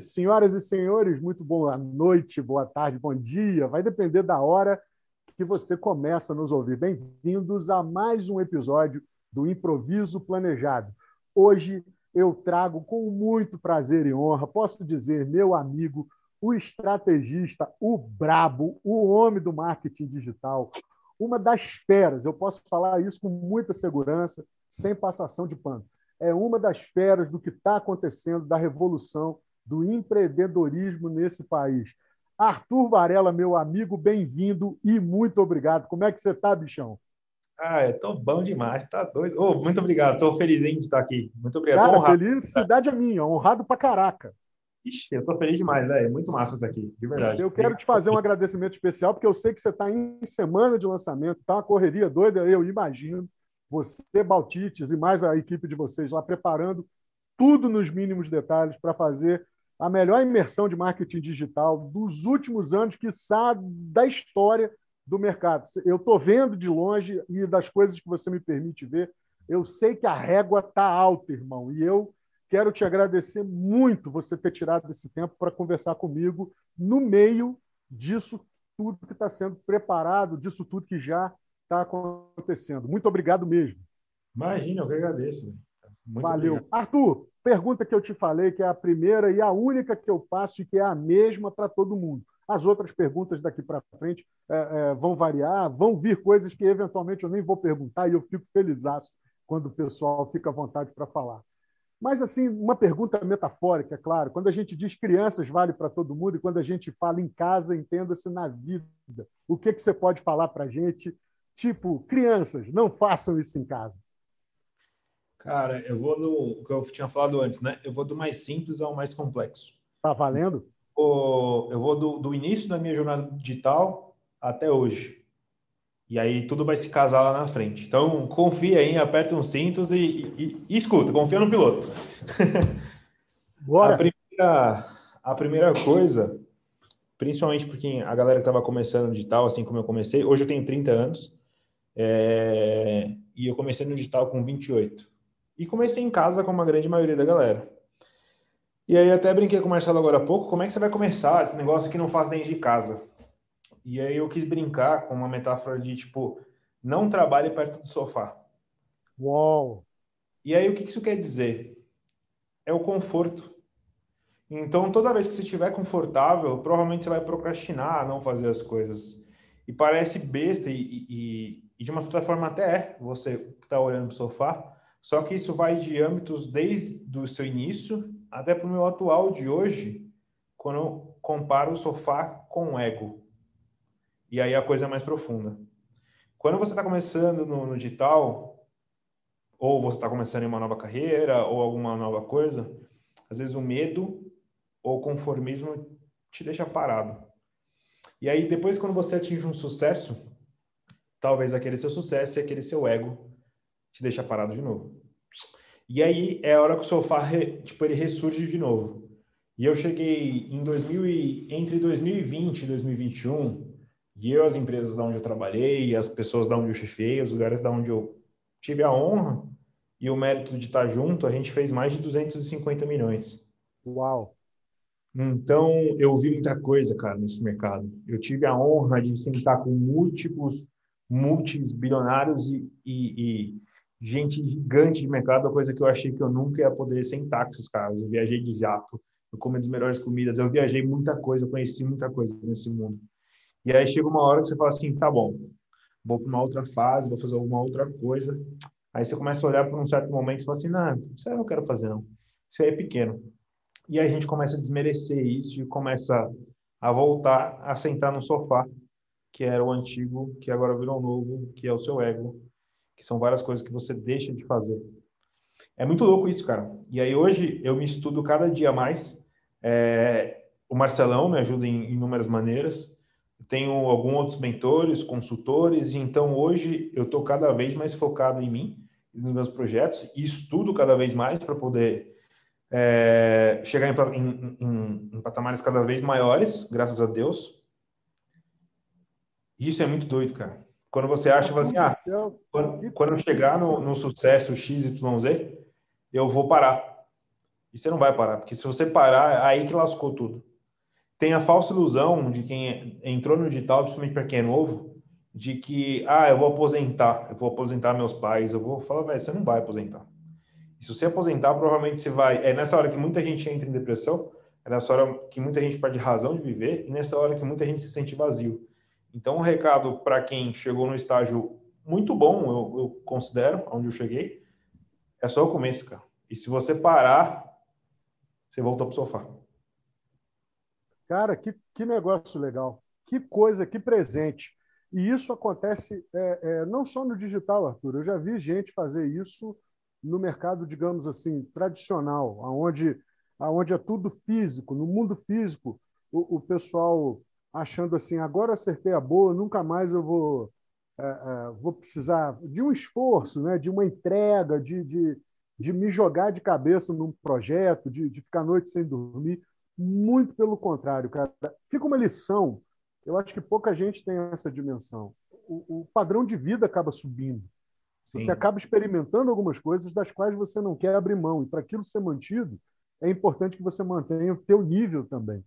Senhoras e senhores, muito boa noite, boa tarde, bom dia. Vai depender da hora que você começa a nos ouvir. Bem-vindos a mais um episódio do Improviso Planejado. Hoje eu trago com muito prazer e honra, posso dizer, meu amigo, o estrategista, o brabo, o homem do marketing digital, uma das feras, eu posso falar isso com muita segurança, sem passação de pano. É uma das feras do que está acontecendo, da revolução do empreendedorismo nesse país. Arthur Varela, meu amigo, bem-vindo e muito obrigado. Como é que você está, bichão? Ah, eu tô bom demais, tá doido. Oh, muito obrigado, estou felizinho de estar aqui. Muito obrigado. Cara, felicidade é minha, honrado pra caraca. Ixi, eu tô feliz demais, velho. É muito massa estar aqui, de verdade. Eu quero te fazer um agradecimento especial, porque eu sei que você está em semana de lançamento, tá uma correria doida, eu imagino. Você, Baltites, e mais a equipe de vocês lá preparando tudo nos mínimos detalhes para fazer a melhor imersão de marketing digital dos últimos anos, que sabe da história do mercado. Eu estou vendo de longe e das coisas que você me permite ver, eu sei que a régua está alta, irmão, e eu quero te agradecer muito você ter tirado esse tempo para conversar comigo no meio disso tudo que está sendo preparado, disso tudo que já está acontecendo. Muito obrigado mesmo. Imagina, eu que agradeço. Muito Valeu. Obrigado. Arthur, pergunta que eu te falei, que é a primeira e a única que eu faço e que é a mesma para todo mundo. As outras perguntas daqui para frente é, é, vão variar, vão vir coisas que eventualmente eu nem vou perguntar e eu fico feliz quando o pessoal fica à vontade para falar. Mas, assim, uma pergunta metafórica, é claro. Quando a gente diz crianças, vale para todo mundo, e quando a gente fala em casa, entenda-se na vida. O que, que você pode falar para a gente? Tipo, crianças, não façam isso em casa. Cara, eu vou no que eu tinha falado antes, né? Eu vou do mais simples ao mais complexo. Tá valendo? Eu vou do, do início da minha jornada digital até hoje. E aí tudo vai se casar lá na frente. Então, confia aí, aperta uns cintos e, e, e escuta, confia no piloto. Bora! a, primeira, a primeira coisa, principalmente porque a galera que estava começando no digital, assim como eu comecei, hoje eu tenho 30 anos, é, e eu comecei no digital com 28. E comecei em casa como a grande maioria da galera. E aí até brinquei com o Marcelo agora há pouco, como é que você vai começar esse negócio que não faz dentro de casa? E aí eu quis brincar com uma metáfora de tipo, não trabalhe perto do sofá. Uau! E aí o que isso quer dizer? É o conforto. Então, toda vez que você estiver confortável, provavelmente você vai procrastinar a não fazer as coisas. E parece besta, e, e, e de uma certa forma até é, você que está olhando para o sofá, só que isso vai de âmbitos desde o seu início até para o meu atual de hoje, quando eu comparo o sofá com o ego. E aí a coisa é mais profunda. Quando você está começando no, no, digital, ou você está começando em uma nova carreira, ou alguma nova coisa, às vezes o medo ou o conformismo te deixa parado. E aí depois, quando você atinge um sucesso, talvez aquele seu sucesso e aquele seu ego te deixa parado de novo. E aí é a hora que o sofá, tipo, ele ressurge de novo. E eu cheguei em 2000 e, entre 2020 e 2021, e eu, as empresas da onde eu trabalhei, as pessoas da onde eu chefei, os lugares da onde eu tive a honra e o mérito de estar junto, a gente fez mais de 250 milhões. Uau! Então, eu vi muita coisa, cara, nesse mercado. Eu tive a honra de sentar com múltiplos, multibilionários e, e, e gente gigante de mercado, coisa que eu achei que eu nunca ia poder sentar com esses caras. Eu viajei de jato, eu comi as melhores comidas, eu viajei muita coisa, eu conheci muita coisa nesse mundo. E aí chega uma hora que você fala assim, tá bom, vou para uma outra fase, vou fazer alguma outra coisa. Aí você começa a olhar para um certo momento e fala assim, não, isso aí eu não quero fazer não. Isso aí é pequeno. E aí a gente começa a desmerecer isso e começa a voltar a sentar no sofá, que era o antigo, que agora virou novo, que é o seu ego, que são várias coisas que você deixa de fazer. É muito louco isso, cara. E aí hoje eu me estudo cada dia mais. É, o Marcelão me ajuda em inúmeras maneiras tenho alguns outros mentores, consultores, e então hoje eu estou cada vez mais focado em mim, nos meus projetos, e estudo cada vez mais para poder é, chegar em, em, em, em, patamares cada vez maiores, graças a Deus. Isso é muito doido, cara. Quando você acha, assim, ah, quando, quando eu chegar no, no sucesso XYZ, eu vou parar. E você não vai parar, porque se você parar, é aí que lascou tudo. Tem a falsa ilusão de quem entrou no digital, principalmente para quem é novo, de que, ah, eu vou aposentar, eu vou aposentar meus pais, eu vou falar, velho, você não vai aposentar. E se você aposentar, provavelmente você vai. É nessa hora que muita gente entra em depressão, é nessa hora que muita gente perde razão de viver, e nessa hora que muita gente se sente vazio. Então, um recado para quem chegou no estágio muito bom, eu, eu considero, onde eu cheguei, é só o começo, cara. E se você parar, você voltou para o sofá. Cara, que, que negócio legal. Que coisa, que presente. E isso acontece é, é, não só no digital, Arthur. Eu já vi gente fazer isso no mercado, digamos assim, tradicional, onde, onde é tudo físico. No mundo físico, o, o pessoal achando assim, agora acertei a boa, nunca mais eu vou, é, é, vou precisar de um esforço, né? de uma entrega, de, de, de me jogar de cabeça num projeto, de, de ficar noite sem dormir. Muito pelo contrário, cara. Fica uma lição. Eu acho que pouca gente tem essa dimensão. O, o padrão de vida acaba subindo. Você Sim. acaba experimentando algumas coisas das quais você não quer abrir mão. E para aquilo ser mantido, é importante que você mantenha o teu nível também.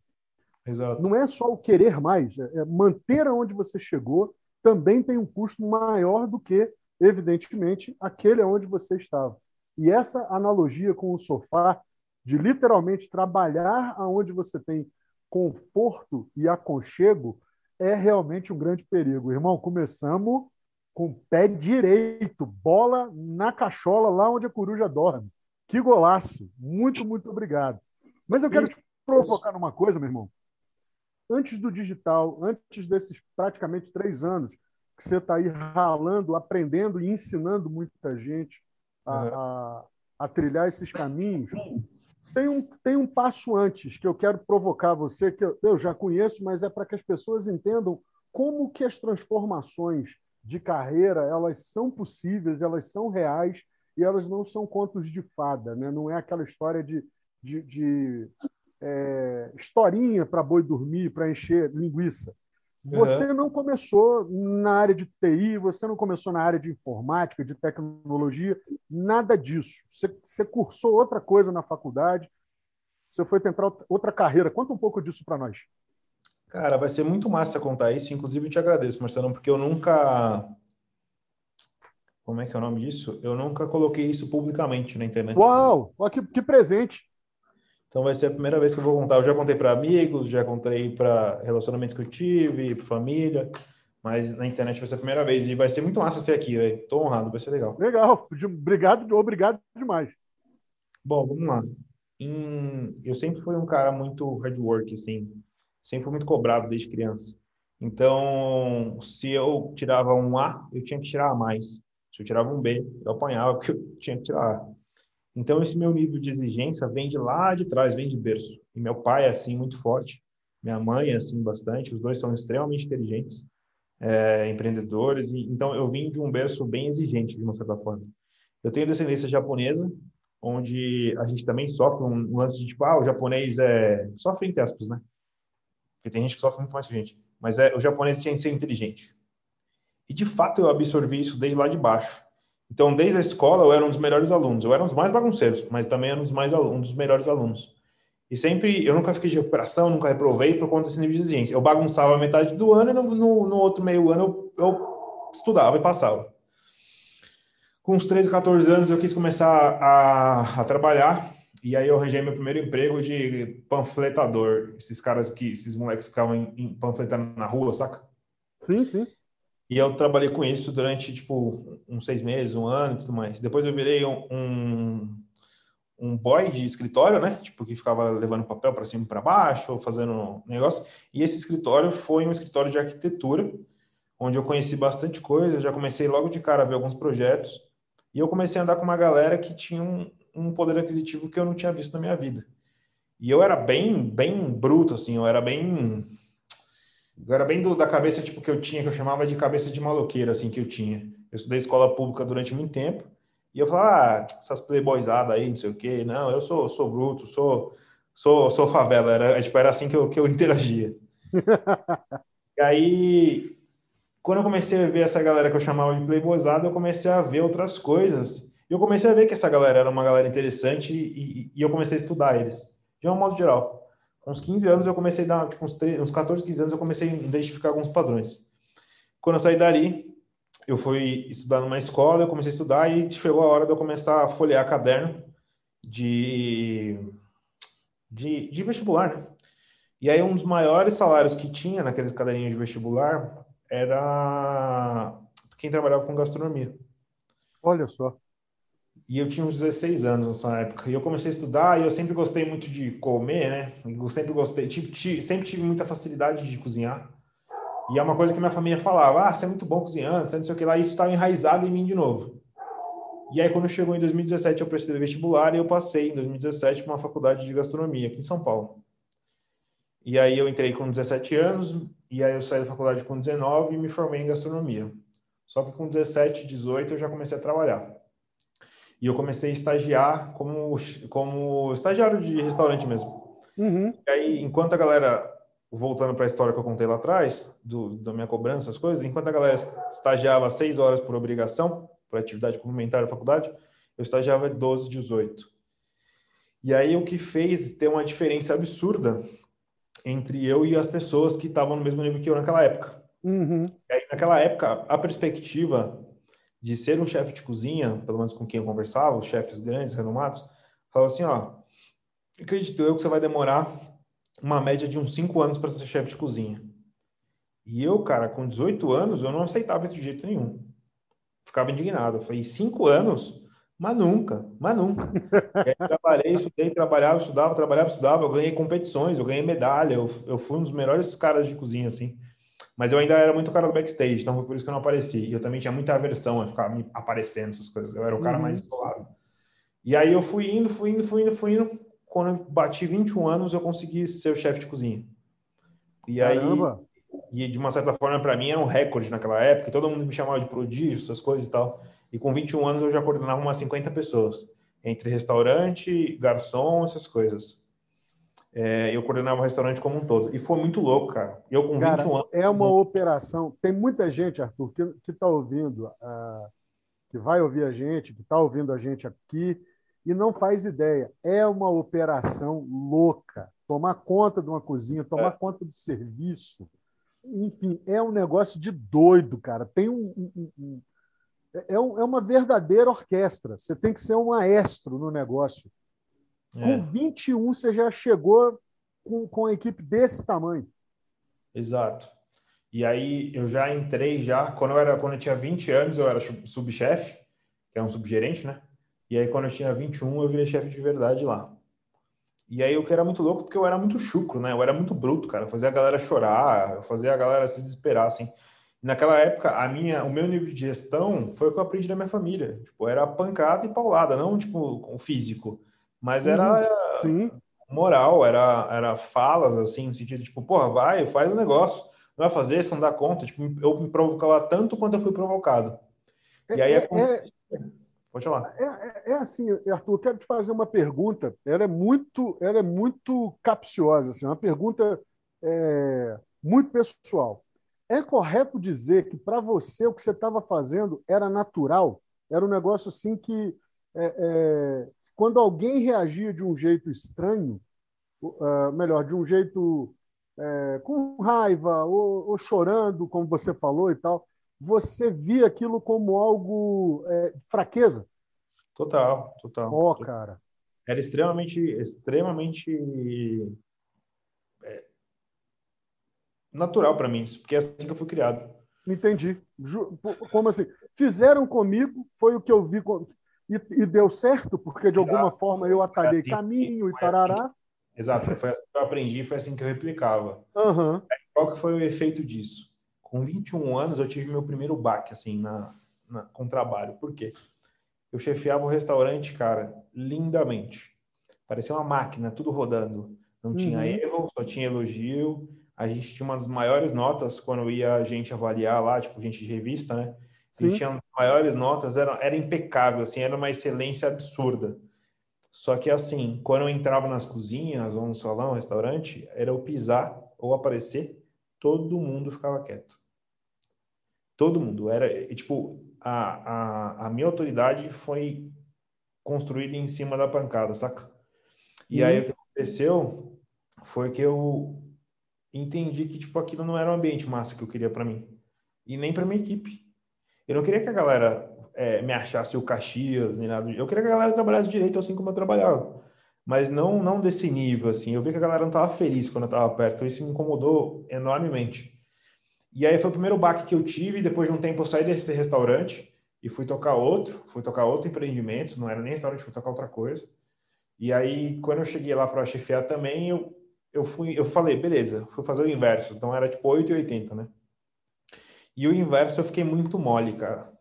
Exato. Não é só o querer mais, é, é manter aonde você chegou também tem um custo maior do que, evidentemente, aquele aonde você estava. E essa analogia com o sofá, de literalmente trabalhar aonde você tem conforto e aconchego, é realmente um grande perigo. Irmão, começamos com pé direito, bola na cachola, lá onde a coruja dorme. Que golaço! Muito, muito obrigado. Mas eu quero te provocar numa coisa, meu irmão. Antes do digital, antes desses praticamente três anos que você está aí ralando, aprendendo e ensinando muita gente a, a, a trilhar esses caminhos, tem um, tem um passo antes que eu quero provocar você, que eu, eu já conheço, mas é para que as pessoas entendam como que as transformações de carreira elas são possíveis, elas são reais e elas não são contos de fada, né? não é aquela história de, de, de é, historinha para boi dormir, para encher linguiça. Você uhum. não começou na área de TI, você não começou na área de informática, de tecnologia, nada disso. Você, você cursou outra coisa na faculdade, você foi tentar outra carreira. Conta um pouco disso para nós. Cara, vai ser muito massa contar isso. Inclusive, eu te agradeço, Marcelo, porque eu nunca. Como é que é o nome disso? Eu nunca coloquei isso publicamente na internet. Uau! Olha que, que presente! Então vai ser a primeira vez que eu vou contar. Eu já contei para amigos, já contei para relacionamentos que eu tive, para família, mas na internet vai ser a primeira vez e vai ser muito massa ser aqui, velho. Tô honrado, vai ser legal. Legal, obrigado, obrigado demais. Bom, vamos lá. Eu sempre fui um cara muito hard work, assim sempre fui muito cobrado desde criança. Então, se eu tirava um A, eu tinha que tirar A mais. Se eu tirava um B, eu apanhava porque eu tinha que tirar A. Então, esse meu nível de exigência vem de lá de trás, vem de berço. E meu pai é assim muito forte, minha mãe é assim bastante. Os dois são extremamente inteligentes, é, empreendedores. E, então, eu vim de um berço bem exigente, de uma certa forma. Eu tenho descendência japonesa, onde a gente também sofre um lance de tipo, ah, o japonês é. sofre entre aspas, né? Porque tem gente que sofre muito mais que a gente. Mas é, o japonês tinha que ser inteligente. E de fato eu absorvi isso desde lá de baixo. Então, desde a escola, eu era um dos melhores alunos. Eu era um dos mais bagunceiros, mas também era um dos, mais, um dos melhores alunos. E sempre, eu nunca fiquei de recuperação, nunca reprovei por conta desse nível de exigência. Eu bagunçava metade do ano e no, no, no outro meio ano eu, eu, estudava e passava. Com uns 13, 14 anos, eu quis começar a, a trabalhar e aí eu arranjei meu primeiro emprego de panfletador. Esses caras que, esses moleques ficavam em, em panfletando na rua, saca? Sim, sim. E eu trabalhei com isso durante, tipo, uns seis meses, um ano e tudo mais. Depois eu virei um, um, um boy de escritório, né? Tipo, que ficava levando papel para cima e para baixo, fazendo negócio. E esse escritório foi um escritório de arquitetura, onde eu conheci bastante coisa. Já comecei logo de cara a ver alguns projetos. E eu comecei a andar com uma galera que tinha um, um poder aquisitivo que eu não tinha visto na minha vida. E eu era bem, bem bruto, assim, eu era bem. Era bem do, da cabeça tipo que eu tinha, que eu chamava de cabeça de maloqueiro, assim, que eu tinha. Eu estudei escola pública durante muito tempo, e eu falava, ah, essas playboysadas aí, não sei o quê, não, eu sou, sou bruto, sou, sou, sou favela, era, tipo, era assim que eu, que eu interagia. e aí, quando eu comecei a ver essa galera que eu chamava de playboyzada, eu comecei a ver outras coisas E eu comecei a ver que essa galera era uma galera interessante e, e eu comecei a estudar eles, de um modo geral. Com uns 15 anos eu comecei a dar, tipo, uns, 3, uns 14, 15 anos eu comecei a identificar alguns padrões. Quando eu saí dali, eu fui estudar numa escola, eu comecei a estudar e chegou a hora de eu começar a folhear caderno de, de, de vestibular, né? E aí um dos maiores salários que tinha naqueles caderninhos de vestibular era quem trabalhava com gastronomia. Olha só. E eu tinha uns 16 anos nessa época. E eu comecei a estudar e eu sempre gostei muito de comer, né? Eu sempre gostei, tive, tive, sempre tive muita facilidade de cozinhar. E é uma coisa que minha família falava: ah, você é muito bom cozinhando, você não sei o que lá. E isso estava enraizado em mim de novo. E aí, quando chegou em 2017, eu prestei vestibular e eu passei em 2017 para uma faculdade de gastronomia aqui em São Paulo. E aí eu entrei com 17 anos, e aí eu saí da faculdade com 19 e me formei em gastronomia. Só que com 17, 18 eu já comecei a trabalhar. E eu comecei a estagiar como, como estagiário de restaurante mesmo. Uhum. E aí, enquanto a galera, voltando para a história que eu contei lá atrás, do, da minha cobrança, as coisas, enquanto a galera estagiava seis horas por obrigação, por atividade complementar da faculdade, eu estagiava 12, 18. E aí o que fez ter uma diferença absurda entre eu e as pessoas que estavam no mesmo nível que eu naquela época. Uhum. Aí, naquela época, a perspectiva de ser um chefe de cozinha, pelo menos com quem eu conversava, os chefes grandes, renomados, falava assim, ó, acredito eu que você vai demorar uma média de uns 5 anos para ser chefe de cozinha. E eu, cara, com 18 anos, eu não aceitava isso de jeito nenhum. Ficava indignado. Eu falei, 5 anos? Mas nunca, mas nunca. aí, trabalhei, estudei, trabalhava, estudava, trabalhava, estudava. Eu ganhei competições, eu ganhei medalha. Eu, eu fui um dos melhores caras de cozinha, assim. Mas eu ainda era muito cara do backstage, então foi por isso que eu não apareci. E eu também tinha muita aversão a ficar me aparecendo essas coisas. Eu era o cara uhum. mais isolado. E aí eu fui indo, fui indo, fui indo, fui indo. Quando eu bati 21 anos, eu consegui ser o chefe de cozinha. E Caramba. aí, e de uma certa forma, para mim era um recorde naquela época. Todo mundo me chamava de prodígio, essas coisas e tal. E com 21 anos eu já coordenava umas 50 pessoas, entre restaurante, garçom, essas coisas. É, eu coordenava o restaurante como um todo. E foi muito louco, cara. Eu com cara, 21 anos. É uma operação. Tem muita gente, Arthur, que está ouvindo, uh, que vai ouvir a gente, que está ouvindo a gente aqui e não faz ideia. É uma operação louca. Tomar conta de uma cozinha, tomar é. conta do serviço. Enfim, é um negócio de doido, cara. Tem um, um, um é, é, uma verdadeira orquestra. Você tem que ser um maestro no negócio. É. Com 21, você já chegou com, com a equipe desse tamanho. Exato. E aí eu já entrei já, quando eu era quando eu tinha 20 anos, eu era subchefe, que é um subgerente, né? E aí quando eu tinha 21, eu virei chefe de verdade lá. E aí o que era muito louco porque eu era muito chucro, né? Eu era muito bruto, cara. Eu fazia a galera chorar, eu fazia a galera se desesperar assim. Naquela época, a minha, o meu nível de gestão foi o que eu aprendi da minha família. Tipo, era pancada e paulada, não tipo com físico, mas era Sim. moral, era, era falas assim, no sentido tipo, porra, vai, faz o um negócio, não vai fazer, você não dá conta. Tipo, eu me provocava tanto quanto eu fui provocado. É, e aí é, é, Pode falar. É, é, é, assim, Arthur, eu quero te fazer uma pergunta. Ela é muito, ela é muito capciosa, assim, uma pergunta é, muito pessoal. É correto dizer que para você o que você estava fazendo era natural? Era um negócio assim que, é, é, quando alguém reagia de um jeito estranho, uh, melhor, de um jeito é, com raiva ou, ou, chorando, como você falou e tal, você via aquilo como algo é, de fraqueza? Total, total. Ó, oh, cara. Era extremamente, extremamente natural para mim, porque é assim que eu fui criado. Entendi. Como assim? Fizeram comigo, foi o que eu vi e, e deu certo, porque de Exato. alguma forma eu atalhei assim, caminho e tarará. Assim. Exato, foi assim que eu aprendi, foi assim que eu replicava. Uhum. Qual que foi o efeito disso? Com 21 anos eu tive meu primeiro baque assim na, na com trabalho. Por quê? Eu chefiava o restaurante, cara, lindamente. Parecia uma máquina, tudo rodando. Não tinha uhum. erro, só tinha elogio a gente tinha umas maiores notas quando ia a gente avaliar lá, tipo, gente de revista, né? Sim. E tinha maiores notas, era, era impecável, assim, era uma excelência absurda. Só que, assim, quando eu entrava nas cozinhas ou no salão, restaurante, era eu pisar ou aparecer, todo mundo ficava quieto. Todo mundo. Era, tipo, a, a, a minha autoridade foi construída em cima da pancada, saca? E aí o que aconteceu foi que eu entendi que tipo aquilo não era um ambiente massa que eu queria para mim e nem para minha equipe. Eu não queria que a galera é, me achasse o Caxias nem nada. Eu queria que a galera trabalhasse direito assim como eu trabalhava, mas não não desse nível assim. Eu vi que a galera não estava feliz quando eu estava perto. Isso me incomodou enormemente. E aí foi o primeiro baque que eu tive. Depois de um tempo eu saí desse restaurante e fui tocar outro, fui tocar outro empreendimento. Não era nem restaurante, fui tocar outra coisa. E aí quando eu cheguei lá para chefiar também, eu eu fui, eu falei, beleza, fui fazer o inverso. Então era tipo 8,80, né? E o inverso eu fiquei muito mole, cara.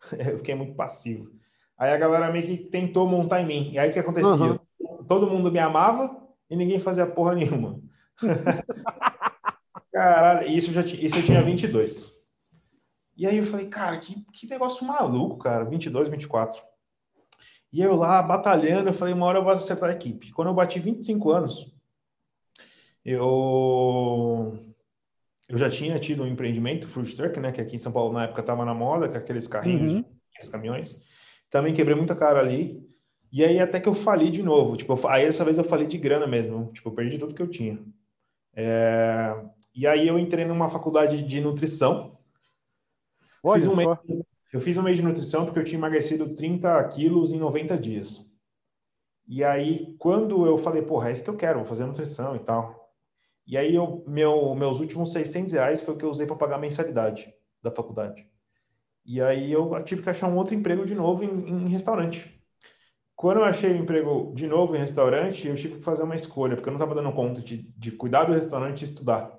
Eu fiquei muito passivo. Aí a galera meio que tentou montar em mim. E aí o que acontecia? Uhum. Todo mundo me amava e ninguém fazia porra nenhuma. Caralho, isso, já, isso eu tinha 22. E aí eu falei, cara, que, que negócio maluco, cara. 22, 24. E eu lá batalhando, eu falei, uma hora eu vou acertar a equipe. Quando eu bati 25 anos, eu eu já tinha tido um empreendimento, food truck, né, que aqui em São Paulo na época estava na moda, com aqueles carrinhos, uhum. aqueles caminhões. Também quebrei muita cara ali. E aí até que eu fali de novo, tipo, eu, aí dessa vez eu falei de grana mesmo, tipo, eu perdi tudo que eu tinha. É, e aí eu entrei numa faculdade de nutrição. Olha fiz um só. Mês, eu fiz um mês de nutrição porque eu tinha emagrecido 30 quilos em 90 dias. E aí, quando eu falei, porra, é isso que eu quero, vou fazer nutrição e tal. E aí, eu, meu, meus últimos 600 reais foi o que eu usei para pagar a mensalidade da faculdade. E aí, eu tive que achar um outro emprego de novo em, em restaurante. Quando eu achei o emprego de novo em restaurante, eu tive que fazer uma escolha, porque eu não estava dando conta de, de cuidar do restaurante e estudar.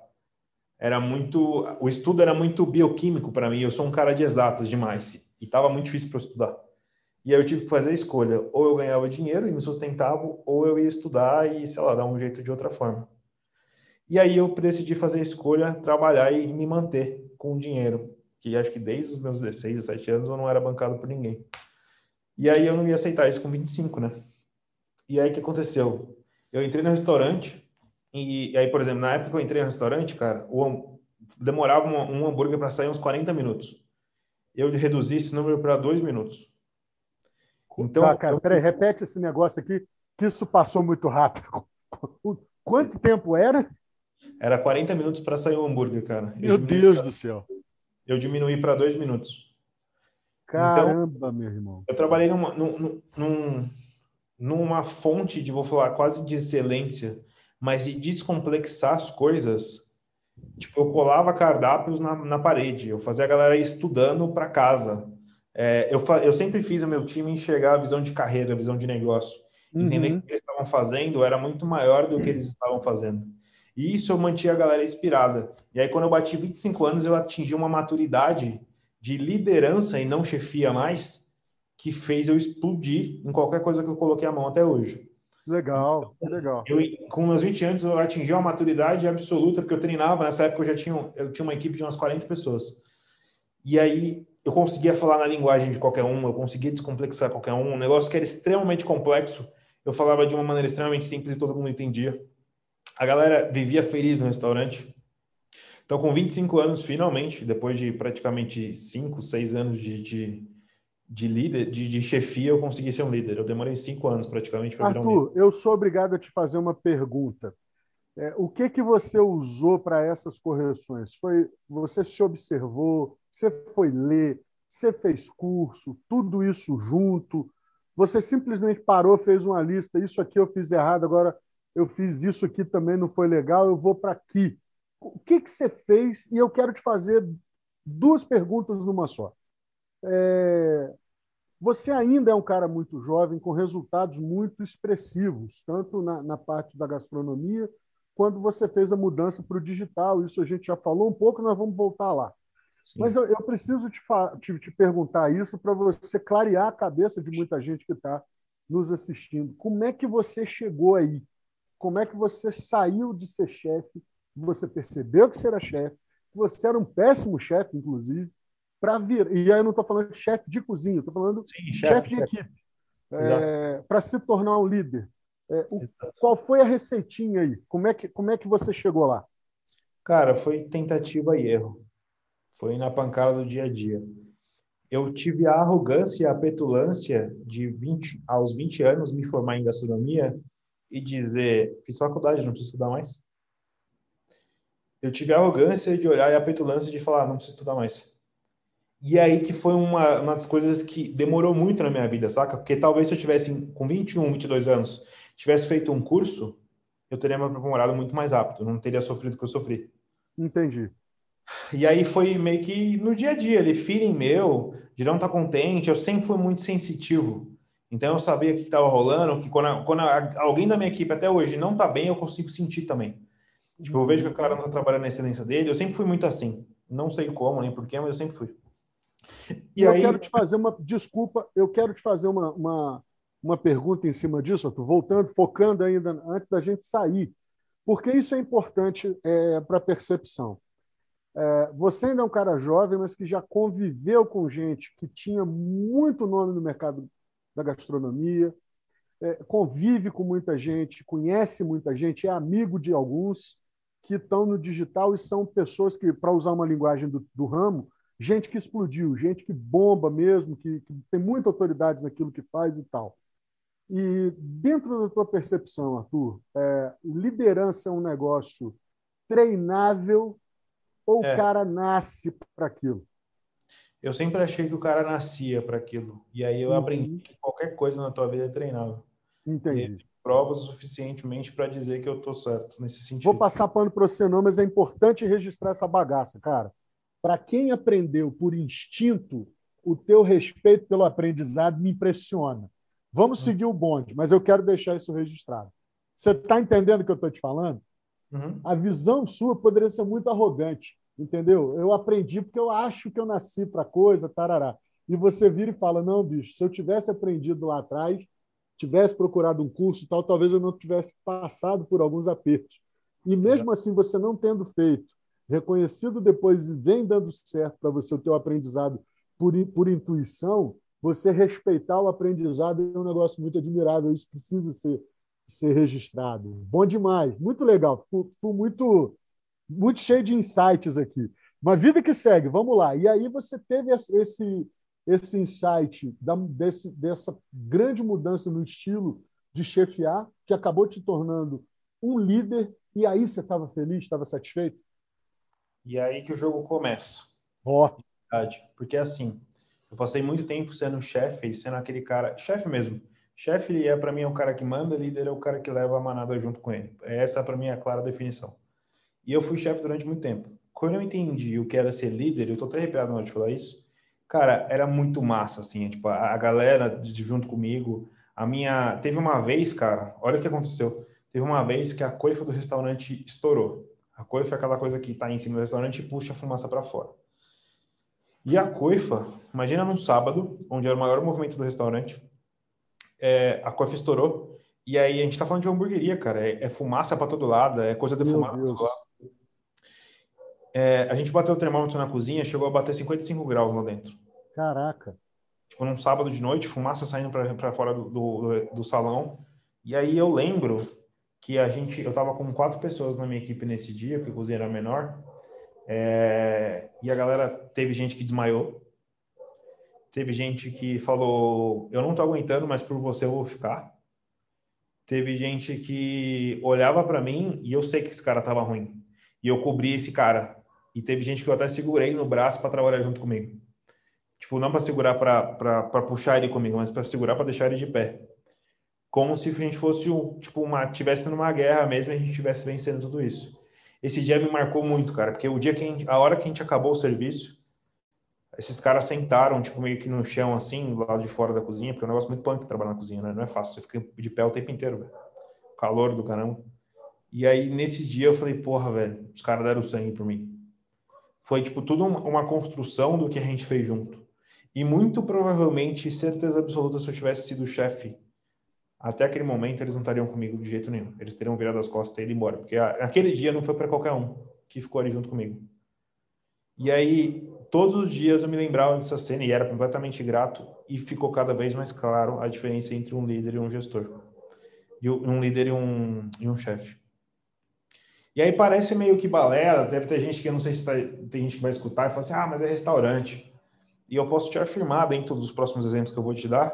Era muito. O estudo era muito bioquímico para mim. Eu sou um cara de exatas demais. E estava muito difícil para estudar. E aí eu tive que fazer a escolha. Ou eu ganhava dinheiro e me sustentava, ou eu ia estudar e, sei lá, dar um jeito de outra forma. E aí eu decidi fazer a escolha, trabalhar e me manter com dinheiro, que acho que desde os meus 16, 17 anos eu não era bancado por ninguém. E aí eu não ia aceitar isso com 25, né? E aí o que aconteceu? Eu entrei no restaurante e, e aí, por exemplo, na época que eu entrei no restaurante, cara, o, demorava um, um hambúrguer para sair uns 40 minutos. Eu reduzi esse número para dois minutos. Então, tá, cara, eu... peraí, repete esse negócio aqui, que isso passou muito rápido. Quanto tempo era? Era 40 minutos para sair o hambúrguer, cara. Eu Meu Deus pra... do céu. Eu diminuí para dois minutos. Caramba, então, meu irmão. Eu trabalhei numa, num, num, numa fonte de, vou falar, quase de excelência, mas de descomplexar as coisas. Tipo, eu colava cardápios na, na parede, eu fazia a galera estudando para casa. É, eu, eu sempre fiz o meu time enxergar a visão de carreira, a visão de negócio. Uhum. Entender que o que eles estavam fazendo era muito maior do que eles estavam fazendo. E isso eu mantinha a galera inspirada. E aí, quando eu bati 25 anos, eu atingi uma maturidade de liderança e não chefia mais, que fez eu explodir em qualquer coisa que eu coloquei a mão até hoje. Legal, legal. Eu, com meus 20 anos, eu atingi uma maturidade absoluta, porque eu treinava, nessa época eu já tinha, eu tinha uma equipe de umas 40 pessoas. E aí, eu conseguia falar na linguagem de qualquer um, eu conseguia descomplexar qualquer um, um negócio que era extremamente complexo, eu falava de uma maneira extremamente simples e todo mundo entendia a galera vivia feliz no restaurante. Então, com 25 anos, finalmente, depois de praticamente 5, 6 anos de, de, de líder, de, de, chefia, eu consegui ser um líder. Eu demorei 5 anos praticamente para virar um líder. eu sou obrigado a te fazer uma pergunta. É, o que que você usou para essas correções? Foi você se observou, você foi ler, você fez curso, tudo isso junto? Você simplesmente parou, fez uma lista, isso aqui eu fiz errado, agora eu fiz isso aqui também não foi legal, eu vou para aqui. O que, que você fez? E eu quero te fazer duas perguntas numa só. É... Você ainda é um cara muito jovem, com resultados muito expressivos, tanto na, na parte da gastronomia, quando você fez a mudança para o digital. Isso a gente já falou um pouco, nós vamos voltar lá. Sim. Mas eu, eu preciso te, te, te perguntar isso para você clarear a cabeça de muita gente que está nos assistindo. Como é que você chegou aí? Como é que você saiu de ser chefe, você percebeu que você era chefe, que você era um péssimo chefe, inclusive, para vir. E aí eu não estou falando de chefe de cozinha, estou falando Sim, chefe, chefe de equipe, é, para se tornar um líder. É, o, qual foi a receitinha aí? Como é, que, como é que você chegou lá? Cara, foi tentativa e erro. Foi na pancada do dia a dia. eu tive a arrogância e a petulância de 20, aos 20 anos me formar em gastronomia e dizer, fiz faculdade, não preciso estudar mais. Eu tive a arrogância de olhar e a petulância de falar, não preciso estudar mais. E aí que foi uma, uma das coisas que demorou muito na minha vida, saca? Porque talvez se eu tivesse com 21, 22 anos, tivesse feito um curso, eu teria me aprimorado muito mais rápido, não teria sofrido o que eu sofri. Entendi. E aí foi meio que no dia a dia, ali, feeling meu, de não estar tá contente, eu sempre fui muito sensitivo. Então eu sabia que estava rolando, que quando, quando alguém da minha equipe até hoje não está bem, eu consigo sentir também. Tipo, eu vejo que o cara não está trabalhando na excelência dele, eu sempre fui muito assim. Não sei como, nem porquê, mas eu sempre fui. E eu aí... quero te fazer uma desculpa, eu quero te fazer uma, uma, uma pergunta em cima disso, Arthur, voltando, focando ainda antes da gente sair, porque isso é importante é, para a percepção. É, você ainda é um cara jovem, mas que já conviveu com gente que tinha muito nome no mercado da gastronomia, é, convive com muita gente, conhece muita gente, é amigo de alguns que estão no digital e são pessoas que, para usar uma linguagem do, do, ramo, gente que explodiu, gente que bomba mesmo, que, que tem muita autoridade naquilo que faz e tal. E dentro da tua percepção, Arthur, é, liderança é um negócio treinável ou é. o cara nasce para aquilo? Eu sempre achei que o cara nascia para aquilo. E aí eu uhum. aprendi que qualquer coisa na tua vida é treinável. Entendi. Provas suficientemente para dizer que eu tô certo nesse sentido. Vou passar pano para você não, mas é importante registrar essa bagaça, cara. Para quem aprendeu por instinto, o teu respeito pelo aprendizado me impressiona. Vamos uhum. seguir o bonde, mas eu quero deixar isso registrado. Você está entendendo o que eu estou te falando? Uhum. A visão sua poderia ser muito arrogante, entendeu? Eu aprendi porque eu acho que eu nasci para coisa, tarará. E você vira e fala: não, bicho, se eu tivesse aprendido lá atrás, tivesse procurado um curso e tal, talvez eu não tivesse passado por alguns apertos. E mesmo assim, você não tendo feito, reconhecido depois e vem dando certo para você o teu aprendizado por, por intuição, você respeitar o aprendizado é um negócio muito admirável. Isso precisa ser ser registrado. Bom demais, muito legal. Fui muito, muito cheio de insights aqui. Uma vida que segue, vamos lá. E aí você teve esse, esse insight da, desse, dessa grande mudança no estilo de chefiar, que acabou te tornando um líder, e aí você estava feliz, estava satisfeito? E aí que o jogo começa. Ó. Oh. Porque assim, eu passei muito tempo sendo chefe, sendo aquele cara, chefe mesmo, Chefe é para mim é o cara que manda, líder é o cara que leva a manada junto com ele. Essa para mim é a clara definição. E eu fui chefe durante muito tempo. Quando eu entendi o que era ser líder, eu tô até arrepiado na hora de falar isso. Cara, era muito massa assim, tipo, a galera junto comigo, a minha, teve uma vez, cara, olha o que aconteceu. Teve uma vez que a coifa do restaurante estourou. A coifa é aquela coisa que está em cima do restaurante e puxa a fumaça para fora. E a coifa, imagina num sábado, onde era o maior movimento do restaurante, é, a coifa estourou. E aí a gente tá falando de hamburgueria, cara. É, é fumaça para todo lado, é coisa defumada todo lado. É, a gente bateu o termômetro na cozinha, chegou a bater 55 graus lá dentro. Caraca. Tipo, num sábado de noite, fumaça saindo para fora do, do, do, salão. E aí eu lembro que a gente, eu tava com quatro pessoas na minha equipe nesse dia, porque a cozinha era menor. É, e a galera teve gente que desmaiou. Teve gente que falou: Eu não tô aguentando, mas por você eu vou ficar. Teve gente que olhava para mim e eu sei que esse cara tava ruim. E eu cobri esse cara. E teve gente que eu até segurei no braço para trabalhar junto comigo. Tipo, não para segurar para puxar ele comigo, mas para segurar para deixar ele de pé. Como se a gente fosse, tipo, uma, tivesse numa guerra mesmo e a gente estivesse vencendo tudo isso. Esse dia me marcou muito, cara, porque o dia que a, gente, a hora que a gente acabou o serviço, esses caras sentaram, tipo, meio que no chão, assim, do lado de fora da cozinha, porque é um negócio muito punk trabalhar na cozinha, né? Não é fácil, você fica de pé o tempo inteiro, velho. Calor do caramba. E aí, nesse dia, eu falei, porra, velho, os caras deram sangue por mim. Foi, tipo, tudo uma construção do que a gente fez junto. E muito provavelmente, certeza absoluta, se eu tivesse sido chefe, até aquele momento, eles não estariam comigo de jeito nenhum. Eles teriam virado as costas e ido embora. Porque aquele dia não foi para qualquer um que ficou ali junto comigo. E aí, todos os dias eu me lembrava dessa cena e era completamente grato e ficou cada vez mais claro a diferença entre um líder e um gestor. E um líder e um, e um chefe. E aí parece meio que balela, deve ter gente que não sei se tá, tem gente que vai escutar e fala assim, ah, mas é restaurante. E eu posso te afirmar, dentro dos próximos exemplos que eu vou te dar,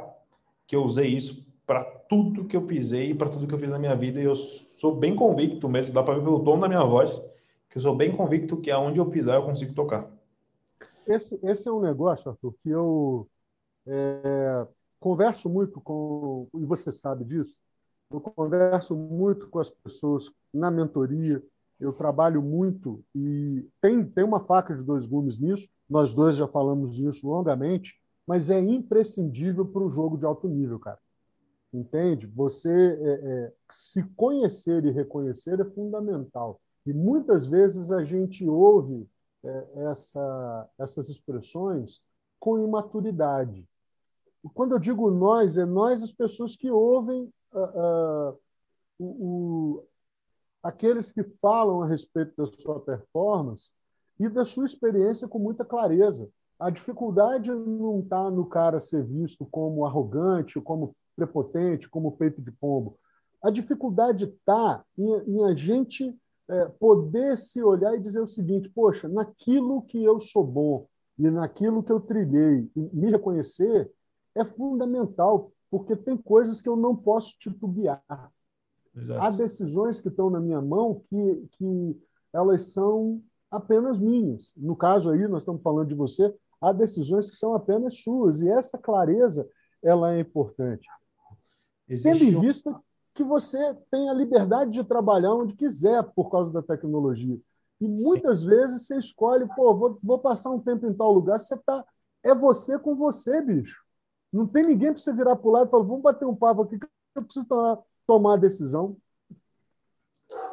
que eu usei isso para tudo que eu pisei e para tudo que eu fiz na minha vida. E eu sou bem convicto mesmo, dá para ver pelo tom da minha voz, que eu sou bem convicto que aonde eu pisar eu consigo tocar. Esse, esse é um negócio, Arthur, que eu é, converso muito com, e você sabe disso, eu converso muito com as pessoas na mentoria, eu trabalho muito e tem, tem uma faca de dois gumes nisso, nós dois já falamos disso longamente, mas é imprescindível para o jogo de alto nível, cara. Entende? Você é, é, se conhecer e reconhecer é fundamental. E muitas vezes a gente ouve é, essa, essas expressões com imaturidade. E quando eu digo nós, é nós as pessoas que ouvem uh, uh, o, aqueles que falam a respeito da sua performance e da sua experiência com muita clareza. A dificuldade não está no cara ser visto como arrogante, como prepotente, como peito de pombo. A dificuldade está em, em, a gente é, poder se olhar e dizer o seguinte: poxa, naquilo que eu sou bom e naquilo que eu trilhei, me reconhecer é fundamental, porque tem coisas que eu não posso titubear. Exato. Há decisões que estão na minha mão que, que elas são apenas minhas. No caso aí, nós estamos falando de você, há decisões que são apenas suas, e essa clareza ela é importante. Existe Tendo em vista que você tem a liberdade de trabalhar onde quiser por causa da tecnologia. E muitas Sim. vezes você escolhe, pô, vou, vou passar um tempo em tal lugar, você tá, é você com você, bicho. Não tem ninguém para você virar para o lado e falar, vamos bater um papo aqui que eu preciso tomar, tomar a decisão.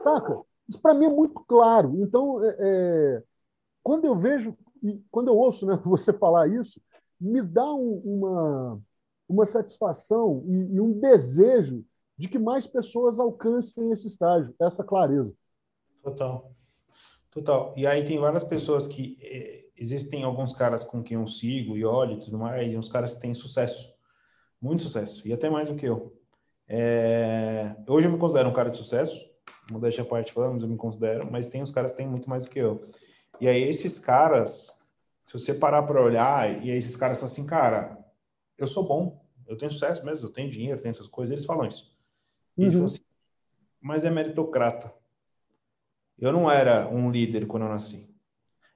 Saca? Isso para mim é muito claro. Então, é, é, quando eu vejo, quando eu ouço né, você falar isso, me dá um, uma, uma satisfação e, e, um desejo de que mais pessoas alcancem esse estágio, essa clareza. Total. Total. E aí tem várias pessoas que. Eh, existem alguns caras com quem eu sigo e olho e tudo mais, e uns caras que têm sucesso. Muito sucesso. E até mais do que eu. É... Hoje eu me considero um cara de sucesso, modéstia a parte falando, mas eu me considero, mas tem uns caras que têm muito mais do que eu. E aí esses caras, se você parar para olhar, e aí esses caras falam assim, cara, eu sou bom, eu tenho sucesso mesmo, eu tenho dinheiro, eu tenho essas coisas, eles falam isso. E uhum. eles falam assim, mas é meritocrata. Eu não era um líder quando eu nasci.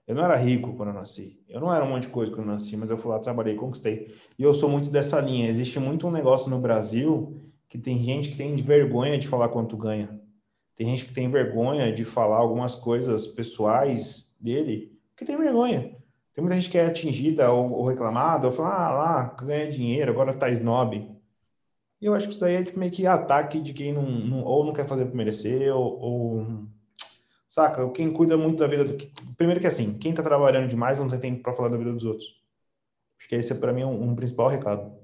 Eu não era rico quando eu nasci. Eu não era um monte de coisa quando eu nasci, mas eu fui lá, trabalhei, conquistei. E eu sou muito dessa linha. Existe muito um negócio no Brasil que tem gente que tem vergonha de falar quanto ganha. Tem gente que tem vergonha de falar algumas coisas pessoais dele, que tem vergonha. Tem muita gente que é atingida ou, ou reclamada, ou fala, ah, lá, ganha dinheiro, agora tá snob. E eu acho que isso daí é tipo, meio que ataque de quem não, não, ou não quer fazer por merecer, ou, ou, Saca? Quem cuida muito da vida do. Primeiro que assim, quem tá trabalhando demais não tem tempo para falar da vida dos outros. Acho que esse é para mim um, um principal recado.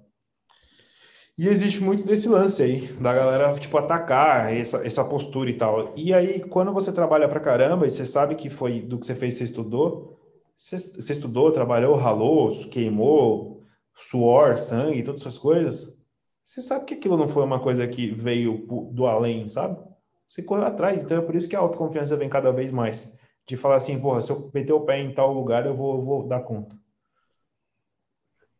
E existe muito desse lance aí, da galera, tipo, atacar essa, essa postura e tal. E aí, quando você trabalha pra caramba e você sabe que foi do que você fez, você estudou, você, você estudou, trabalhou, ralou, queimou, suor, sangue, todas essas coisas, você sabe que aquilo não foi uma coisa que veio do além, sabe? Você correu atrás, então é por isso que a autoconfiança vem cada vez mais. De falar assim, porra, se eu meter o pé em tal lugar, eu vou, vou dar conta.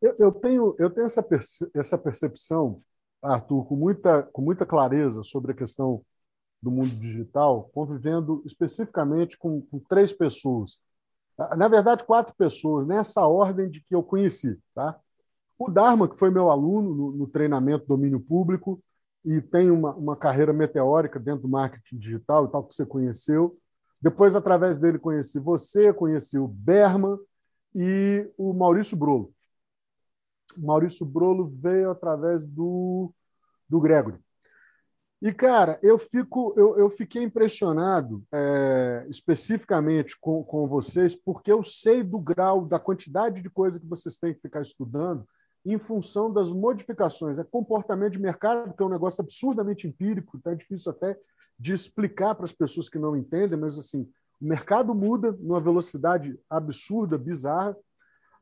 Eu, eu, tenho, eu tenho essa, perce, essa percepção, Arthur, com muita, com muita clareza sobre a questão do mundo digital, convivendo especificamente com, com três pessoas. Na verdade, quatro pessoas, nessa ordem de que eu conheci. Tá? O Dharma, que foi meu aluno no, no treinamento domínio público e tem uma, uma carreira meteórica dentro do marketing digital e tal, que você conheceu. Depois, através dele, conheci você, conheci o Berman e o Maurício Brolo. Maurício Brolo veio através do, do Gregory. E, cara, eu, fico, eu, eu fiquei impressionado é, especificamente com, com vocês, porque eu sei do grau, da quantidade de coisa que vocês têm que ficar estudando em função das modificações. É comportamento de mercado, que é um negócio absurdamente empírico, então é difícil até de explicar para as pessoas que não entendem, mas assim, o mercado muda numa velocidade absurda, bizarra,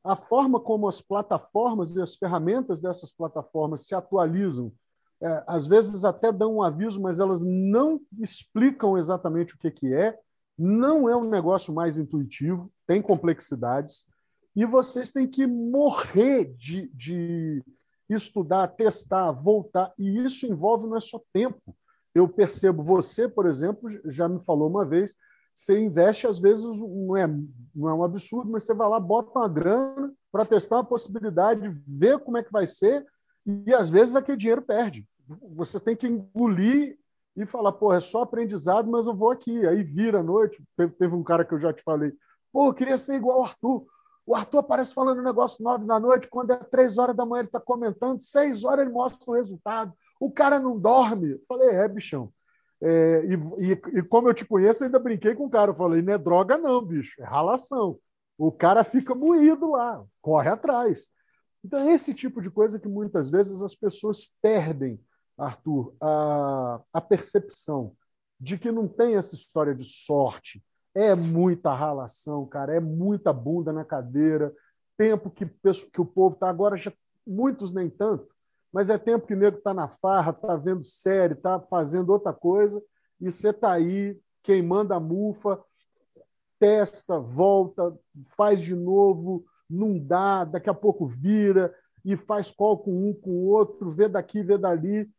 a forma como as plataformas e as ferramentas dessas plataformas se atualizam, é, às vezes até dão um aviso, mas elas não explicam exatamente o que, que é, não é um negócio mais intuitivo, tem complexidades. E vocês têm que morrer de, de estudar, testar, voltar. E isso envolve não é só tempo. Eu percebo, você, por exemplo, já me falou uma vez, você investe, às vezes, não é, não é um absurdo, mas você vai lá, bota uma grana para testar uma possibilidade, ver como é que vai ser, e às vezes aquele dinheiro perde. Você tem que engolir e falar, pô, é só aprendizado, mas eu vou aqui. Aí vira a noite. Teve, teve um cara que eu já te falei, pô, eu queria ser igual o Arthur. O Arthur aparece falando um negócio nove da noite, quando é três horas da manhã ele está comentando, seis horas ele mostra o resultado. O cara não dorme. Eu falei, é, bichão. É, e, e, e, como eu te conheço, ainda brinquei com o cara. Eu falei, não é droga, não, bicho, é ralação. O cara fica moído lá, corre atrás. Então, esse tipo de coisa que muitas vezes as pessoas perdem, Arthur, a, a percepção de que não tem essa história de sorte, é muita ralação, cara, é muita bunda na cadeira, tempo que, que o povo está agora, já, muitos nem tanto, mas é tempo que o nego está na farra, está vendo série, está fazendo outra coisa, e você está aí queimando a mufa, testa, volta, faz de novo, não dá, daqui a pouco vira e faz call com um, com o outro, vê daqui, vê dali.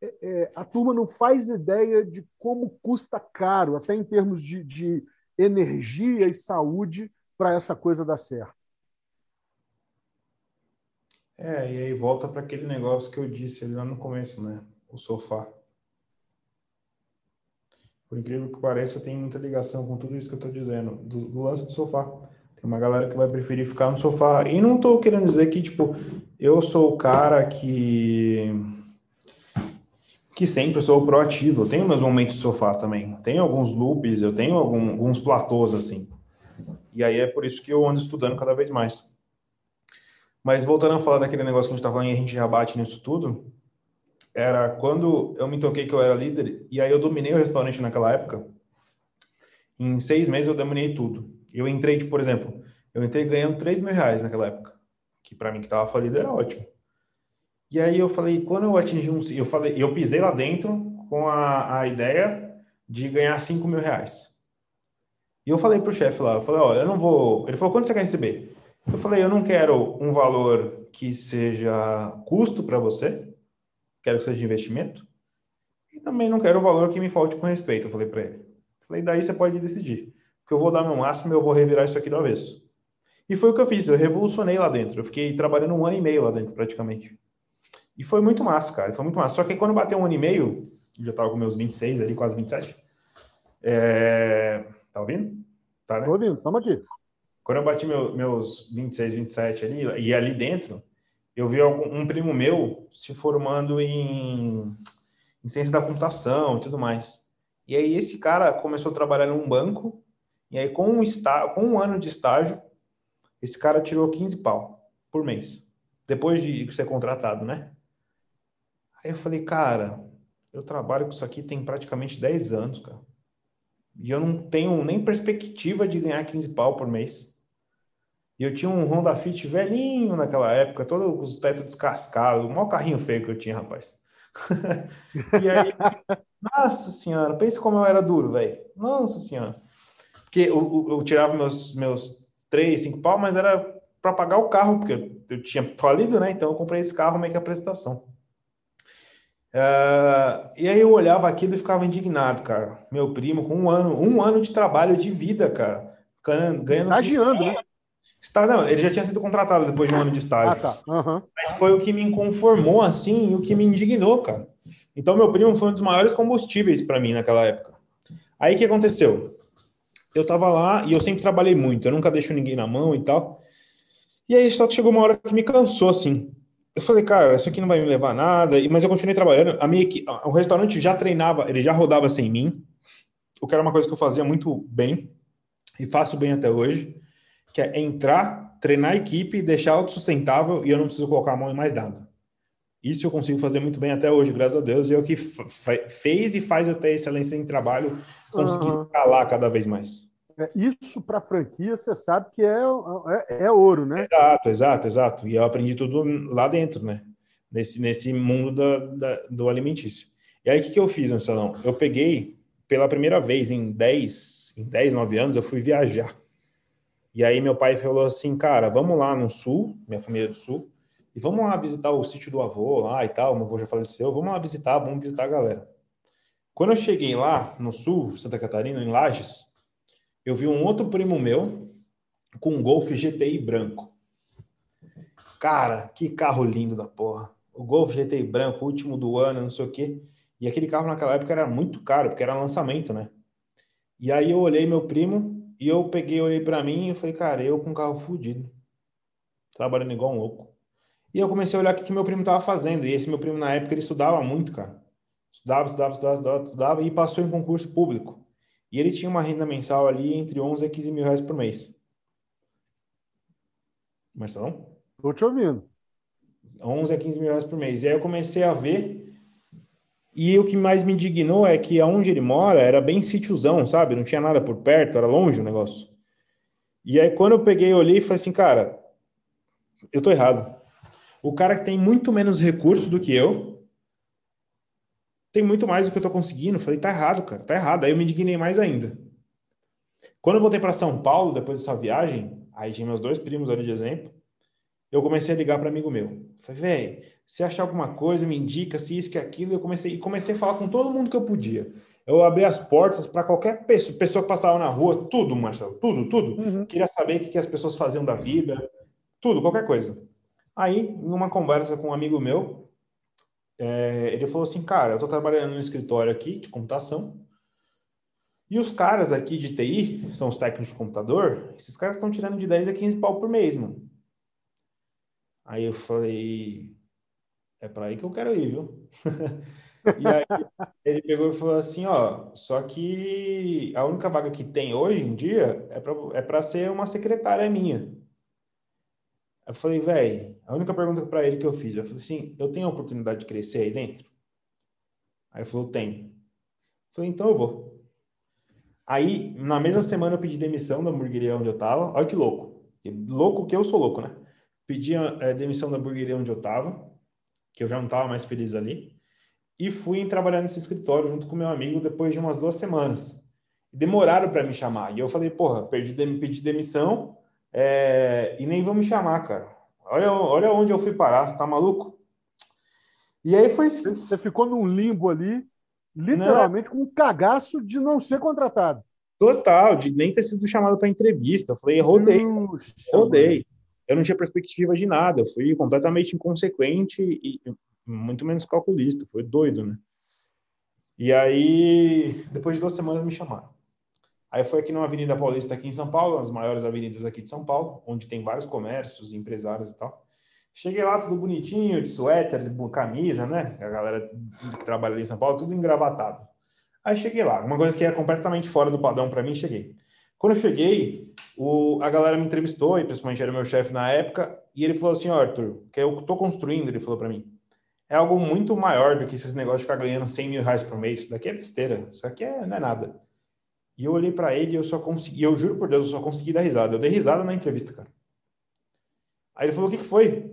É, é, a turma não faz ideia de como custa caro, até em termos de, de energia e saúde para essa coisa dar certo. É, e aí volta para aquele negócio que eu disse ali lá no começo, né? O sofá. Por incrível que pareça, tem muita ligação com tudo isso que eu estou dizendo, do, do, lance do sofá. Tem uma galera que vai preferir ficar no sofá. E não estou querendo dizer que, tipo, eu sou o cara que que sempre sou proativo. Eu tenho meus momentos de sofá também. Tenho alguns loops, eu tenho algum, alguns platôs assim. E aí é por isso que eu ando estudando cada vez mais. Mas voltando a falar daquele negócio que a gente estava falando e a gente já bate nisso tudo, era quando eu me toquei que eu era líder, e aí eu dominei o restaurante naquela época. Em seis meses eu dominei tudo. Eu entrei, tipo, por exemplo, eu entrei ganhando 3 mil reais naquela época, que para mim que estava falido era ótimo. E aí eu falei, quando eu atingi um. Eu falei, eu pisei lá dentro com a, a ideia de ganhar 5 mil reais. E eu falei pro chefe lá, eu falei, ó, eu não vou. Ele falou, quanto você quer receber? Eu falei, eu não quero um valor que seja custo para você, quero que seja de investimento, e também não quero um valor que me falte com respeito, eu falei para ele. Eu falei, daí você pode decidir, porque eu vou dar meu máximo e eu vou revirar isso aqui do avesso. E foi o que eu fiz, eu revolucionei lá dentro, eu fiquei trabalhando um ano e meio lá dentro praticamente. E foi muito massa, cara. Foi muito massa. Só que quando bateu um ano e meio, já tava com meus 26 ali, quase 27. É... Tá ouvindo? Tá, né? Tô ouvindo, estamos aqui. Quando eu bati meu, meus 26, 27 ali, e ali dentro, eu vi algum, um primo meu se formando em, em ciência da computação e tudo mais. E aí esse cara começou a trabalhar num banco, e aí com um, está, com um ano de estágio, esse cara tirou 15 pau por mês, depois de ser contratado, né? Aí eu falei, cara, eu trabalho com isso aqui tem praticamente 10 anos, cara. E eu não tenho nem perspectiva de ganhar 15 pau por mês. E eu tinha um Honda Fit velhinho naquela época, todo os tetos descascados, o maior carrinho feio que eu tinha, rapaz. e aí, nossa senhora, pensa como eu era duro, velho. Nossa senhora. Porque eu, eu, eu, tirava meus, meus 3, 5 pau, mas era para pagar o carro, porque eu, eu tinha falido, né? Então eu comprei esse carro meio que a apresentação. Uh, e aí eu olhava aquilo e ficava indignado, cara. Meu primo com um ano, um ano de trabalho de vida, cara. Ganhando, ganhando Estagiando, né? Está, não, ele já tinha sido contratado depois de um ano de estágio. Ah, tá. Uhum. Mas foi o que me inconformou, assim, e o que me indignou, cara. Então, meu primo foi um dos maiores combustíveis para mim naquela época. Aí, o que aconteceu? Eu tava lá e eu sempre trabalhei muito, eu nunca deixo ninguém na mão e tal. E aí, só que chegou uma hora que me cansou, assim. Eu falei, cara, isso aqui não vai me levar a nada, mas eu continuei trabalhando. A minha, o restaurante já treinava, ele já rodava sem mim, o que era uma coisa que eu fazia muito bem e faço bem até hoje, que é entrar, treinar a equipe, deixar autossustentável e eu não preciso colocar a mão em mais nada. Isso eu consigo fazer muito bem até hoje, graças a Deus, e é o que fez e faz eu ter excelência em trabalho, conseguir uhum. lá cada vez mais. É, isso para franquia, você sabe que é, é, é, ouro, né? Exato, exato, exato. E eu aprendi tudo lá dentro, né? Nesse, nesse mundo da, da do alimentício. E aí, o que, que eu fiz no salão? Eu peguei, pela primeira vez em 10, em 10, 9 anos, eu fui viajar. E aí meu pai falou assim, cara, vamos lá no sul, minha família é do sul, e vamos lá visitar o sítio do avô lá e tal, meu avô já faleceu, vamos lá visitar, vamos visitar a galera. Quando eu cheguei lá no sul, Santa Catarina, em Lages, eu vi um outro primo meu com um Golf GTI branco. Cara, que carro lindo da porra. O Golf GTI branco, último do ano, não sei o quê. E aquele carro naquela época era muito caro, porque era lançamento, né? E aí eu olhei meu primo e eu peguei, olhei para mim e falei, cara, eu com carro fudido, trabalhando igual um louco. E eu comecei a olhar o que meu primo tava fazendo. E esse meu primo, na época, ele estudava muito, cara. Estudava, estudava, estudava, estudava, estudava e passou em concurso público. E ele tinha uma renda mensal ali entre 11 a 15 mil reais por mês. Marcelão? Estou te ouvindo. 11 a 15 mil reais por mês. E aí eu comecei a ver e o que mais me indignou é que aonde ele mora era bem sítiozão, sabe? Não tinha nada por perto, era longe o negócio. E aí quando eu peguei, olhei e falei assim, cara, eu tô errado. O cara que tem muito menos recursos do que eu tem muito mais do que eu tô conseguindo. falei, tá errado, cara, tá errado. Aí eu me indignei mais ainda. Quando eu voltei para São Paulo, depois dessa viagem, aí tinha meus dois primos ali de exemplo, eu comecei a ligar para amigo meu. Falei, velho, se achar alguma coisa, me indica, se isso, que aquilo. Eu comecei, e comecei a falar com todo mundo que eu podia. Eu abri as portas para qualquer pessoa, pessoa que passava na rua, tudo, Marcelo, tudo, tudo. Uhum. Queria saber o que, que as pessoas faziam da vida, tudo, qualquer coisa. Aí, numa conversa com um amigo meu, é, ele falou assim, cara, eu estou trabalhando no escritório aqui de computação, e os caras aqui de TI, são os técnicos de computador, esses caras estão tirando de 10 a 15 pau por mês, mano. Aí eu falei, é para aí que eu quero ir, viu? e aí ele pegou e falou assim, ó, só que a única vaga que tem hoje em dia é para é ser uma secretária minha. Eu falei, velho, a única pergunta para ele que eu fiz, eu falei assim, eu tenho a oportunidade de crescer aí dentro? Aí ele falou, tem. Eu falei, então eu vou. Aí, na mesma semana, eu pedi demissão da hamburgueria onde eu tava. Olha que louco. louco que eu sou louco, né? Pedi a, a demissão da hamburgueria onde eu tava que eu já não estava mais feliz ali, e fui trabalhar nesse escritório junto com meu amigo depois de umas duas semanas. Demoraram para me chamar, e eu falei, porra, perdi, pedi demissão é, e nem vão me chamar, cara. Olha, olha onde eu fui parar, você tá maluco? E aí foi isso. Você ficou num limbo ali, literalmente não. com um cagaço de não ser contratado. Total, de nem ter sido chamado para entrevista. Eu falei, rodei, rodei eu não tinha perspectiva de nada, eu fui completamente inconsequente e muito menos calculista, foi doido, né? E aí, depois de duas semanas, me chamaram. Aí foi aqui numa Avenida Paulista, aqui em São Paulo, uma das maiores avenidas aqui de São Paulo, onde tem vários comércios, empresários e tal. Cheguei lá tudo bonitinho, de suéter, de camisa, né? A galera que trabalha ali em São Paulo, tudo engravatado. Aí cheguei lá, uma coisa que é completamente fora do padrão para mim, cheguei. Quando eu cheguei, o, a galera me entrevistou, e principalmente era meu chefe na época, e ele falou assim, Arthur, que eu estou construindo, ele falou para mim, é algo muito maior do que esses negócios de ficar ganhando 100 mil reais por mês. Isso daqui é besteira, isso aqui é, não é nada. E eu olhei para ele e eu só consegui, eu juro por Deus, eu só consegui dar risada. Eu dei risada na entrevista, cara. Aí ele falou, o que, que foi?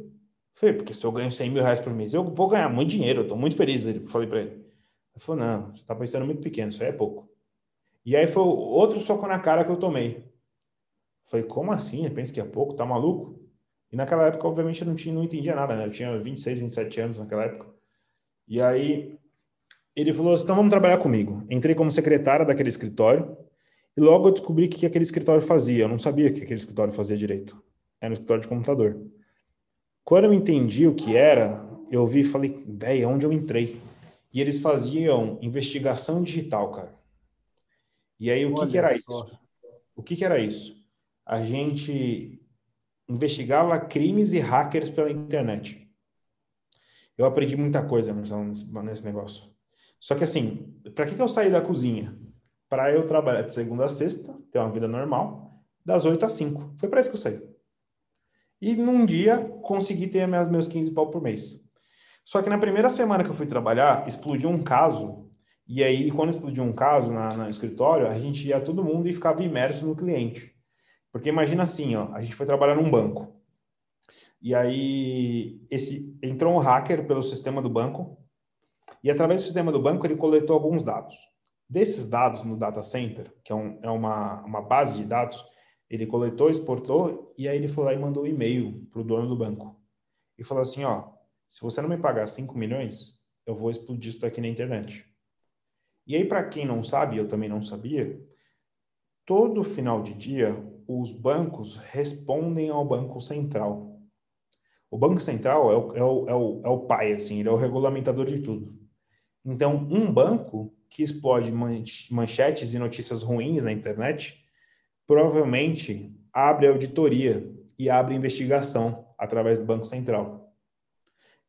Falei, porque se eu ganho 100 mil reais por mês, eu vou ganhar muito dinheiro, eu tô muito feliz. Eu falei para ele. Ele falou, não, você tá pensando muito pequeno, isso aí é pouco. E aí foi outro soco na cara que eu tomei. Falei, como assim? Eu penso que é pouco, tá maluco? E naquela época, obviamente, eu não, tinha, não entendia nada, né? Eu tinha 26, 27 anos naquela época. E aí ele falou assim, então vamos trabalhar comigo. Entrei como secretária daquele escritório e logo eu descobri o que aquele escritório fazia. Eu não sabia o que aquele escritório fazia direito. Era um escritório de computador. Quando eu entendi o que era, eu vi e falei, velho, onde eu entrei? E eles faziam investigação digital, cara. E aí, o que, que era só. isso? O que, que era isso? A gente investigava crimes e hackers pela internet. Eu aprendi muita coisa nesse, nesse negócio. Só que assim, para que, que eu saí da cozinha? Para eu trabalhar de segunda a sexta, ter uma vida normal, das 8 às 5. Foi para isso que eu saí. E num dia consegui ter meus 15 pau por mês. Só que na primeira semana que eu fui trabalhar, explodiu um caso e aí, quando explodiu um caso na, no escritório, a gente ia todo mundo e ficava imerso no cliente. Porque imagina assim, ó, a gente foi trabalhar num banco. E aí esse entrou um hacker pelo sistema do banco e através do sistema do banco ele coletou alguns dados. Desses dados no data center, que é, um, é uma, uma base de dados, Ele coletou, exportou e aí ele foi lá e mandou um e-mail para o dono do banco. E falou assim, ó, se você não me pagar 5 milhões, eu vou explodir isso aqui na internet. E aí, para quem não sabe, eu também não sabia, todo final de dia, os bancos respondem ao Banco Central. O Banco Central é o, é o, é o, é o pai, assim, ele é o regulamentador de tudo. Então, um banco que explode manchetes e notícias ruins na internet, provavelmente abre auditoria e abre investigação através do Banco Central.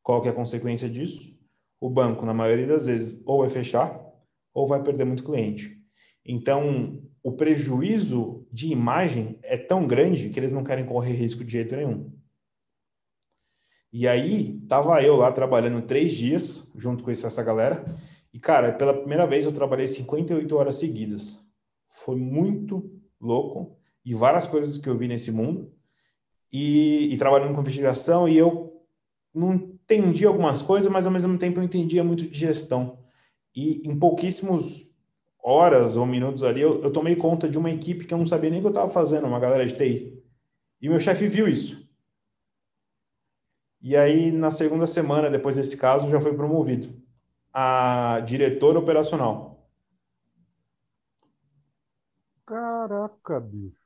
Qual que é a consequência disso? O banco, na maioria das vezes, ou vai fechar ou vai perder muito cliente. Então, o prejuízo de imagem é tão grande que eles não querem correr risco de jeito nenhum. E aí, tava eu lá trabalhando três dias, junto com essa galera, e, cara, pela primeira vez eu trabalhei 58 horas seguidas. Foi muito louco, e várias coisas que eu vi nesse mundo, e, e trabalhando com investigação, e eu não entendi algumas coisas, mas ao mesmo tempo eu entendia muito de gestão. E em pouquíssimos horas ou minutos ali, eu, eu tomei conta de uma equipe que eu não sabia nem o que eu estava fazendo, uma galera de TI. E meu chefe viu isso. E aí, na segunda semana, depois desse caso, já foi promovido a diretor operacional. Caraca, bicho.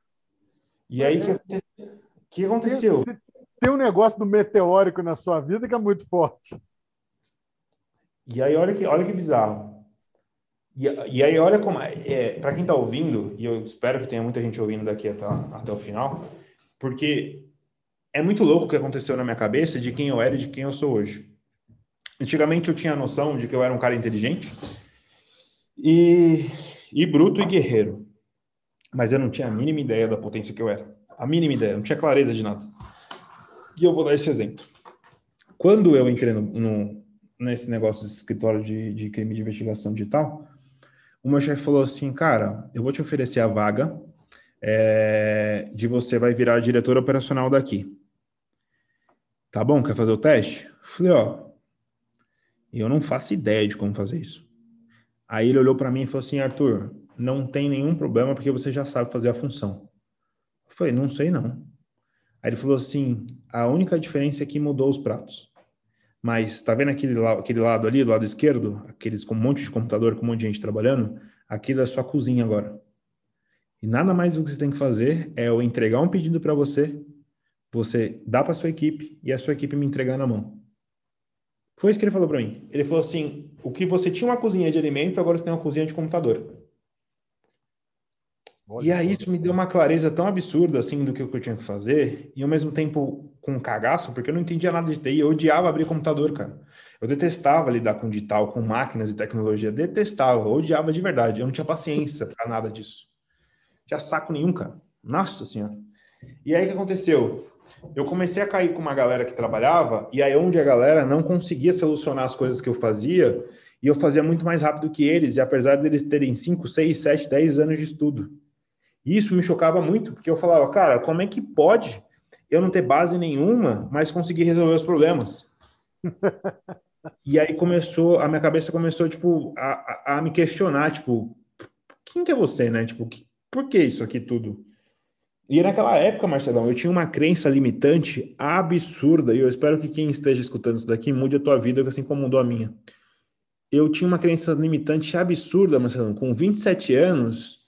E aí, o é, que, que aconteceu? Tem, tem um negócio do meteórico na sua vida que é muito forte. E aí, olha que, olha que bizarro. E, e aí, olha como. É, é para quem está ouvindo, e eu espero que tenha muita gente ouvindo daqui até, até o final, porque é muito louco o que aconteceu na minha cabeça de quem eu era e de quem eu sou hoje. Antigamente eu tinha a noção de que eu era um cara inteligente e, e bruto e guerreiro, mas eu não tinha a mínima ideia da potência que eu era. A mínima ideia, não tinha clareza de nada. E eu vou dar esse exemplo. Quando eu entrei no, no nesse negócio de escritório de, de crime de investigação digital, o meu chefe falou assim, cara, eu vou te oferecer a vaga é, de você vai virar diretor operacional daqui. Tá bom? Quer fazer o teste? Falei, ó, eu não faço ideia de como fazer isso. Aí ele olhou para mim e falou assim, Arthur, não tem nenhum problema porque você já sabe fazer a função. Eu falei, não sei não. Aí ele falou assim, a única diferença é que mudou os pratos. Mas tá vendo aquele, aquele lado ali, do lado esquerdo, aqueles com um monte de computador, com um monte de gente trabalhando? Aquilo é sua cozinha agora. E nada mais do que você tem que fazer é eu entregar um pedido para você, você dá para sua equipe e a sua equipe me entregar na mão. Foi isso que ele falou para mim. Ele falou assim: o que você tinha uma cozinha de alimento, agora você tem uma cozinha de computador. Olha e aí isso me deu uma clareza tão absurda assim do que eu tinha que fazer, e ao mesmo tempo com um cagaço, porque eu não entendia nada de TI, eu odiava abrir computador, cara. Eu detestava lidar com digital, com máquinas e tecnologia, detestava, odiava de verdade. Eu não tinha paciência para nada disso. Não tinha saco nenhum, cara. Nossa senhora. E aí o que aconteceu? eu comecei a cair com uma galera que trabalhava, e aí onde a galera não conseguia solucionar as coisas que eu fazia, e eu fazia muito mais rápido que eles, e apesar deles terem 5, 6, 7, 10 anos de estudo. Isso me chocava muito, porque eu falava, cara, como é que pode eu não ter base nenhuma, mas conseguir resolver os problemas? e aí começou, a minha cabeça começou, tipo, a, a, a me questionar, tipo, quem que é você, né? Tipo, que, por que isso aqui tudo? E naquela época, Marcelão, eu tinha uma crença limitante absurda, e eu espero que quem esteja escutando isso daqui mude a tua vida, assim como mudou a minha. Eu tinha uma crença limitante absurda, Marcelão, com 27 anos,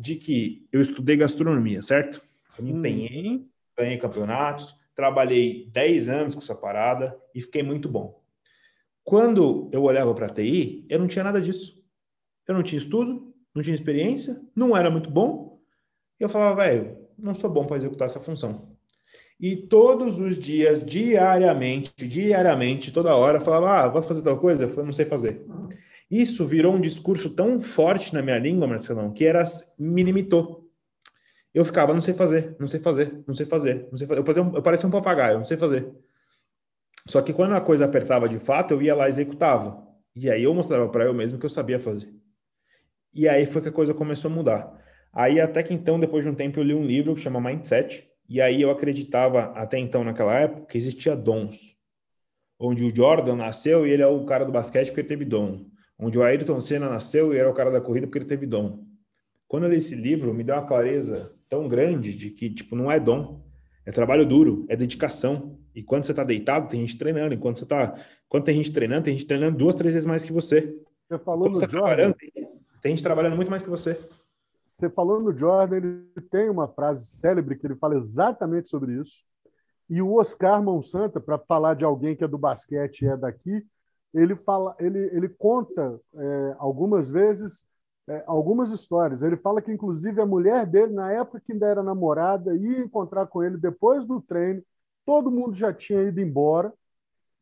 de que eu estudei gastronomia, certo? Eu me hum. empenhei, ganhei campeonatos, trabalhei 10 anos com essa parada e fiquei muito bom. Quando eu olhava para a TI, eu não tinha nada disso. Eu não tinha estudo, não tinha experiência, não era muito bom. E eu falava, velho, não sou bom para executar essa função. E todos os dias, diariamente, diariamente, toda hora, falava, ah, vai fazer tal coisa? Eu falei, não sei fazer. Isso virou um discurso tão forte na minha língua, Marcelão, que era, me limitou. Eu ficava, não sei fazer, não sei fazer, não sei fazer, não sei fazer. Eu, fazia um, eu parecia um papagaio, não sei fazer. Só que quando a coisa apertava de fato, eu ia lá e executava. E aí eu mostrava para eu mesmo que eu sabia fazer. E aí foi que a coisa começou a mudar. Aí até que então, depois de um tempo, eu li um livro que chama Mindset, e aí eu acreditava até então naquela época que existia dons. Onde o Jordan nasceu e ele é o cara do basquete porque teve dom. Onde o Ayrton Senna nasceu e era o cara da corrida porque ele teve dom. Quando eu li esse livro, me deu uma clareza tão grande de que, tipo, não é dom, é trabalho duro, é dedicação. E quando você está deitado, tem gente treinando. Enquanto você tá, quando tem gente treinando, tem gente treinando duas, três vezes mais que você. Você falou quando no você tá Jordan. Tem, tem gente trabalhando muito mais que você. Você falou no Jordan, ele tem uma frase célebre que ele fala exatamente sobre isso. E o Oscar Monsanto, para falar de alguém que é do basquete e é daqui, ele fala, ele, ele conta é, algumas vezes é, algumas histórias. Ele fala que, inclusive, a mulher dele, na época que ainda era namorada, ia encontrar com ele depois do treino. Todo mundo já tinha ido embora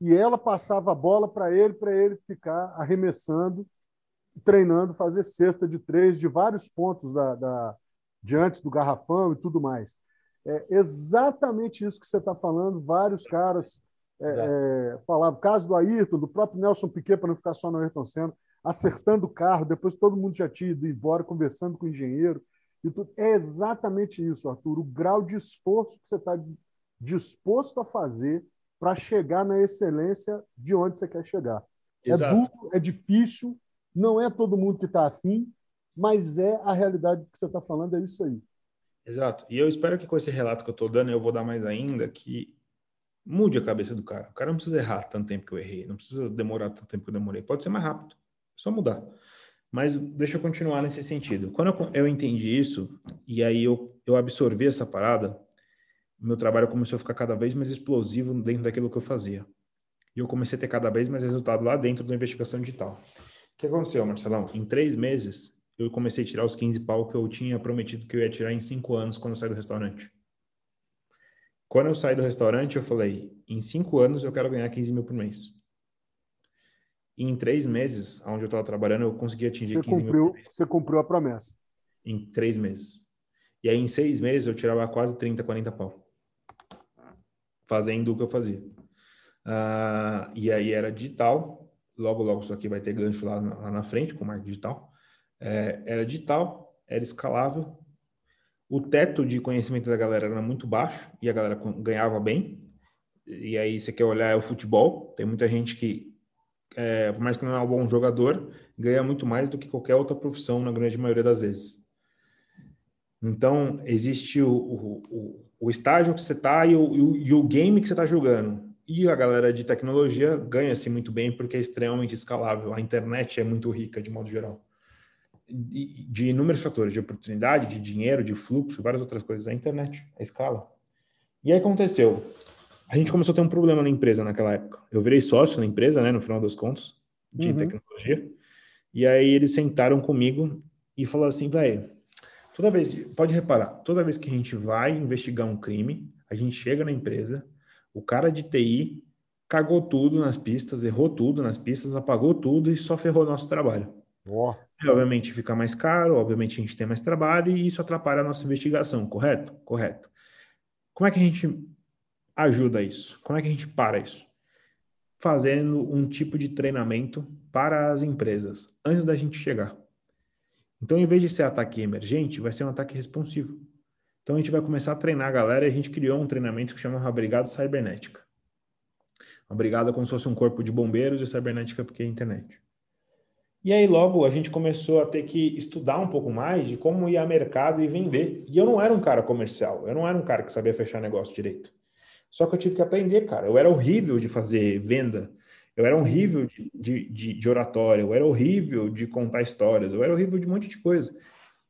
e ela passava a bola para ele, para ele ficar arremessando, treinando, fazer cesta de três de vários pontos da, da diante do garrafão e tudo mais. É exatamente isso que você está falando. Vários caras é, é, falavam, caso do Ayrton, do próprio Nelson Piquet, para não ficar só no Ayrton Senna, acertando o carro, depois todo mundo já tinha ido embora, conversando com o engenheiro. E tudo. É exatamente isso, Arthur, o grau de esforço que você está disposto a fazer para chegar na excelência de onde você quer chegar. É Exato. É duro, é difícil, não é todo mundo que está afim, mas é a realidade que você está falando, é isso aí. Exato. E eu espero que com esse relato que eu estou dando, eu vou dar mais ainda, que mude a cabeça do cara. O cara não precisa errar tanto tempo que eu errei, não precisa demorar tanto tempo que eu demorei. Pode ser mais rápido só mudar. Mas deixa eu continuar nesse sentido. Quando eu, eu entendi isso, e aí eu, eu absorvi essa parada, meu trabalho começou a ficar cada vez mais explosivo dentro daquilo que eu fazia. E eu comecei a ter cada vez mais resultado lá dentro da investigação digital. O que aconteceu, Marcelão? Em três meses, eu comecei a tirar os 15 pau que eu tinha prometido que eu ia tirar em cinco anos quando eu saí do restaurante. Quando eu saí do restaurante, eu falei, em cinco anos eu quero ganhar 15 mil por mês. E em três meses, onde eu estava trabalhando, eu consegui atingir você 15 cumpriu, mil. Você cumpriu a promessa. Em três meses. E aí, em seis meses, eu tirava quase 30, 40 pau. Fazendo o que eu fazia. Uh, e aí era digital. Logo, logo, isso aqui vai ter gancho lá na, lá na frente, com marketing digital. É, era digital, era escalável. O teto de conhecimento da galera era muito baixo e a galera ganhava bem. E aí, você quer olhar é o futebol. Tem muita gente que é, por mais que não é um bom jogador, ganha muito mais do que qualquer outra profissão, na grande maioria das vezes. Então, existe o, o, o, o estágio que você está e, e, e o, game que você está jogando. E a galera de tecnologia ganha-se muito bem porque é extremamente escalável. A internet é muito rica, de modo geral. De, inúmeros fatores, de oportunidade, de dinheiro, de fluxo, várias outras coisas. A internet, a escala. E aí aconteceu a gente começou a ter um problema na empresa naquela época. Eu virei sócio na empresa, né, no final dos contos, de uhum. tecnologia. E aí eles sentaram comigo e falaram assim, velho, toda vez, pode reparar, toda vez que a gente vai investigar um crime, a gente chega na empresa, o cara de TI cagou tudo nas pistas, errou tudo nas pistas, apagou tudo e só ferrou nosso trabalho. Oh. Obviamente fica mais caro, obviamente a gente tem mais trabalho e isso atrapalha a nossa investigação, correto? Correto. Como é que a gente ajuda isso? Como é que a gente para isso? Fazendo um tipo de treinamento para as empresas antes da gente chegar. Então, em vez de ser ataque emergente, vai ser um ataque responsivo. Então, a gente vai começar a treinar a galera e a gente criou um treinamento que chama Brigada Cybernética. Uma brigada como se fosse um corpo de bombeiros e cibernética porque é internet. E aí, logo, a gente começou a ter que estudar um pouco mais de como ir a mercado e vender. E eu não era um cara comercial, eu não era um cara que sabia fechar negócio direito. Só que eu tive que aprender, cara. Eu era horrível de fazer venda, eu era horrível de, de, de, de oratória, eu era horrível de contar histórias, eu era horrível de um monte de coisa.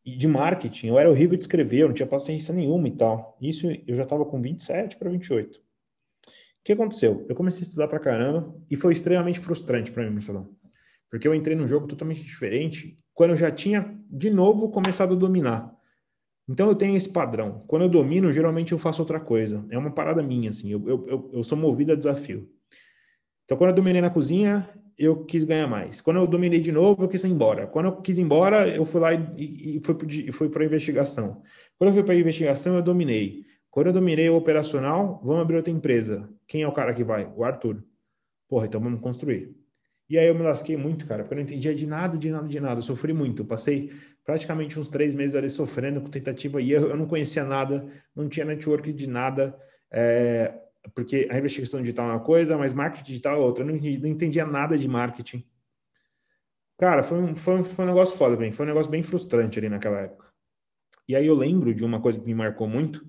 E de marketing, eu era horrível de escrever, eu não tinha paciência nenhuma e tal. Isso eu já estava com 27 para 28. O que aconteceu? Eu comecei a estudar para caramba e foi extremamente frustrante para mim, Marcelão. Porque eu entrei num jogo totalmente diferente quando eu já tinha, de novo, começado a dominar. Então eu tenho esse padrão. Quando eu domino, geralmente eu faço outra coisa. É uma parada minha, assim. Eu, eu, eu sou movido a desafio. Então quando eu dominei na cozinha, eu quis ganhar mais. Quando eu dominei de novo, eu quis ir embora. Quando eu quis ir embora, eu fui lá e, e fui, para investigação. Quando eu fui para investigação, eu dominei. Quando eu dominei o operacional, vamos abrir outra empresa. Quem é o cara que vai? O Arthur. Porra, então vamos construir. E aí eu me lasquei muito, cara, porque eu não entendia de nada, de nada, de nada. Eu sofri muito. Eu passei praticamente uns três meses ali sofrendo com tentativa e erro. Eu não conhecia nada, não tinha network de nada, é, porque a investigação digital é uma coisa, mas marketing digital é outra. Eu não entendia, não entendia nada de marketing. Cara, foi um, foi, foi um negócio foda, bem. Foi um negócio bem frustrante ali naquela época. E aí eu lembro de uma coisa que me marcou muito.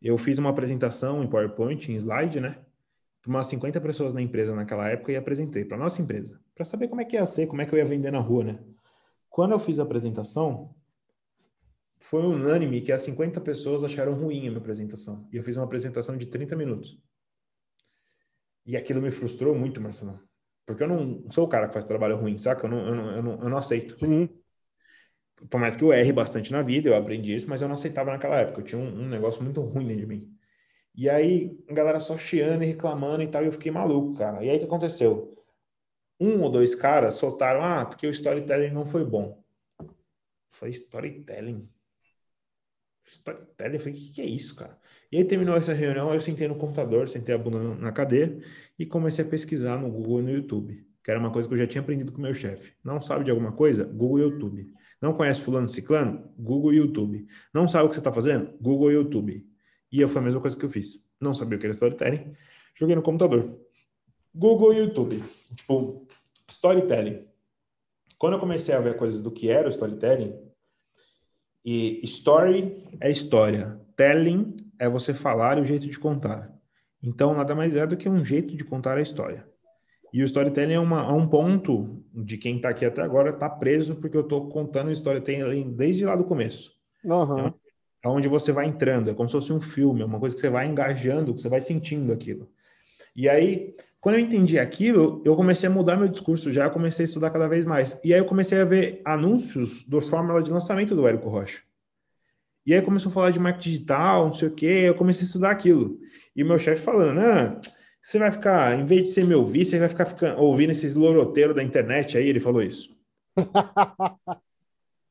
Eu fiz uma apresentação em PowerPoint, em slide, né? Para umas 50 pessoas na empresa naquela época e apresentei para nossa empresa, para saber como é que ia ser, como é que eu ia vender na rua, né? Quando eu fiz a apresentação, foi unânime que as 50 pessoas acharam ruim a minha apresentação. E eu fiz uma apresentação de 30 minutos. E aquilo me frustrou muito, Marcelo. Porque eu não sou o cara que faz trabalho ruim, saca? Eu não, eu não, eu não, eu não aceito. Sim. Por mais que eu erre bastante na vida, eu aprendi isso, mas eu não aceitava naquela época. Eu tinha um, um negócio muito ruim dentro de mim. E aí, a galera só chiando e reclamando e tal, e eu fiquei maluco, cara. E aí, o que aconteceu? Um ou dois caras soltaram, ah, porque o storytelling não foi bom. Foi storytelling. Storytelling, eu falei, o que, que é isso, cara? E aí terminou essa reunião, eu sentei no computador, sentei a bunda na cadeira e comecei a pesquisar no Google e no YouTube, que era uma coisa que eu já tinha aprendido com meu chefe. Não sabe de alguma coisa? Google e YouTube. Não conhece fulano ciclano? Google e YouTube. Não sabe o que você está fazendo? Google e YouTube. E eu foi a mesma coisa que eu fiz. Não sabia o que era storytelling, joguei no computador. Google e YouTube. Tipo, storytelling. Quando eu comecei a ver coisas do que era o storytelling, e story é história, telling é você falar e o jeito de contar. Então, nada mais é do que um jeito de contar a história. E o storytelling é, uma, é um ponto de quem está aqui até agora está preso porque eu estou contando o storytelling desde lá do começo. Uhum. É onde você vai entrando, é como se fosse um filme, é uma coisa que você vai engajando, que você vai sentindo aquilo. E aí, quando eu entendi aquilo, eu comecei a mudar meu discurso já, comecei a estudar cada vez mais. E aí eu comecei a ver anúncios do fórmula de lançamento do Érico Rocha. E aí começou a falar de marketing digital, não sei o quê, eu comecei a estudar aquilo. E meu chefe falando, ah, você vai ficar, em vez de ser me ouvir, você vai ficar ficando, ouvindo esses loroteiros da internet aí, ele falou isso.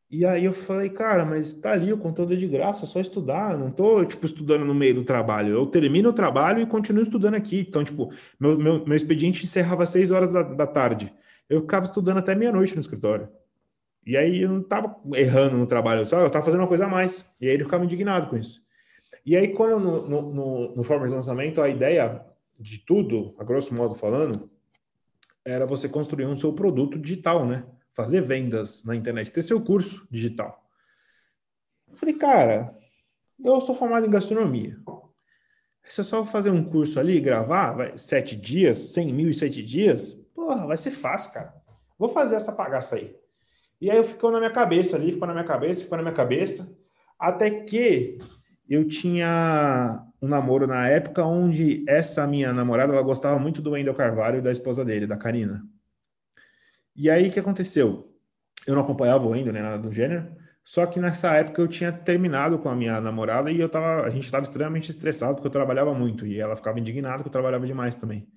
e aí eu falei, cara, mas tá ali o conteúdo é de graça, é só estudar, não tô, tipo, estudando no meio do trabalho. Eu termino o trabalho e continuo estudando aqui. Então, tipo, meu, meu, meu expediente encerrava às seis horas da, da tarde. Eu ficava estudando até meia-noite no escritório. E aí eu não estava errando no trabalho, só eu estava fazendo uma coisa a mais. E aí ele ficava indignado com isso. E aí, quando no, no, no, no Formas de Lançamento, a ideia de tudo, a grosso modo falando, era você construir um seu produto digital, né? Fazer vendas na internet, ter seu curso digital. Eu falei, cara, eu sou formado em gastronomia. Se eu só fazer um curso ali, gravar, vai, sete dias, cem mil e sete dias, porra, vai ser fácil, cara. Vou fazer essa bagaça aí. E aí ficou na minha cabeça ali, ficou na minha cabeça, ficou na minha cabeça, até que eu tinha um namoro na época onde essa minha namorada, ela gostava muito do Wendel Carvalho e da esposa dele, da Karina. E aí o que aconteceu? Eu não acompanhava o Wendel, nem nada do gênero, só que nessa época eu tinha terminado com a minha namorada e eu tava, a gente estava extremamente estressado porque eu trabalhava muito e ela ficava indignada que eu trabalhava demais também.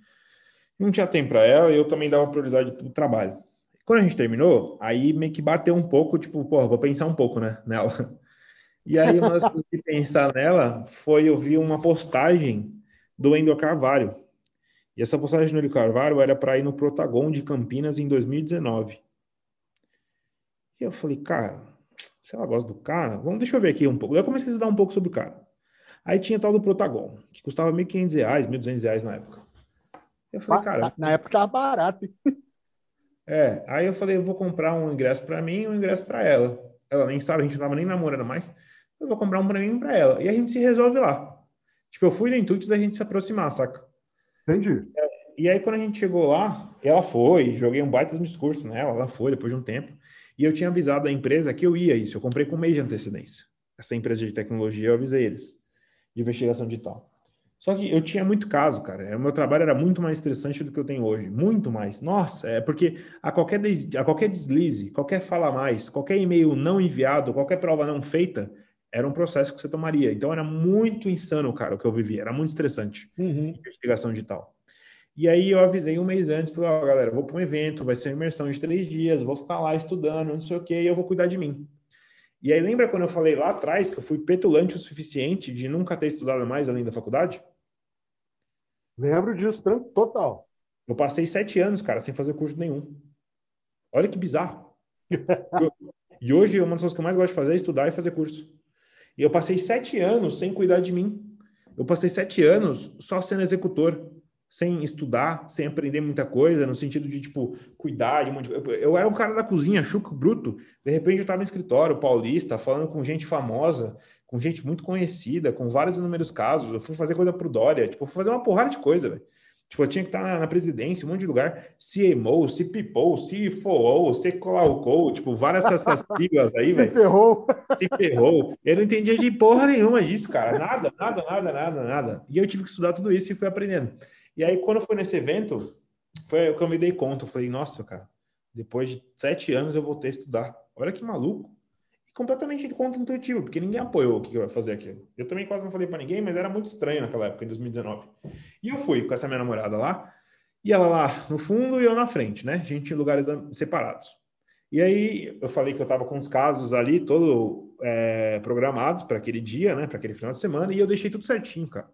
Não tinha tempo para ela e eu também dava prioridade para o trabalho. Quando a gente terminou, aí meio que bateu um pouco, tipo, pô, vou pensar um pouco, né, nela. E aí uma das coisas que pensar nela foi eu vi uma postagem do Endo Carvalho. E essa postagem do Endo Carvalho era para ir no Protagon de Campinas em 2019. E eu falei, cara, se ela gosta do cara, vamos, deixa eu ver aqui um pouco. Eu comecei a estudar um pouco sobre o cara. Aí tinha tal do Protagon, que custava R$ 1.500, R$ 1.200 na época. Eu falei, cara. Na época estava barato. É, aí eu falei, eu vou comprar um ingresso para mim e um ingresso para ela. Ela nem sabe, a gente não tava nem namorando mais. Eu vou comprar um para mim e para ela. E a gente se resolve lá. Tipo, eu fui no intuito da gente se aproximar, saca? Entendi. É, e aí, quando a gente chegou lá, ela foi, joguei um baita de discurso nela, ela foi depois de um tempo. E eu tinha avisado a empresa que eu ia isso. Eu comprei com um mês de antecedência. Essa empresa de tecnologia, eu avisei eles, de investigação digital. Só que eu tinha muito caso, cara. O meu trabalho era muito mais estressante do que eu tenho hoje. Muito mais. Nossa, é porque a qualquer, des... a qualquer deslize, qualquer fala mais, qualquer e-mail não enviado, qualquer prova não feita, era um processo que você tomaria. Então era muito insano, cara, o que eu vivia. Era muito estressante. Uhum. Investigação digital. E aí eu avisei um mês antes, falei, ó, oh, galera, vou para um evento, vai ser uma imersão de três dias, vou ficar lá estudando, não sei o quê, e eu vou cuidar de mim. E aí lembra quando eu falei lá atrás que eu fui petulante o suficiente de nunca ter estudado mais além da faculdade? Lembro disso, total. Eu passei sete anos, cara, sem fazer curso nenhum. Olha que bizarro. e hoje uma das coisas que eu mais gosto de fazer é estudar e fazer curso. E eu passei sete anos sem cuidar de mim. Eu passei sete anos só sendo executor. sem estudar, sem aprender muita coisa, no sentido de, tipo, cuidar de um monte de... eu, eu era um cara da cozinha, chuco, bruto. De repente eu estava no escritório paulista, falando com gente famosa, com gente muito conhecida, com vários inúmeros casos. Eu fui fazer coisa pro Dória, tipo, fui fazer uma porrada de coisa, velho. Tipo, eu tinha que estar na, na, presidência, um monte de lugar. CMO, CPO, CFO, CCLAUCO, tipo, várias essas siglas aí, velho. Se ferrou. Se ferrou. Eu não entendia de porra nenhuma disso, cara. Nada, nada, nada, nada, nada. E eu tive que estudar tudo isso e fui aprendendo. E aí, quando foi nesse evento, foi o que eu me dei conta. Eu falei, nossa, cara, depois de sete anos eu voltei a estudar. Olha que maluco completamente contra-intuitivo, porque ninguém apoiou o que eu ia fazer aquilo. Eu também quase não falei para ninguém, mas era muito estranho naquela época, em 2019. E eu fui com essa minha namorada lá, e ela lá no fundo e eu na frente, né? Gente em lugares separados. E aí eu falei que eu estava com os casos ali, todo é, programados para aquele dia, né? Para aquele final de semana, e eu deixei tudo certinho, cara.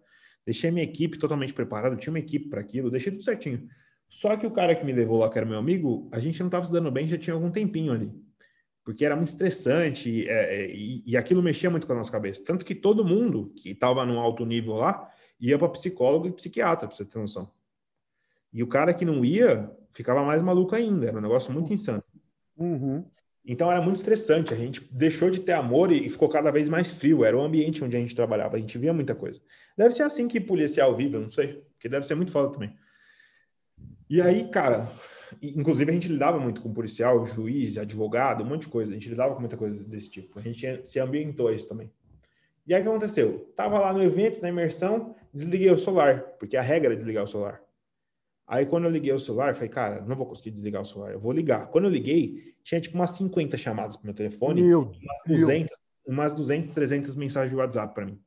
Deixei minha equipe totalmente preparada, tinha uma equipe para aquilo, deixei tudo certinho. Só que o cara que me levou lá, que era meu amigo, a gente não estava se dando bem, já tinha algum tempinho ali porque era muito estressante é, é, e, e, aquilo mexia muito com a nossa cabeça. Tanto que todo mundo que estava num alto nível lá ia para psicólogo e psiquiatra, para você ter noção. E o cara que não ia ficava mais maluco ainda, era um negócio muito insano. Uhum. Então era muito estressante, a gente deixou de ter amor e ficou cada vez mais frio, era o ambiente onde a gente trabalhava, a gente via muita coisa. Deve ser assim que policial vive, eu não sei, porque deve ser muito foda também. E aí, cara, Inclusive, a gente lidava muito com policial, juiz, advogado, um monte de coisa. A gente lidava com muita coisa desse tipo. A gente se ambientou isso também. E aí o que aconteceu? Tava lá no evento, na imersão, desliguei o celular, porque a regra é desligar o celular. Aí quando eu liguei o celular, falei, cara, não vou conseguir desligar o celular, eu vou ligar. Quando eu liguei, tinha tipo umas 50 chamadas pro meu telefone, meu umas 200, umas 200, 300 mensagens de WhatsApp para mim.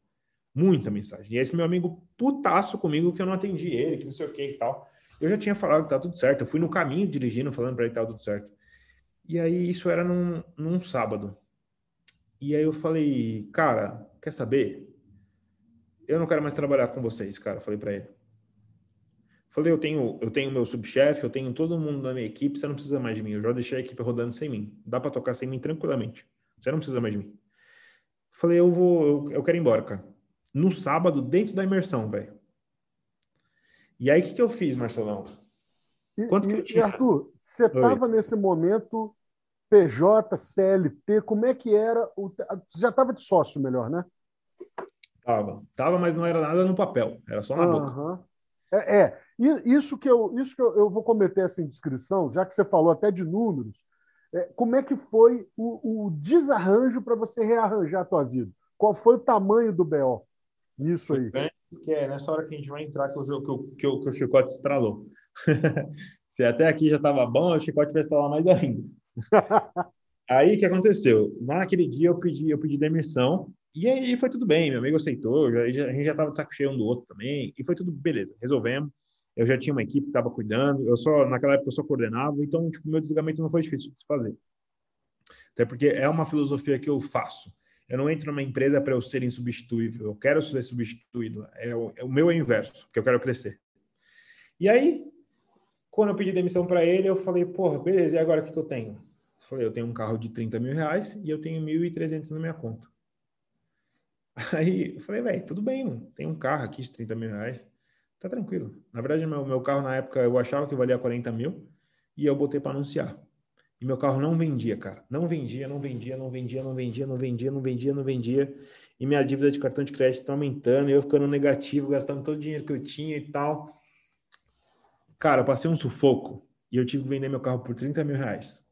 Muita mensagem. E esse meu amigo putaço comigo que eu não atendi ele, que não sei o que e tal. Eu já tinha falado que tá tudo certo. Eu fui no caminho dirigindo, falando para ele que tava tudo certo. E aí isso era num, num sábado. E aí eu falei, cara, quer saber? Eu não quero mais trabalhar com vocês, cara. Falei para ele. Falei, eu tenho, eu tenho meu subchefe, eu tenho todo mundo da minha equipe, você não precisa mais de mim. Eu já deixei a equipe rodando sem mim. Dá para tocar sem mim tranquilamente. Você não precisa mais de mim. Falei, eu vou, eu, eu quero ir embora, cara. No sábado, dentro da imersão, velho. E aí, o que, que eu fiz, Marcelão? Quanto e, que eu tinha? E Arthur, você estava nesse momento PJ, CLT, como é que era? O... Você já estava de sócio, melhor, né? Tava. Tava, mas não era nada no papel, era só na uhum. boca. É, é, isso que, eu, isso que eu, eu vou cometer essa indiscrição, já que você falou até de números, é, como é que foi o, o desarranjo para você rearranjar a tua vida? Qual foi o tamanho do BO nisso aí? Bem, que é nessa hora que a gente vai entrar que o, que, que, que o chicote estralou. Se até aqui já estava bom, o chicote vai estralar mais ainda. aí o que aconteceu? Naquele dia eu pedi, eu pedi demissão e aí foi tudo bem, meu amigo aceitou, já, a gente já estava de saco cheio um do outro também e foi tudo beleza, resolvemos. Eu já tinha uma equipe que estava cuidando, eu só naquela época eu só coordenava, então tipo meu desligamento não foi difícil de se fazer. Até porque é uma filosofia que eu faço. Eu não entro numa empresa para eu ser insubstituível. Eu quero ser substituído. É o, é o meu inverso, porque eu quero crescer. E aí, quando eu pedi demissão para ele, eu falei, porra, beleza, e agora o que, que eu tenho? Eu falei, eu tenho um carro de 30 mil reais e eu tenho 1.300 na minha conta. Aí eu falei, velho, tudo bem, mano. tem um carro aqui de 30 mil reais, tá tranquilo. Na verdade, meu, meu carro na época eu achava que valia 40 mil e eu botei para anunciar. E meu carro não vendia, cara. Não vendia, não vendia, não vendia, não vendia, não vendia, não vendia, não vendia. E minha dívida de cartão de crédito está aumentando, eu ficando negativo, gastando todo o dinheiro que eu tinha e tal. Cara, eu passei um sufoco e eu tive que vender meu carro por 30 mil reais.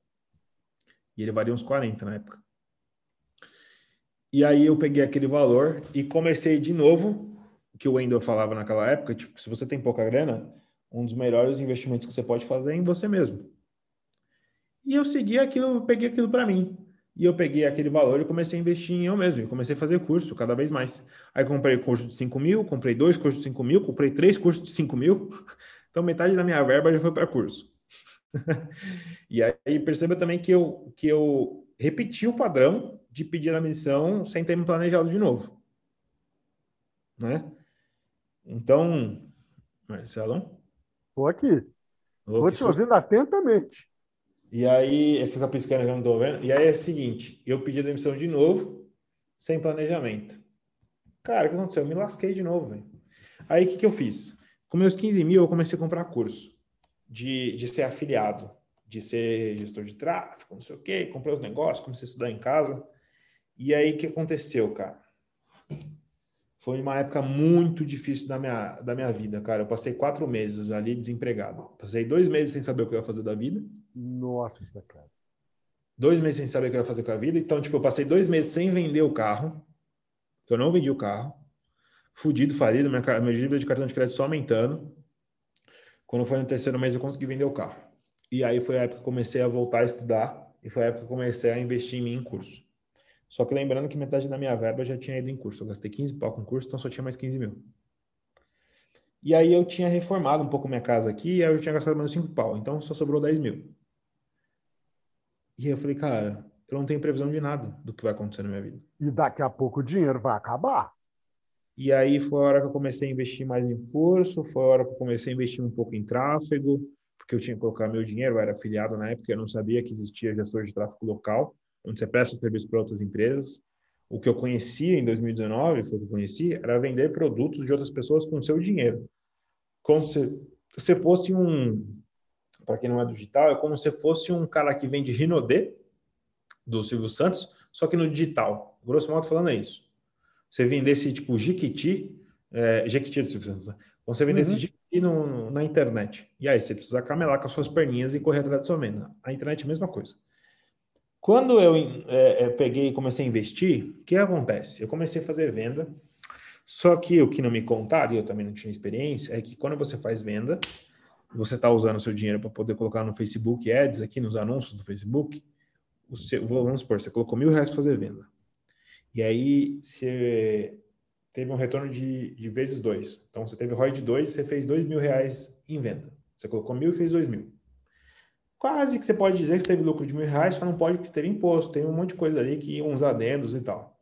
E ele valia uns 40 na época. E aí eu peguei aquele valor e comecei de novo, que o Wendel falava naquela época, tipo, se você tem pouca grana, um dos melhores investimentos que você pode fazer é em você mesmo. E eu segui aquilo, peguei aquilo para mim. E eu peguei aquele valor e comecei a investir em eu mesmo. E comecei a fazer curso cada vez mais. Aí comprei curso de 5 mil, comprei dois cursos de 5 mil, comprei três cursos de 5 mil. Então metade da minha verba já foi para curso. e aí perceba também que eu, que eu repeti o padrão de pedir a missão sem ter me planejado de novo. Né? Então, Marcelão? Estou aqui. Estou te ouvindo atentamente. E aí, é que eu piscando que eu não estou vendo. E aí é o seguinte: eu pedi a demissão de novo, sem planejamento. Cara, o que aconteceu? Eu me lasquei de novo, velho. Aí o que, que eu fiz? Com meus 15 mil, eu comecei a comprar curso de, de ser afiliado, de ser gestor de tráfego, não sei o quê. Comprei os negócios, comecei a estudar em casa. E aí, o que aconteceu, cara? Foi uma época muito difícil da minha, da minha vida, cara. Eu passei quatro meses ali desempregado. Passei dois meses sem saber o que eu ia fazer da vida. Nossa, cara. Dois meses sem saber o que eu ia fazer com a vida. Então, tipo, eu passei dois meses sem vender o carro. Eu não vendi o carro. Fudido, falido. Minha, minha dívida de cartão de crédito só aumentando. Quando foi no terceiro mês, eu consegui vender o carro. E aí foi a época que eu comecei a voltar a estudar. E foi a época que eu comecei a investir em mim em curso. Só que lembrando que metade da minha verba já tinha ido em curso. Eu gastei 15 pau com curso, então só tinha mais 15 mil. E aí eu tinha reformado um pouco minha casa aqui, e aí eu tinha gastado menos 5 pau. Então só sobrou 10 mil. E eu falei, cara, eu não tenho previsão de nada do que vai acontecer na minha vida. E daqui a pouco o dinheiro vai acabar. E aí foi a hora que eu comecei a investir mais em curso, foi a hora que eu comecei a investir um pouco em tráfego, porque eu tinha que colocar meu dinheiro, eu era afiliado na época, eu não sabia que existia gestor de tráfego local onde você presta serviço para outras empresas. O que eu conhecia em 2019, foi o que eu conheci, era vender produtos de outras pessoas com seu dinheiro. Como se você fosse um, para quem não é digital, é como se fosse um cara que vende Rinodê, do Silvio Santos, só que no digital. Grosso modo falando é isso. Você vendesse tipo Jiquiti, é, Jequiti do Silvio Santos, né? Então você vendesse uhum. Jiquiti no, na internet. E aí você precisa camelar com as suas perninhas e correr atrás da sua venda. A internet é a mesma coisa. Quando eu é, é, peguei e comecei a investir, o que acontece? Eu comecei a fazer venda, só que o que não me contaram, e eu também não tinha experiência, é que quando você faz venda, você está usando o seu dinheiro para poder colocar no Facebook Ads, aqui nos anúncios do Facebook, seu, vamos supor, você colocou mil reais para fazer venda. E aí você teve um retorno de, de vezes dois. Então você teve ROI de dois, você fez dois mil reais em venda. Você colocou mil e fez dois mil quase que você pode dizer que você teve lucro de mil reais, só não pode porque teve imposto, tem um monte de coisa ali, que uns adendos e tal.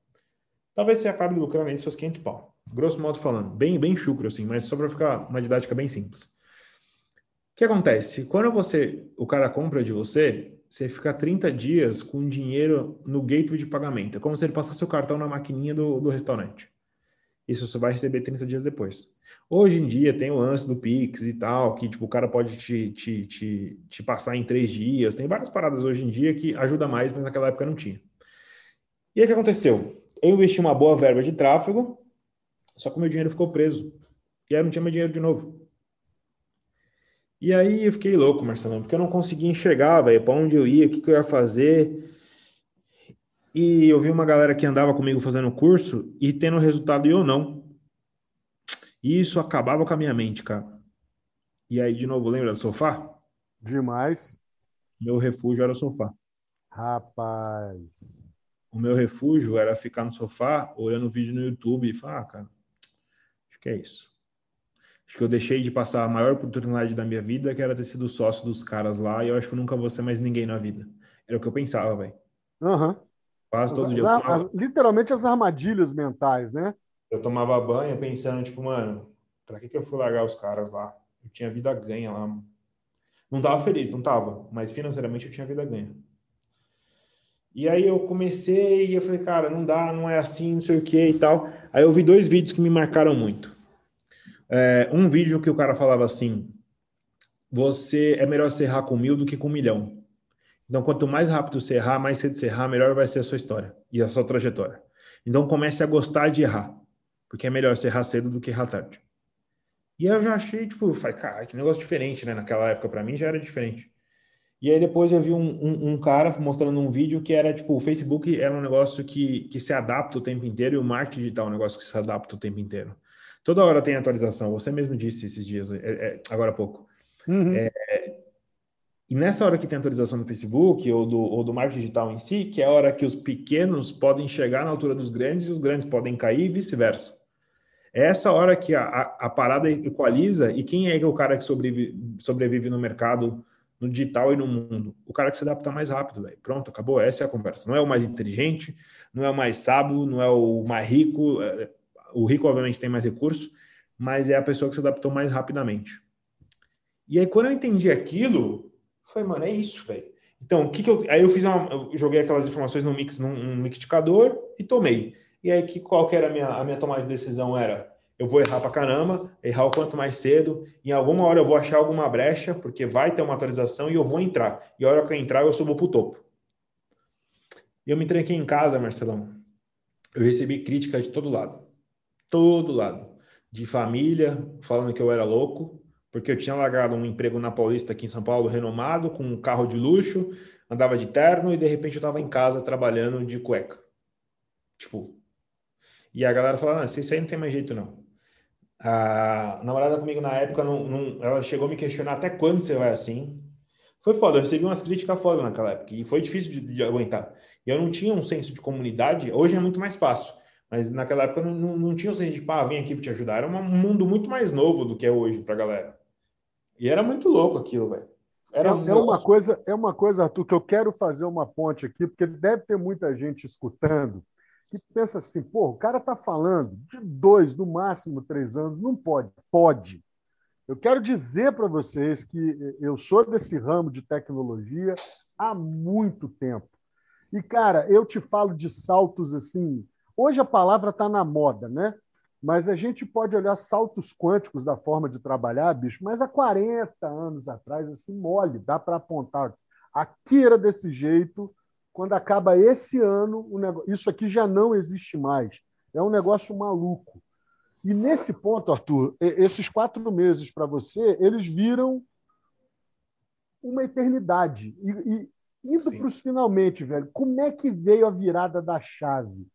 Talvez você acabe lucrando aí seus 500 pau. Grosso modo falando, bem, bem chucro assim, mas só para ficar uma didática bem simples. O que acontece? Quando você, o cara compra de você, você fica 30 dias com dinheiro no gateway de pagamento. É como se ele passasse o cartão na maquininha do, do restaurante. Isso você vai receber 30 dias depois. Hoje em dia tem o lance do Pix e tal, que tipo, o cara pode te, te, te, te passar em três dias. Tem várias paradas hoje em dia que ajuda mais, mas naquela época não tinha. E aí o que aconteceu? Eu investi uma boa verba de tráfego, só que o meu dinheiro ficou preso. E aí eu não tinha meu dinheiro de novo. E aí eu fiquei louco, Marcelão, porque eu não conseguia enxergar, velho, para onde eu ia, o que, que eu ia fazer. E eu vi uma galera que andava comigo fazendo curso e tendo resultado e eu não. E isso acabava com a minha mente, cara. E aí, de novo, lembra do sofá? Demais. Meu refúgio era o sofá. Rapaz. O meu refúgio era ficar no sofá, olhando vídeo no YouTube e falar, ah, cara, acho que é isso. Acho que eu deixei de passar a maior oportunidade da minha vida, que era ter sido sócio dos caras lá, e eu acho que eu nunca vou ser mais ninguém na vida. Era o que eu pensava, velho. Uhum. Quase todo as, dia. Tomava... As, literalmente as armadilhas mentais, né? Eu tomava banho pensando, tipo, mano, pra que, que eu fui largar os caras lá? Eu tinha vida ganha lá. Não tava feliz, não tava, mas financeiramente eu tinha vida ganha. E aí eu comecei e eu falei, cara, não dá, não é assim, não sei o que e tal. Aí eu vi dois vídeos que me marcaram muito. É, um vídeo que o cara falava assim: você é melhor se errar com mil do que com um milhão. Então, quanto mais rápido você errar, mais cedo você errar, melhor vai ser a sua história e a sua trajetória. Então, comece a gostar de errar, porque é melhor você errar cedo do que errar tarde. E eu já achei, tipo, eu falei, cara, que negócio diferente, né? Naquela época, para mim, já era diferente. E aí depois eu vi um, um, um, cara mostrando um vídeo que era, tipo, o Facebook era um negócio que, que se adapta o tempo inteiro e o marketing digital é um negócio que se adapta o tempo inteiro. Toda hora tem atualização. Você mesmo disse esses dias, é, é, agora há pouco. Uhum. É, e nessa hora que tem atualização do Facebook ou do, ou do marketing digital em si, que é a hora que os pequenos podem chegar na altura dos grandes e os grandes podem cair e vice-versa. É essa hora que a, a, a, parada equaliza e quem é o cara que sobrevive, sobrevive no mercado, no digital e no mundo? O cara que se adapta mais rápido, velho. Pronto, acabou. Essa é a conversa. Não é o mais inteligente, não é o mais sábio, não é o mais rico. O rico, obviamente, tem mais recursos, mas é a pessoa que se adaptou mais rapidamente. E aí, quando eu entendi aquilo, Falei, mano, é isso, velho. Então, o que que eu. Aí eu fiz uma. Eu joguei aquelas informações no mix, num, num liquidificador e tomei. E aí, que, qual que era a minha, a minha tomada de decisão? Era: eu vou errar pra caramba, errar o quanto mais cedo. Em alguma hora eu vou achar alguma brecha, porque vai ter uma atualização e eu vou entrar. E a hora que eu entrar, eu subo pro topo. E eu me tranquei em casa, Marcelão. Eu recebi crítica de todo lado. Todo lado. De família, falando que eu era louco, porque eu tinha largado um emprego na Paulista aqui em São Paulo, renomado, com um carro de luxo, andava de terno e de repente eu estava em casa trabalhando de cueca. Tipo. E a galera falava: ah, isso aí não tem mais jeito não. A namorada comigo na época, não, não, ela chegou a me questionar até quando você vai assim. Foi foda, eu recebi umas críticas foda naquela época e foi difícil de, de aguentar. E eu não tinha um senso de comunidade, hoje é muito mais fácil, mas naquela época não, não, não tinha um senso de, pá, vem aqui para te ajudar. Era um mundo muito mais novo do que é hoje pra galera. E era muito louco aquilo, velho. Era é, um é uma coisa, é uma coisa, Arthur, que eu quero fazer uma ponte aqui, porque deve ter muita gente escutando que pensa assim, pô, o cara está falando de dois, no máximo três anos, não pode. Pode. Eu quero dizer para vocês que eu sou desse ramo de tecnologia há muito tempo. E, cara, eu te falo de saltos assim. Hoje a palavra está na moda, né? Mas a gente pode olhar saltos quânticos da forma de trabalhar, bicho, mas há 40 anos atrás, assim, mole, dá para apontar. Aqui era desse jeito, quando acaba esse ano, negócio, isso aqui já não existe mais. É um negócio maluco. E nesse ponto, Arthur, esses quatro meses para você, eles viram uma eternidade. E, e indo para os finalmente, velho, como é que veio a virada da chave?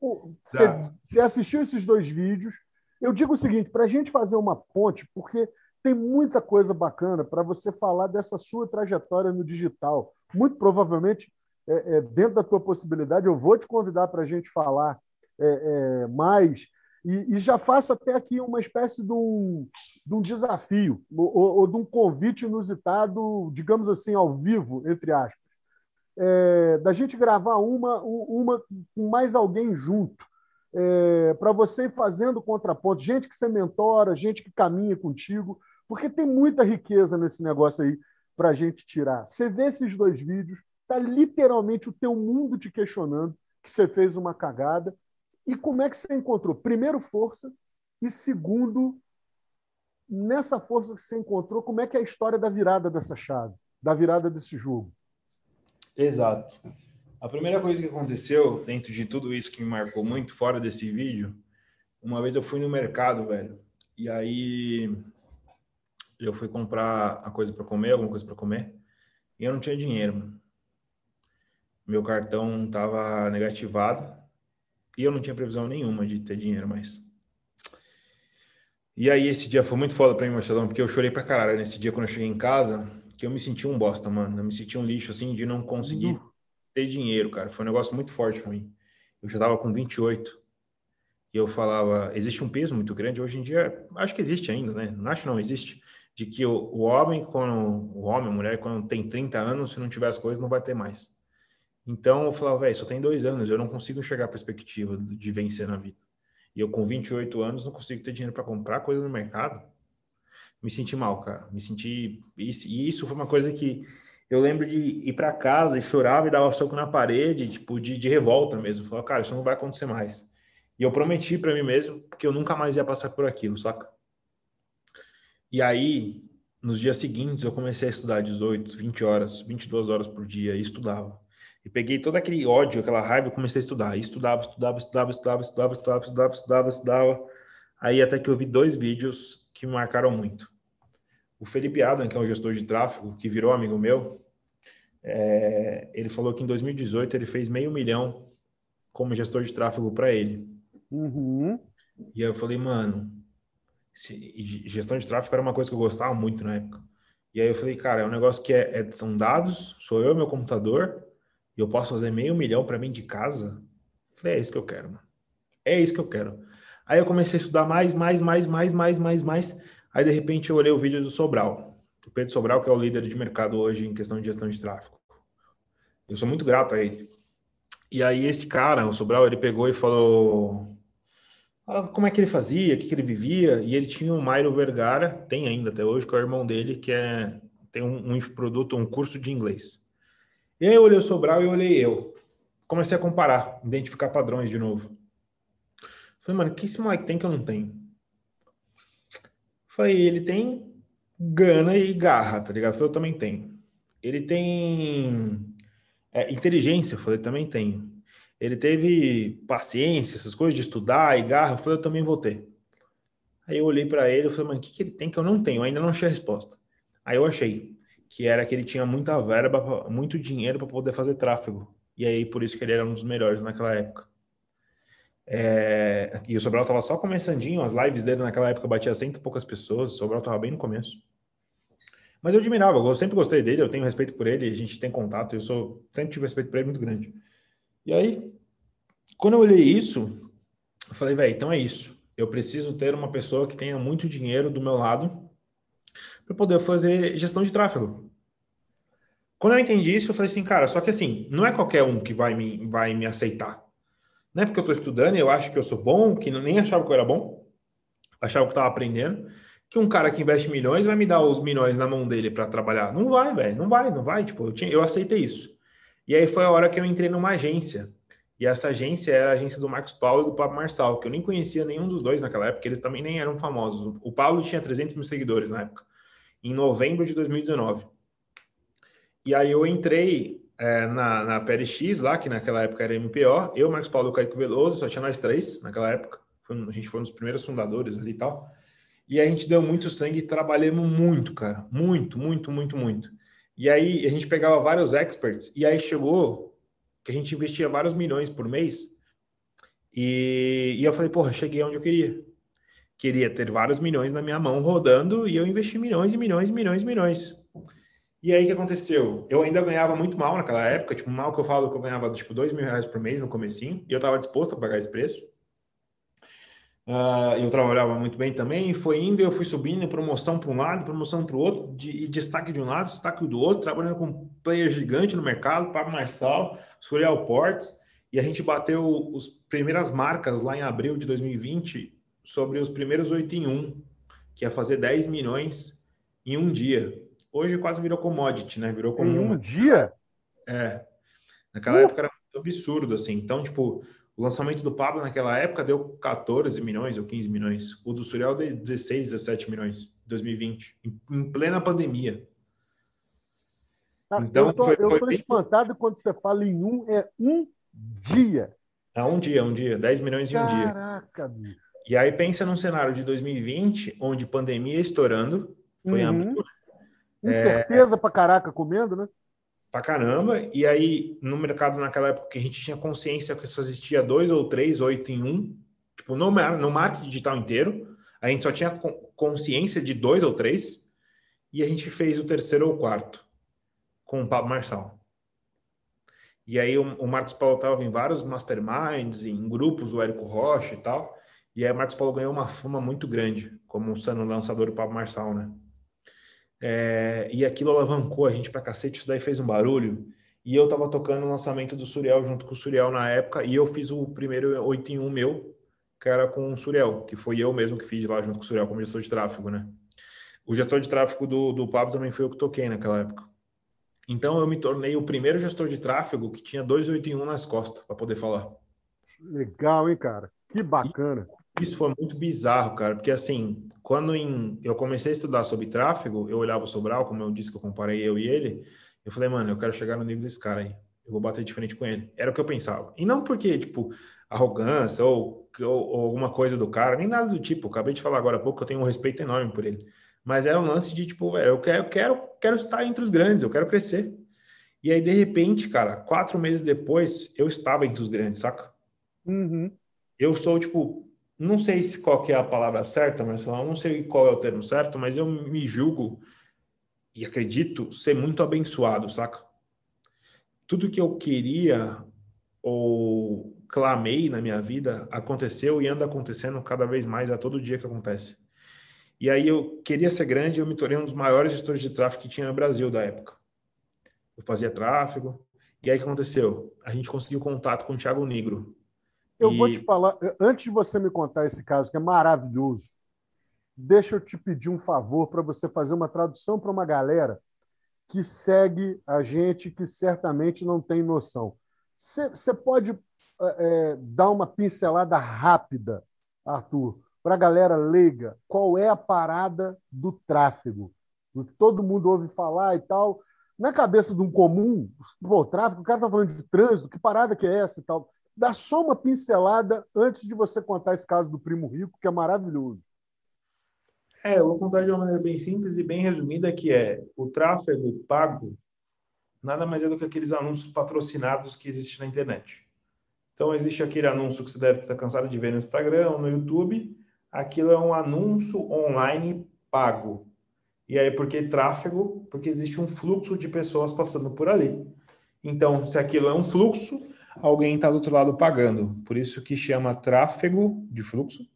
Você, assistiu esses dois vídeos? Eu digo o seguinte, para a gente fazer uma ponte, porque tem muita coisa bacana para você falar dessa sua trajetória no digital. Muito provavelmente é, é, dentro da tua possibilidade, eu vou te convidar para a gente falar é, é, mais. E, e, já faço até aqui uma espécie de um, de um desafio, ou, ou, de um convite inusitado, digamos assim, ao vivo, entre aspas. É, da gente gravar uma, uma com mais alguém junto, é, para você ir fazendo contraponto, gente que você mentora, gente que caminha contigo, porque tem muita riqueza nesse negócio aí para a gente tirar. Você vê esses dois vídeos, Está literalmente o teu mundo te questionando que você fez uma cagada. E como é que você encontrou? Primeiro, força. E segundo, nessa força que você encontrou, como é que é a história da virada dessa chave, da virada desse jogo? Exato. A primeira coisa que aconteceu dentro de tudo isso que me marcou muito fora desse vídeo, uma vez eu fui no mercado, velho, e aí eu fui comprar a coisa para comer, alguma coisa para comer, e eu não tinha dinheiro. Mano meu cartão estava negativado e eu não tinha previsão nenhuma de ter dinheiro mais. E aí esse dia foi muito foda para mim, Marcelão, porque eu chorei pra caralho nesse dia quando eu cheguei em casa, que eu me senti um bosta, mano. Eu me senti um lixo, assim, de não conseguir uhum. ter dinheiro, cara. Foi um negócio muito forte para mim. Eu já tava com 28 e eu falava, existe um peso muito grande, hoje em dia, acho que existe ainda, né? Não acho não, existe, de que o, o homem, quando, o homem, a mulher, quando tem 30 anos, se não tiver as coisas, não vai ter mais. Então eu falava, velho, só tem dois anos, eu não consigo enxergar a perspectiva de vencer na vida. E eu com 28 anos não consigo ter dinheiro para comprar coisa no mercado. Me senti mal, cara. Me senti. E isso foi uma coisa que eu lembro de ir para casa e chorava e dava soco na parede, tipo, de, de revolta mesmo. Falava, cara, isso não vai acontecer mais. E eu prometi para mim mesmo que eu nunca mais ia passar por aquilo, saca? E aí, nos dias seguintes, eu comecei a estudar 18, 20 horas, 22 horas por dia e estudava. E peguei todo aquele ódio, aquela raiva e comecei a estudar. E estudava, estudava, estudava, estudava, estudava, estudava, estudava, estudava, estudava. Aí até que eu vi dois vídeos que me marcaram muito. O Felipe Adam, que é um gestor de tráfego, que virou amigo meu, é, ele falou que em 2018 ele fez meio milhão como gestor de tráfego para ele. Uhum. E aí eu falei, mano, gestão de tráfego era uma coisa que eu gostava muito na época. E aí eu falei, cara, é um negócio que é, é são dados, sou eu, meu computador, e eu posso fazer meio milhão para mim de casa, falei, é isso que eu quero, mano. É isso que eu quero. Aí eu comecei a estudar mais, mais, mais, mais, mais, mais, mais. Aí de repente eu olhei o vídeo do Sobral. O Pedro Sobral, que é o líder de mercado hoje em questão de gestão de tráfego. Eu sou muito grato a ele. E aí esse cara, o Sobral, ele pegou e falou ah, como é que ele fazia, o que, que ele vivia. E ele tinha o Mairo Vergara, tem ainda até hoje, que é o irmão dele, que é, tem um, um produto, um curso de inglês. E aí eu olhei o Sobral e olhei eu. Comecei a comparar, identificar padrões de novo. Falei, mano, que esse moleque tem que eu não tenho? Falei, ele tem gana e garra, tá ligado? Falei, eu também tenho. Ele tem é, inteligência, falei, também tenho. Ele teve paciência, essas coisas de estudar e garra, falei, eu também vou ter. Aí eu olhei para ele e falei, mano, o que, que ele tem que eu não tenho? Eu ainda não achei a resposta. Aí eu achei que era que ele tinha muita verba, muito dinheiro para poder fazer tráfego. E aí por isso que ele era um dos melhores naquela época. É... E o Sobral tava só começandinho, as lives dele naquela época batia cento e poucas pessoas, o Sobral tava bem no começo. Mas eu admirava, eu sempre gostei dele, eu tenho respeito por ele, a gente tem contato, eu sou sempre tive respeito por ele muito grande. E aí, quando eu olhei isso, eu falei, velho, então é isso. Eu preciso ter uma pessoa que tenha muito dinheiro do meu lado para poder fazer gestão de tráfego. Quando eu entendi isso, eu falei assim, cara, só que assim, não é qualquer um que vai me, vai me aceitar. Não é porque eu estou estudando e eu acho que eu sou bom, que nem achava que eu era bom, achava que estava aprendendo, que um cara que investe milhões vai me dar os milhões na mão dele para trabalhar. Não vai, velho, não vai, não vai. Tipo, eu, tinha, eu aceitei isso. E aí foi a hora que eu entrei numa agência. E essa agência era a agência do Marcos Paulo e do Pablo Marçal, que eu nem conhecia nenhum dos dois naquela época, eles também nem eram famosos. O Paulo tinha 300 mil seguidores na época, em novembro de 2019. E aí eu entrei é, na, na PRX lá, que naquela época era MPO, eu, Marcos Paulo e o Caio Veloso, só tinha nós três naquela época. Foi, a gente foi um dos primeiros fundadores ali e tal. E a gente deu muito sangue e trabalhamos muito, cara. Muito, muito, muito, muito. E aí a gente pegava vários experts, e aí chegou que a gente investia vários milhões por mês. E, e eu falei, porra, cheguei onde eu queria. Queria ter vários milhões na minha mão rodando, e eu investi milhões e milhões e milhões e milhões. E aí o que aconteceu? Eu ainda ganhava muito mal naquela época, tipo, mal que eu falo que eu ganhava tipo dois mil reais por mês no comecinho, e eu estava disposto a pagar esse preço. Uh, eu trabalhava muito bem também, foi indo, eu fui subindo, promoção para um lado, promoção para o outro, de, destaque de um lado, destaque do outro, trabalhando com um player gigante no mercado, Pablo Marçal, Suriel Portes, e a gente bateu as primeiras marcas lá em abril de 2020 sobre os primeiros 8 em 1, que ia fazer 10 milhões em um dia. Hoje quase virou commodity, né? Virou como em um dia? É. Naquela uh. época era muito absurdo, assim. Então, tipo, o lançamento do Pablo naquela época deu 14 milhões ou 15 milhões. O do Suriel deu 16, 17 milhões em 2020, em, plena pandemia. Ah, então, eu tô, foi, eu tô bem... espantado quando você fala em um, é um dia. É um dia, um dia, 10 milhões em um dia. Caraca, bicho. E aí pensa num cenário de 2020, onde pandemia estourando, foi uhum. abril. Incerteza é... pra caraca comendo, né? pra caramba. E aí, no mercado naquela época que a gente tinha consciência que só existia dois ou três, oito em um, tipo, no, no marketing digital inteiro, a gente só tinha consciência de dois ou três, e a gente fez o terceiro ou quarto com o Pablo Marçal. E aí o, o Marcos Paulo estava em vários masterminds, em grupos do Érico Rocha e tal. E aí o Marcos Paulo ganhou uma fama muito grande, como sendo lançador do Pablo Marçal, né? É, e aquilo alavancou a gente pra cacete, isso daí fez um barulho. E eu tava tocando o lançamento do Suriel junto com o Suriel na época, e eu fiz o primeiro 8 em 1 meu, que era com o Suriel, que foi eu mesmo que fiz lá junto com o Suriel como gestor de tráfego, né? O gestor de tráfego do, do Pablo também foi eu que toquei naquela época. Então eu me tornei o primeiro gestor de tráfego que tinha dois 8 em 1 nas costas para poder falar. Legal, hein, cara? Que bacana. Isso foi muito bizarro, cara, porque assim, quando em, eu comecei a estudar sobre tráfego, eu olhava o Sobral, como eu disse que eu comparei eu e ele, eu falei, mano, eu quero chegar no nível desse cara aí, eu vou bater de frente com ele. Era o que eu pensava. E não porque, tipo, arrogância ou, ou, ou alguma coisa do cara, nem nada do tipo. Eu acabei de falar agora há pouco que eu tenho um respeito enorme por ele. Mas era um lance de, tipo, velho, eu quero, eu quero, quero estar entre os grandes, eu quero crescer. E aí, de repente, cara, quatro meses depois, eu estava entre os grandes, saca? Uhum. Eu sou, tipo, não sei se qual que é a palavra certa, Marcelo, não sei qual é o termo certo, mas eu me julgo e acredito ser muito abençoado, saca? Tudo que eu queria ou clamei na minha vida aconteceu e anda acontecendo cada vez mais a todo dia que acontece. E aí eu queria ser grande, eu me tornei um dos maiores gestores de tráfego que tinha no Brasil da época. Eu fazia tráfego, e aí o que aconteceu? A gente conseguiu contato com o Thiago Negro, eu e... vou te falar, antes de você me contar esse caso, que é maravilhoso, deixa eu te pedir um favor para você fazer uma tradução para uma galera que segue a gente, que certamente não tem noção. Você pode é, dar uma pincelada rápida, Arthur, para a galera leiga, qual é a parada do tráfego? Do que todo mundo ouve falar e tal. Na cabeça de um comum, pô, tráfego, o cara está falando de trânsito, que parada que é essa e tal. Dá só uma pincelada antes de você contar esse caso do Primo Rico, que é maravilhoso. É, eu vou contar de uma maneira bem simples e bem resumida, que é o tráfego pago nada mais é do que aqueles anúncios patrocinados que existem na internet. Então, existe aquele anúncio que você deve estar cansado de ver no Instagram, no YouTube. Aquilo é um anúncio online pago. E aí, por que tráfego? Porque existe um fluxo de pessoas passando por ali. Então, se aquilo é um fluxo, alguém está do outro lado pagando. Por isso que chama tráfego de fluxo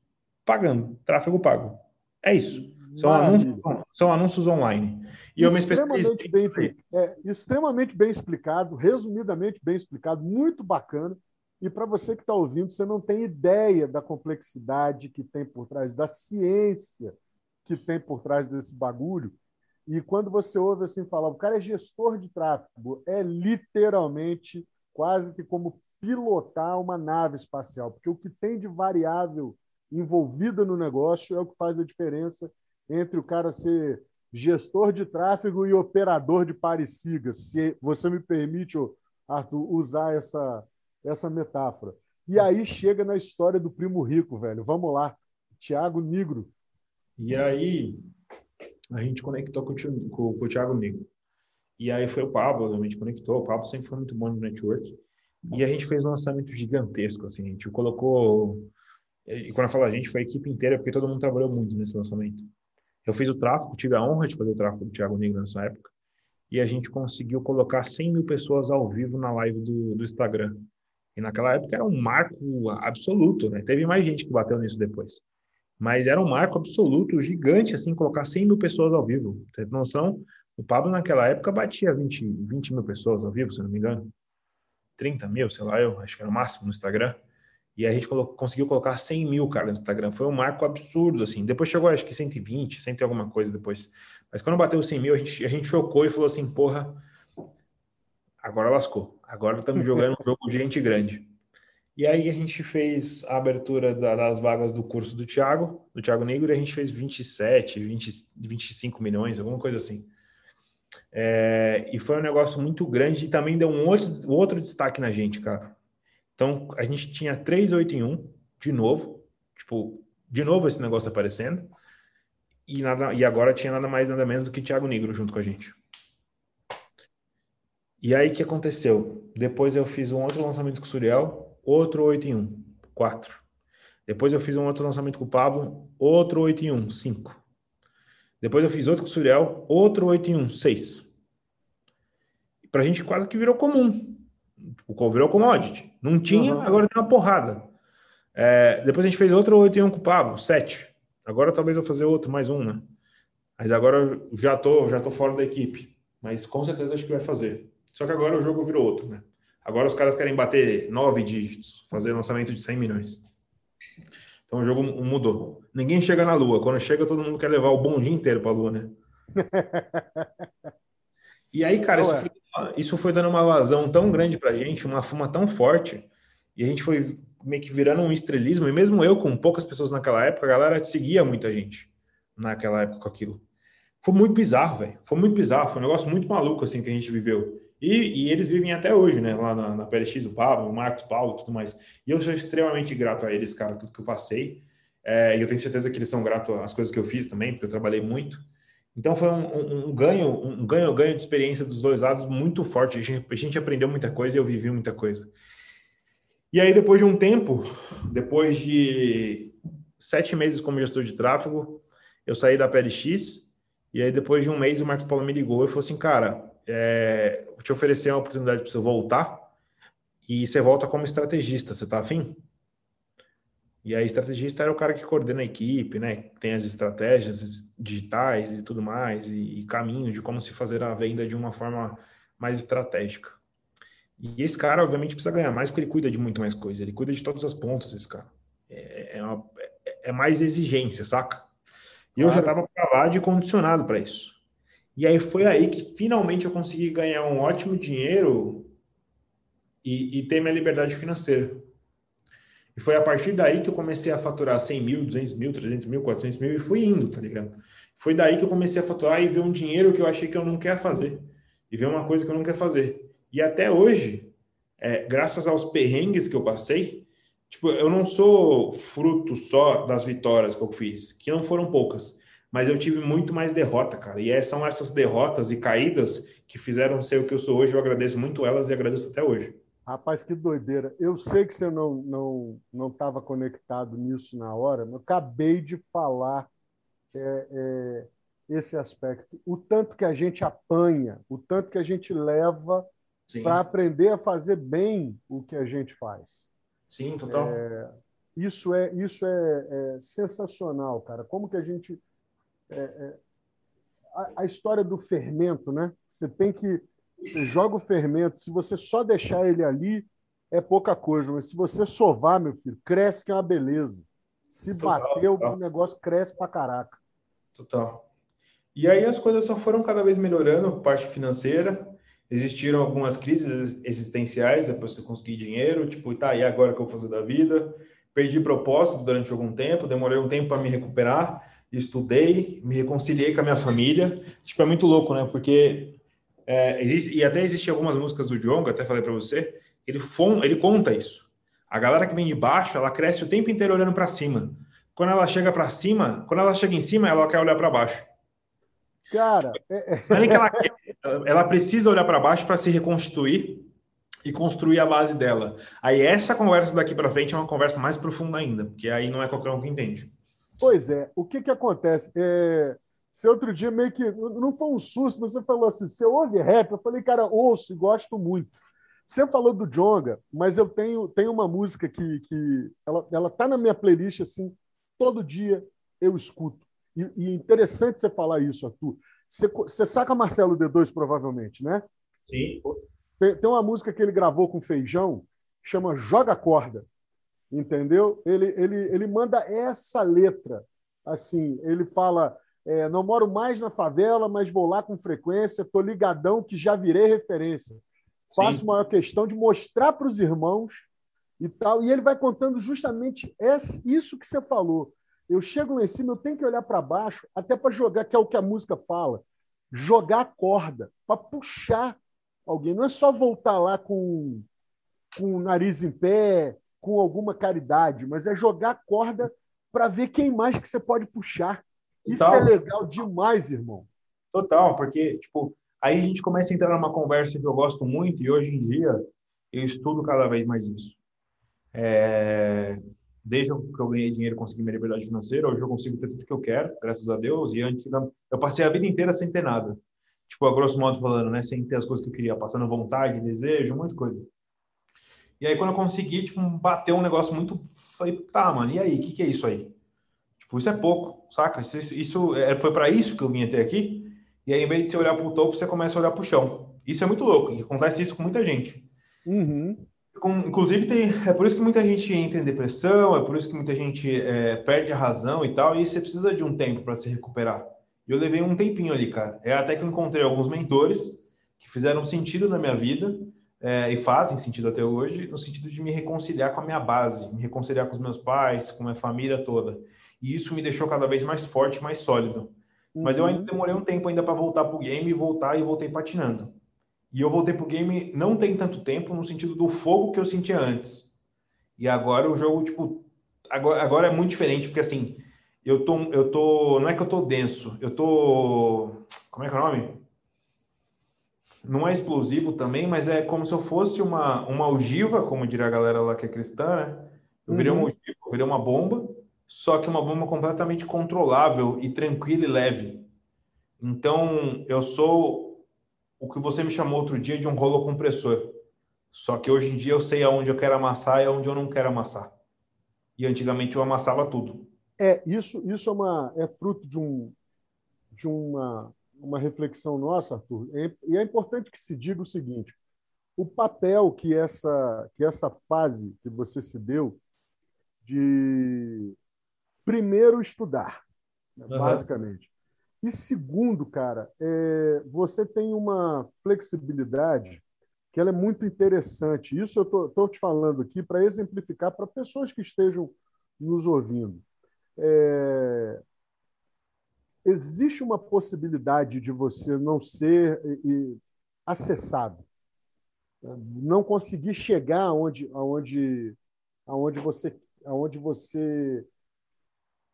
pagando. Tráfego pago. É isso. São, anúncios, são anúncios online. E eu me extremamente bem, é, extremamente bem explicado, resumidamente bem explicado, muito bacana. E para você que está ouvindo, você não tem ideia da complexidade que tem por trás, da ciência que tem por trás desse bagulho. E quando você ouve assim falar, o cara é gestor de tráfego, é literalmente quase que como pilotar uma nave espacial, porque o que tem de variável envolvida no negócio é o que faz a diferença entre o cara ser gestor de tráfego e operador de parecigas, se você me permite, Arthur, usar essa, essa metáfora. E aí chega na história do primo rico, velho. Vamos lá. Tiago Negro. E aí a gente conectou com, com, com o Tiago Negro. E aí foi o Pablo, a gente conectou. O Pablo sempre foi muito bom no network. E a gente fez um lançamento gigantesco, assim. A gente colocou... E quando eu falo a gente, foi a equipe inteira, porque todo mundo trabalhou muito nesse lançamento. Eu fiz o tráfego, tive a honra de fazer o tráfego do Thiago Negro nessa época, e a gente conseguiu colocar 100 mil pessoas ao vivo na live do, do Instagram. E naquela época era um marco absoluto, né? Teve mais gente que bateu nisso depois. Mas era um marco absoluto, gigante, assim, colocar 100 mil pessoas ao vivo. Você tem noção? O Pablo naquela época batia 20, 20 mil pessoas ao vivo, se não me engano. 30 mil, sei lá, eu acho que era o máximo no Instagram. E a gente conseguiu colocar 100 mil, cara, no Instagram. Foi um marco absurdo, assim. Depois chegou, acho que 120, 100 alguma coisa depois. Mas quando bateu 100 mil, a gente, a gente chocou e falou assim, porra, agora lascou. Agora estamos jogando um jogo de gente grande. E aí a gente fez a abertura da, das vagas do curso do Thiago, do Thiago Negro, e a gente fez 27, 20, 25 milhões, alguma coisa assim. É, e foi um negócio muito grande e também deu um outro, outro destaque na gente, cara. Então, a gente tinha 3, 8 em 1, de novo, tipo, de novo esse negócio aparecendo, e, nada, e agora tinha nada mais, nada menos do que Thiago Negro junto com a gente. E aí, o que aconteceu? Depois eu fiz um outro lançamento com o Suriel, outro 8 em 1, 4. Depois eu fiz um outro lançamento com o Pablo, outro 8 em 1, 5. Depois eu fiz outro com o Suriel, outro 8 em 1, 6. Pra gente quase que virou comum. O virou commodity. Não tinha, uhum. agora tem uma porrada. É, depois a gente fez outro 8 em 1 com o Pablo, 7. Agora talvez eu fazer outro, mais um, né? Mas agora já tô, já tô fora da equipe. Mas com certeza acho que vai fazer. Só que agora o jogo virou outro, né? Agora os caras querem bater nove dígitos, fazer lançamento de 100 milhões. Então o jogo mudou. Ninguém chega na Lua. Quando chega, todo mundo quer levar o bom dia inteiro para a Lua, né? e aí, cara, isso foi isso foi dando uma vazão tão grande para a gente, uma fuma tão forte, e a gente foi meio que virando um estrelismo, e mesmo eu, com poucas pessoas naquela época, a galera seguia muita gente naquela época com aquilo. Foi muito bizarro, velho. Foi muito bizarro, foi um negócio muito maluco, assim, que a gente viveu. E, e eles vivem até hoje, né? Lá na, na PLX, o Pablo, o Marcos Paulo tudo mais. E eu sou extremamente grato a eles, cara, tudo que eu passei. É, e eu tenho certeza que eles são gratos às coisas que eu fiz também, porque eu trabalhei muito. Então foi um, um, um, ganho, um ganho, ganho de experiência dos dois lados muito forte. A gente, a gente aprendeu muita coisa e eu vivi muita coisa. E aí depois de um tempo, depois de sete meses como gestor de tráfego, eu saí da PLX e aí depois de um mês o Marcos Paulo me ligou e falou assim, cara, é, te oferecer uma oportunidade para você voltar e você volta como estrategista, você tá afim? E a estrategista era o cara que coordena a equipe, né? Tem as estratégias digitais e tudo mais, e, e caminho de como se fazer a venda de uma forma mais estratégica. E esse cara, obviamente, precisa ganhar mais porque ele cuida de muito mais coisa. Ele cuida de todas as pontas, esse cara. É, é, uma, é, é mais exigência, saca? E claro. eu já estava para lá de condicionado para isso. E aí foi aí que finalmente eu consegui ganhar um ótimo dinheiro e, e ter minha liberdade financeira. E foi a partir daí que eu comecei a faturar 100 mil, 200 mil, 300 mil, 400 mil e fui indo, tá ligado? Foi daí que eu comecei a faturar e ver um dinheiro que eu achei que eu não quero fazer. E ver uma coisa que eu não quero fazer. E até hoje, é, graças aos perrengues que eu passei, tipo, eu não sou fruto só das vitórias que eu fiz, que não foram poucas, mas eu tive muito mais derrota, cara. E é, são essas derrotas e caídas que fizeram ser o que eu sou hoje. Eu agradeço muito elas e agradeço até hoje. Rapaz, que doideira. Eu sei que você não não não estava conectado nisso na hora, mas eu acabei de falar é, é, esse aspecto. O tanto que a gente apanha, o tanto que a gente leva para aprender a fazer bem o que a gente faz. Sim, total. É, isso é isso é, é, sensacional, cara. Como que a gente é, é, a, a história do fermento, né? Você tem que você joga o fermento, se você só deixar ele ali, é pouca coisa. Mas se você sovar, meu filho, cresce que é uma beleza. Se bater, o negócio cresce pra caraca. Total. E aí as coisas só foram cada vez melhorando, parte financeira. Existiram algumas crises existenciais depois que eu consegui dinheiro, tipo, tá, e agora que eu vou fazer da vida? Perdi propósito durante algum tempo, demorei um tempo para me recuperar, estudei, me reconciliei com a minha família. Tipo, é muito louco, né? Porque é, existe, e até existem algumas músicas do Djonga, até falei para você, ele, ele conta isso. A galera que vem de baixo, ela cresce o tempo inteiro olhando para cima. Quando ela chega para cima, quando ela chega em cima, ela quer olhar para baixo. Cara, é... é. é ela, quer, ela precisa olhar para baixo para se reconstituir e construir a base dela. Aí essa conversa daqui para frente é uma conversa mais profunda ainda, porque aí não é qualquer um que entende. Pois é. O que que acontece? É você outro dia meio que. Não foi um susto, mas você falou assim: você ouve rap? Eu falei, cara, ouço e gosto muito. Você falou do Jonga, mas eu tenho, tenho uma música que, que ela, ela tá na minha playlist assim, todo dia eu escuto. E, e interessante você falar isso, Arthur. Você, você saca Marcelo D2, provavelmente, né? Sim. Tem, tem uma música que ele gravou com Feijão, chama Joga Corda. Entendeu? Ele, ele, ele manda essa letra. Assim, ele fala é, não moro mais na favela, mas vou lá com frequência. Estou ligadão que já virei referência. Faço maior questão de mostrar para os irmãos e tal. E ele vai contando justamente isso que você falou. Eu chego lá em cima, eu tenho que olhar para baixo, até para jogar, que é o que a música fala. Jogar a corda, para puxar alguém. Não é só voltar lá com, com o nariz em pé, com alguma caridade, mas é jogar corda para ver quem mais que você pode puxar. Isso é legal demais, irmão. Total, porque, tipo, aí a gente começa a entrar numa conversa que eu gosto muito e hoje em dia eu estudo cada vez mais isso. É... Desde que eu ganhei dinheiro, consegui minha liberdade financeira, hoje eu consigo ter tudo que eu quero, graças a Deus, e antes eu passei a vida inteira sem ter nada. Tipo, a grosso modo falando, né, sem ter as coisas que eu queria, passando vontade, desejo, muita coisa. E aí quando eu consegui, tipo, bater um negócio muito, falei, tá, mano, e aí, o que, que é isso aí? Tipo, isso é pouco, saca? Isso, isso é, foi para isso que eu vim até aqui. E aí, em vez de você olhar para o topo, você começa a olhar para o chão. Isso é muito louco. E acontece isso com muita gente. Uhum. Com, inclusive, tem, é por isso que muita gente entra em depressão, é por isso que muita gente é, perde a razão e tal. E você precisa de um tempo para se recuperar. E eu levei um tempinho ali, cara. É até que eu encontrei alguns mentores que fizeram sentido na minha vida é, e fazem sentido até hoje, no sentido de me reconciliar com a minha base, me reconciliar com os meus pais, com a minha família toda. E isso me deixou cada vez mais forte, mais sólido. Uhum. Mas eu ainda uhum. demorei um tempo ainda para voltar para o game e voltar e voltei patinando. E eu voltei para o game não tem tanto tempo no sentido do fogo que eu sentia antes. E agora o jogo, tipo, agora, agora é muito diferente, porque assim, eu tô, eu tô, não é que eu tô denso, eu tô, como é que é o nome? Não é explosivo também, mas é como se eu fosse uma, uma ogiva, como diria a galera lá que é cristã, né? Eu virei uma uhum. ogiva, eu virei uma bomba, só que uma bomba completamente controlável e tranquila e leve. Então, eu sou o que você me chamou outro dia de um rolo compressor. Só que hoje em dia eu sei aonde eu quero amassar e aonde eu não quero amassar. E antigamente eu amassava tudo. É, isso, isso é, uma, é fruto de, um, de uma, uma reflexão nossa, Arthur. É, e é importante que se diga o seguinte: o papel que essa, que essa fase que você se deu de primeiro, estudar, né, uhum. basicamente. E segundo, cara, é, você tem uma flexibilidade que ela é muito interessante. Isso eu estou te falando aqui para exemplificar para pessoas que estejam nos ouvindo. É... Existe uma possibilidade de você não ser acessado, né? não conseguir chegar aonde, aonde, aonde você, aonde você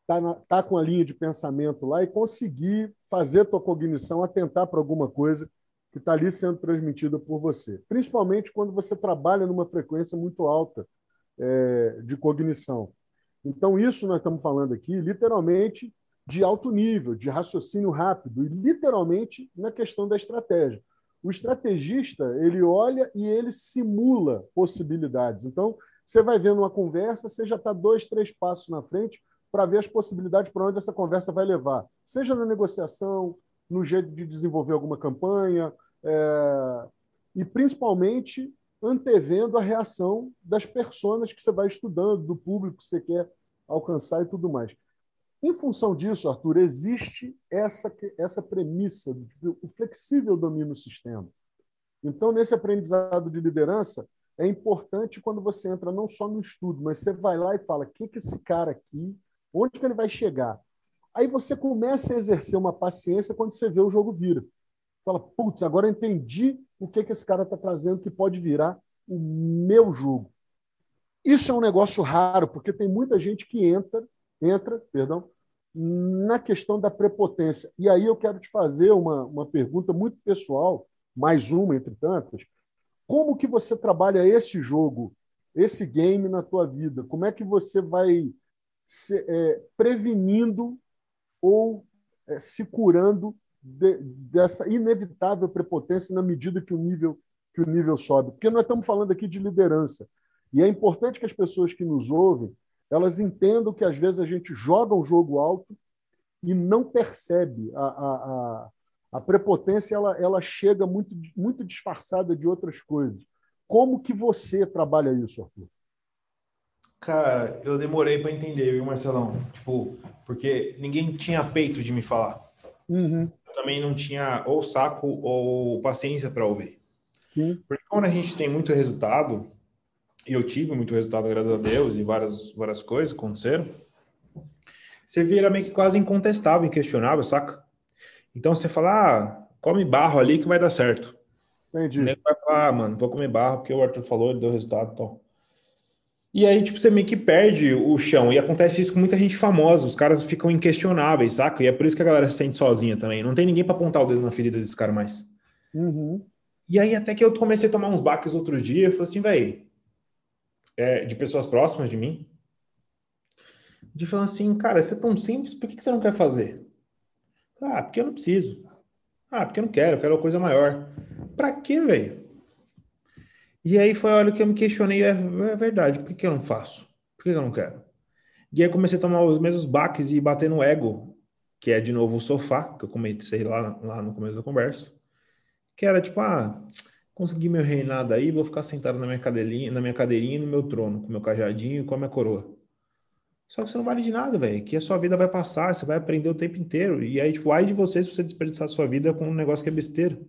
está tá com a linha de pensamento lá e conseguir fazer a tua cognição atentar para alguma coisa que está ali sendo transmitida por você. Principalmente quando você trabalha numa frequência muito alta é, de cognição. Então, isso nós estamos falando aqui, literalmente, de alto nível, de raciocínio rápido, e literalmente na questão da estratégia. O estrategista, ele olha e ele simula possibilidades. Então, você vai vendo uma conversa, você já está dois, três passos na frente, para ver as possibilidades para onde essa conversa vai levar, seja na negociação, no jeito de desenvolver alguma campanha, é... e principalmente antevendo a reação das pessoas que você vai estudando, do público que você quer alcançar e tudo mais. Em função disso, Arthur, existe essa, essa premissa, do, o flexível domínio do sistema. Então, nesse aprendizado de liderança, é importante quando você entra não só no estudo, mas você vai lá e fala: o que, que esse cara aqui Onde que ele vai chegar? Aí você começa a exercer uma paciência quando você vê o jogo vira. Fala, putz, agora eu entendi o que, que esse cara está trazendo que pode virar o meu jogo. Isso é um negócio raro, porque tem muita gente que entra, entra, perdão, na questão da prepotência. E aí eu quero te fazer uma, uma pergunta muito pessoal, mais uma entre tantas. Como que você trabalha esse jogo, esse game na tua vida? Como é que você vai se, é, prevenindo ou é, se curando de, dessa inevitável prepotência na medida que o nível que o nível sobe, porque nós estamos falando aqui de liderança e é importante que as pessoas que nos ouvem elas entendam que às vezes a gente joga um jogo alto e não percebe a, a, a, a prepotência ela, ela chega muito muito disfarçada de outras coisas. Como que você trabalha isso, Arthur? Cara, eu demorei para entender, viu, Marcelão? Tipo, porque ninguém tinha peito de me falar. Uhum. Eu também não tinha ou saco ou paciência para ouvir. Sim. Porque quando a gente tem muito resultado, e eu tive muito resultado, graças a Deus, e várias, várias coisas aconteceram, você vira meio que quase incontestável, inquestionável, saca? Então você fala, ah, come barro ali que vai dar certo. Entendi. Vai falar, ah, mano, vou comer barro porque o Arthur falou, ele deu resultado e tal. E aí, tipo, você meio que perde o chão. E acontece isso com muita gente famosa. Os caras ficam inquestionáveis, saca? E é por isso que a galera se sente sozinha também. Não tem ninguém para apontar o dedo na ferida desse cara mais. Uhum. E aí, até que eu comecei a tomar uns baques outro dia, eu falei assim, velho, é, de pessoas próximas de mim, de falar assim, cara, isso é tão simples, por que, que você não quer fazer? Ah, porque eu não preciso. Ah, porque eu não quero, eu quero uma coisa maior. Pra quê, velho? E aí foi a hora que eu me questionei, é, é verdade, por que, que eu não faço? Por que, que eu não quero? E aí comecei a tomar os mesmos baques e bater no ego, que é de novo o sofá, que eu comecei lá, lá no começo da conversa, que era tipo, ah, consegui meu reinado aí, vou ficar sentado na minha cadeirinha, na minha cadeirinha no meu trono, com meu cajadinho e com a minha coroa. Só que você não vale de nada, velho. Que a sua vida vai passar, você vai aprender o tempo inteiro. E aí, tipo, ai de você se você desperdiçar a sua vida com um negócio que é besteira.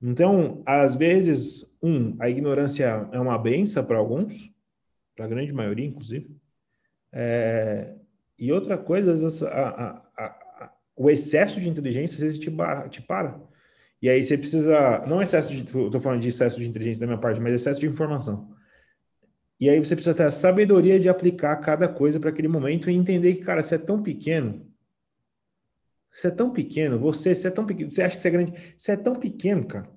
Então, às vezes, um, a ignorância é uma benção para alguns, para a grande maioria, inclusive. É, e outra coisa, a, a, a, o excesso de inteligência às vezes te, te para. E aí você precisa, não excesso de, estou falando de excesso de inteligência da minha parte, mas excesso de informação. E aí você precisa ter a sabedoria de aplicar cada coisa para aquele momento e entender que, cara, você é tão pequeno, você é tão pequeno, você, você é tão pequeno, você acha que você é grande, você é tão pequeno, cara.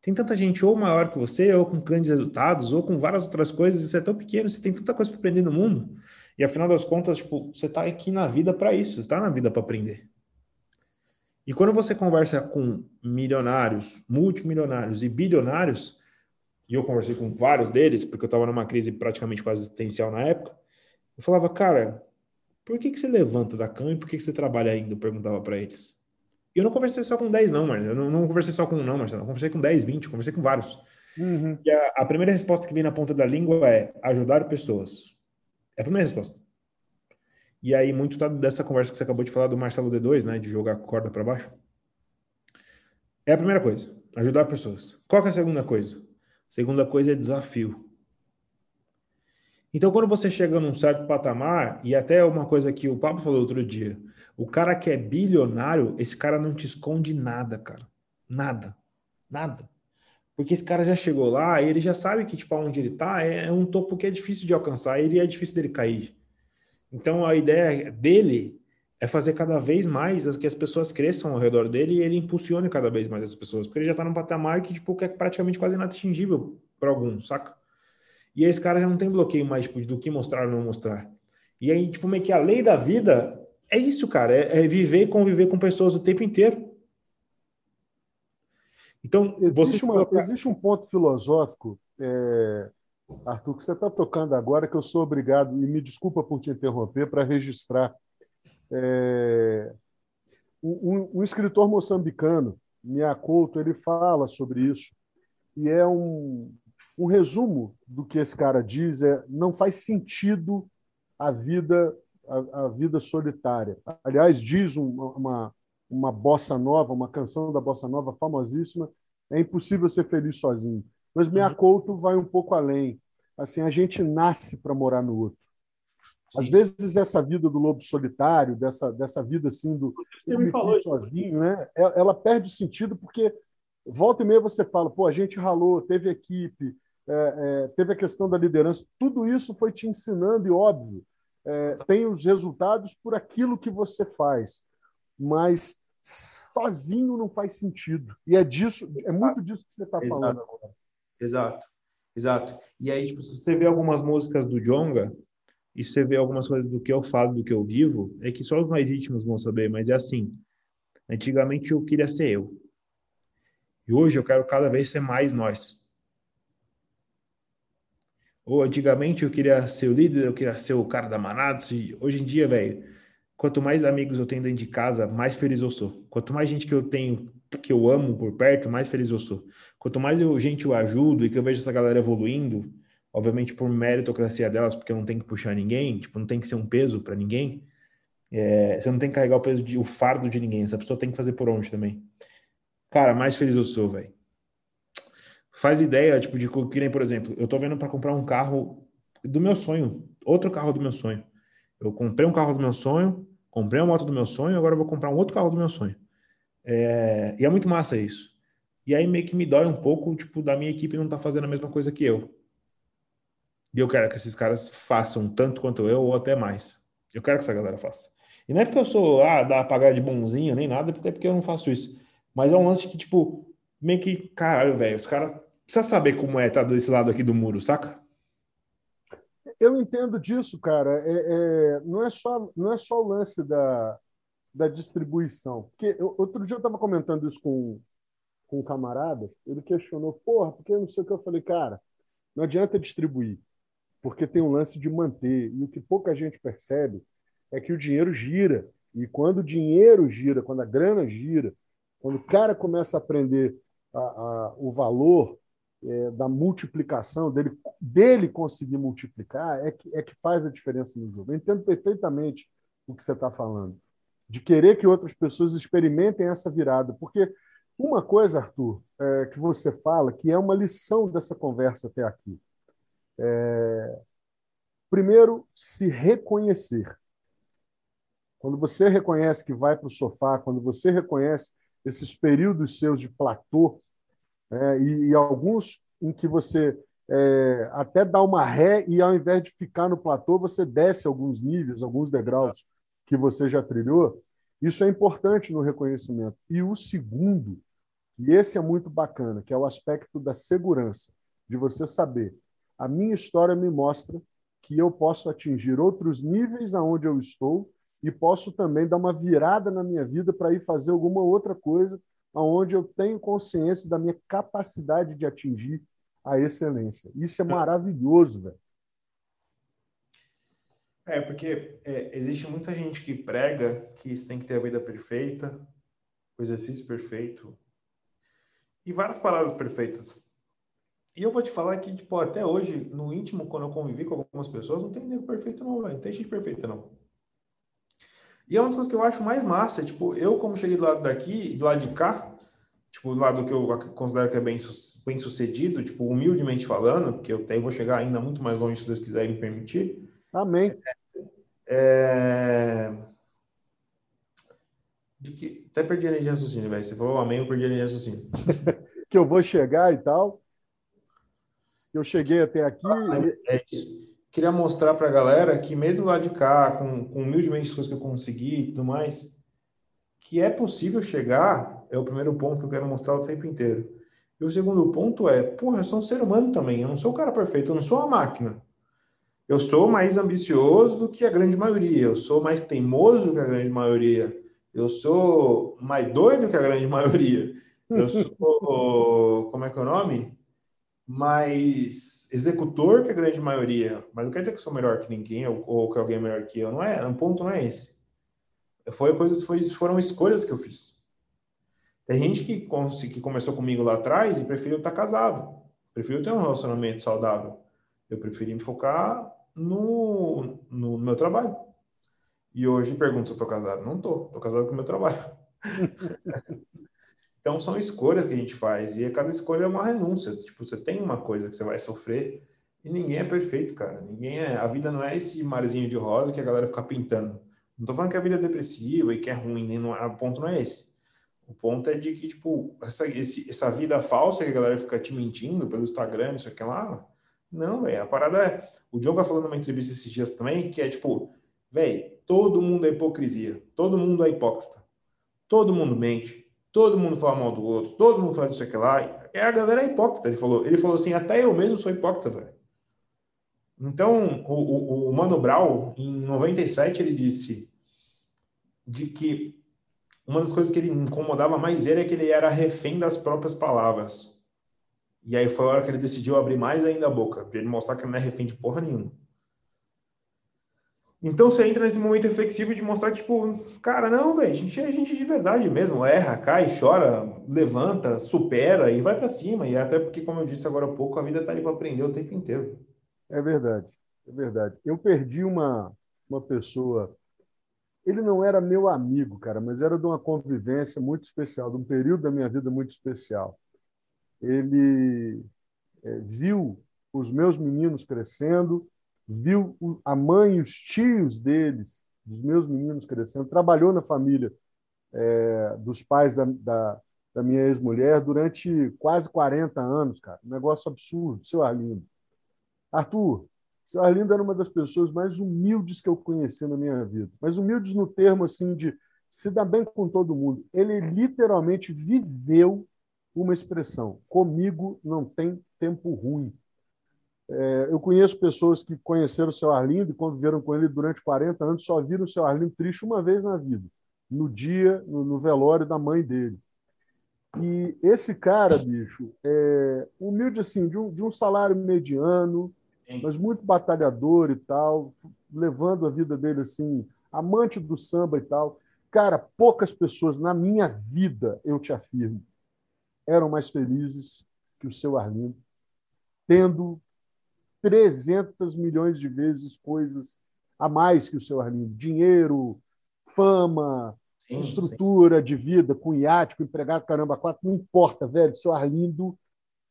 Tem tanta gente ou maior que você, ou com grandes resultados, ou com várias outras coisas, e você é tão pequeno, você tem tanta coisa para aprender no mundo. E afinal das contas, tipo, você está aqui na vida para isso, você está na vida para aprender. E quando você conversa com milionários, multimilionários e bilionários, e eu conversei com vários deles, porque eu estava numa crise praticamente quase existencial na época, eu falava, cara, por que, que você levanta da cama e por que, que você trabalha ainda? Eu perguntava para eles. E eu não conversei só com 10, não, Marcelo. Eu não, não conversei só com um, não, Marcelo. Eu conversei com 10, 20, conversei com vários. Uhum. E a, a, primeira resposta que vem na ponta da língua é ajudar pessoas. É a primeira resposta. E aí, muito tá dessa conversa que você acabou de falar do Marcelo D2, né? De jogar corda para baixo. É a primeira coisa, ajudar pessoas. Qual é a segunda coisa? Segunda coisa é desafio. Então, quando você chega num certo patamar, e até uma coisa que o Pablo falou outro dia, o cara que é bilionário, esse cara não te esconde nada, cara. Nada. Nada. Porque esse cara já chegou lá e ele já sabe que, tipo, onde ele tá é, é um topo que é difícil de alcançar, ele é difícil dele cair. Então, a ideia dele é fazer cada vez mais que as pessoas cresçam ao redor dele e ele impulsione cada vez mais as pessoas, porque ele já tá num patamar que, tipo, que é praticamente quase inatingível para alguns, saca? E esse cara já não tem bloqueio mais tipo, do que mostrar ou não mostrar. E aí, tipo, meio que a lei da vida é isso, cara. É, é viver e conviver com pessoas o tempo inteiro. Então, existe, uma, existe um ponto filosófico, é, Arthur, que você está tocando agora, que eu sou obrigado, e me desculpa por te interromper, para registrar. É, um, um, escritor moçambicano, Couto, ele fala sobre isso, e é um, um resumo do que esse cara diz é não faz sentido a vida a, a vida solitária. Aliás, diz uma, uma, uma bossa nova, uma canção da bossa nova famosíssima, é impossível ser feliz sozinho. Mas Meia uhum. Couto vai um pouco além. Assim, a gente nasce para morar no outro. Sim. Às vezes essa vida do lobo solitário, dessa, dessa vida assim do eu me falou sozinho, né? Ela perde o sentido porque volta e meia você fala, pô, a gente ralou, teve equipe, é, é, teve a questão da liderança, tudo isso foi te ensinando, e óbvio, é, tem os resultados por aquilo que você faz, mas sozinho não faz sentido. E é disso, é muito disso que você está falando agora. Exato, exato. E aí, tipo, se você vê algumas músicas do Jonga, e se você vê algumas coisas do que eu falo, do que eu vivo, é que só os mais íntimos vão saber, mas é assim. Antigamente eu queria ser eu. E hoje eu quero cada vez ser mais nós. Ou antigamente eu queria ser o líder, eu queria ser o cara da manada. Hoje em dia, velho, quanto mais amigos eu tenho dentro de casa, mais feliz eu sou. Quanto mais gente que eu tenho, que eu amo por perto, mais feliz eu sou. Quanto mais eu, gente eu ajudo e que eu vejo essa galera evoluindo, obviamente por meritocracia delas, porque não tenho que puxar ninguém, tipo, não tem que ser um peso para ninguém. É, você não tem que carregar o peso de o fardo de ninguém, essa pessoa tem que fazer por onde também. Cara, mais feliz eu sou, velho faz ideia, tipo, de que nem, por exemplo, eu tô vendo para comprar um carro do meu sonho, outro carro do meu sonho. Eu comprei um carro do meu sonho, comprei uma moto do meu sonho, agora eu vou comprar um outro carro do meu sonho. É, e é muito massa isso. E aí meio que me dói um pouco, tipo, da minha equipe não tá fazendo a mesma coisa que eu. E eu quero que esses caras façam tanto quanto eu ou até mais. Eu quero que essa galera faça. E não é porque eu sou, ah, dá pagar de bonzinho nem nada, até porque eu não faço isso. Mas é um lance que, tipo, meio que, caralho, velho, os caras precisa saber como é estar tá desse lado aqui do muro, saca? Eu entendo disso, cara. É, é, não, é só, não é só o lance da, da distribuição. Porque eu, outro dia eu estava comentando isso com, com um camarada, ele questionou, porra, porque não sei o que eu falei, cara, não adianta distribuir, porque tem um lance de manter. E o que pouca gente percebe é que o dinheiro gira. E quando o dinheiro gira, quando a grana gira, quando o cara começa a aprender a, a, o valor é, da multiplicação, dele, dele conseguir multiplicar, é que, é que faz a diferença no jogo. Eu entendo perfeitamente o que você está falando, de querer que outras pessoas experimentem essa virada, porque uma coisa, Arthur, é, que você fala, que é uma lição dessa conversa até aqui, é, primeiro, se reconhecer. Quando você reconhece que vai para o sofá, quando você reconhece esses períodos seus de platô, é, e, e, alguns em que você é, até dá uma ré e ao invés de ficar no platô, você desce alguns níveis, alguns degraus que você já trilhou. Isso é importante no reconhecimento. E o segundo, e esse é muito bacana, que é o aspecto da segurança, de você saber. A minha história me mostra que eu posso atingir outros níveis aonde eu estou e posso também dar uma virada na minha vida para ir fazer alguma outra coisa onde eu tenho consciência da minha capacidade de atingir a excelência. Isso é maravilhoso, velho. É, porque é, existe muita gente que prega que você tem que ter a vida perfeita, o exercício perfeito e várias palavras perfeitas. E eu vou te falar que, tipo, até hoje, no íntimo, quando eu convivi com algumas pessoas, não tem nego perfeito não, velho. Não tem gente perfeita, não. E é uma das coisas que eu acho mais massa. Tipo, eu, como cheguei do lado daqui e do lado de cá, tipo, do lado que eu considero que é bem, bem sucedido, tipo, humildemente falando, que eu até vou chegar ainda muito mais longe se Deus quiser me permitir. Amém. É... De que... Até perdi a linha de raciocínio, velho. Você falou amém, eu perdi a linha de raciocínio. que eu vou chegar e tal. Eu cheguei até aqui. Ah, é isso. Queria mostrar para a galera que, mesmo lá de cá, com, com humildemente as coisas que eu consegui e tudo mais, que é possível chegar, é o primeiro ponto que eu quero mostrar o tempo inteiro. E o segundo ponto é, porra, eu sou um ser humano também, eu não sou o cara perfeito, eu não sou uma máquina. Eu sou mais ambicioso do que a grande maioria, eu sou mais teimoso que a grande maioria, eu sou mais doido que a grande maioria, eu sou, como é que é o nome? Mais executor que a grande maioria, mas não quer dizer que eu sou melhor que ninguém ou, ou que alguém é melhor que eu, não é, o ponto não é esse. Foi coisas, foi, foram escolhas que eu fiz. Tem gente que, que começou comigo lá atrás e preferiu estar casado, preferiu ter um relacionamento saudável. Eu preferi me focar no, no meu trabalho. E hoje pergunto se eu estou casado. Não estou, estou casado com o meu trabalho. então são escolhas que a gente faz e cada escolha é uma renúncia. Tipo, você tem uma coisa que você vai sofrer e ninguém é perfeito, cara. Ninguém é. A vida não é esse marzinho de rosa que a galera fica pintando. Não tô falando que a vida é depressiva e que é ruim, nem não, o ponto não é esse. O ponto é de que, tipo, essa, esse, essa vida falsa que a galera fica te mentindo pelo Instagram, isso aqui lá. Não, velho. A parada é. O John vai falando numa entrevista esses dias também, que é tipo, velho, todo mundo é hipocrisia. Todo mundo é hipócrita. Todo mundo mente. Todo mundo fala mal do outro. Todo mundo faz isso aqui lá. É a galera é hipócrita. Ele falou, ele falou assim: até eu mesmo sou hipócrita, velho. Então, o, o, o Mano Brown, em 97, ele disse de que uma das coisas que ele incomodava mais ele é que ele era refém das próprias palavras. E aí foi a hora que ele decidiu abrir mais ainda a boca, para ele mostrar que não é refém de porra nenhuma. Então você entra nesse momento reflexivo de mostrar que, tipo, cara, não, velho, a gente é gente de verdade mesmo. Erra, cai, chora, levanta, supera e vai para cima. E até porque, como eu disse agora há pouco, a vida tá aí para aprender o tempo inteiro. É verdade, é verdade. Eu perdi uma, uma pessoa. Ele não era meu amigo, cara, mas era de uma convivência muito especial, de um período da minha vida muito especial. Ele é, viu os meus meninos crescendo, viu a mãe e os tios deles, dos meus meninos crescendo, trabalhou na família é, dos pais da, da, da minha ex-mulher durante quase 40 anos, cara. Um negócio absurdo, seu Arlindo. Arthur, o Arlindo era uma das pessoas mais humildes que eu conheci na minha vida. Mas humildes no termo assim de se dar bem com todo mundo. Ele literalmente viveu uma expressão: comigo não tem tempo ruim. É, eu conheço pessoas que conheceram o seu Arlindo e conviveram com ele durante 40 anos, só viram o seu Arlindo triste uma vez na vida, no dia, no, no velório da mãe dele. E esse cara, bicho, é humilde assim, de um, de um salário mediano, mas muito batalhador e tal, levando a vida dele assim, amante do samba e tal. Cara, poucas pessoas na minha vida, eu te afirmo, eram mais felizes que o seu Arlindo, tendo 300 milhões de vezes coisas a mais que o seu Arlindo. Dinheiro, fama, sim, estrutura sim. de vida, com iate, com empregado, caramba, quatro, não importa, velho. O seu Arlindo,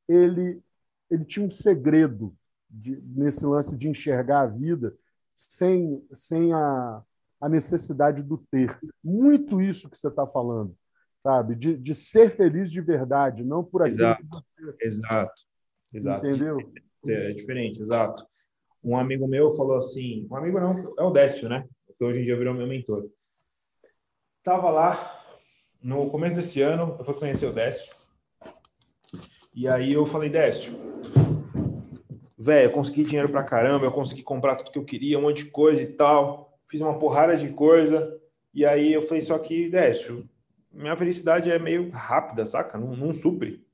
ele, ele tinha um segredo de, nesse lance de enxergar a vida sem, sem a, a necessidade do ter. Muito isso que você está falando, sabe? De, de ser feliz de verdade, não por aquilo exato, que você... Exato, exato. Entendeu? É, é diferente, exato. Um amigo meu falou assim, um amigo não, é o Décio, né? Que hoje em dia virou meu mentor. Tava lá no começo desse ano, eu fui conhecer o Décio. E aí eu falei, Décio, velho, eu consegui dinheiro pra caramba, eu consegui comprar tudo que eu queria, um monte de coisa e tal. Fiz uma porrada de coisa. E aí eu falei, só que, Décio, minha felicidade é meio rápida, saca? Não, não supre.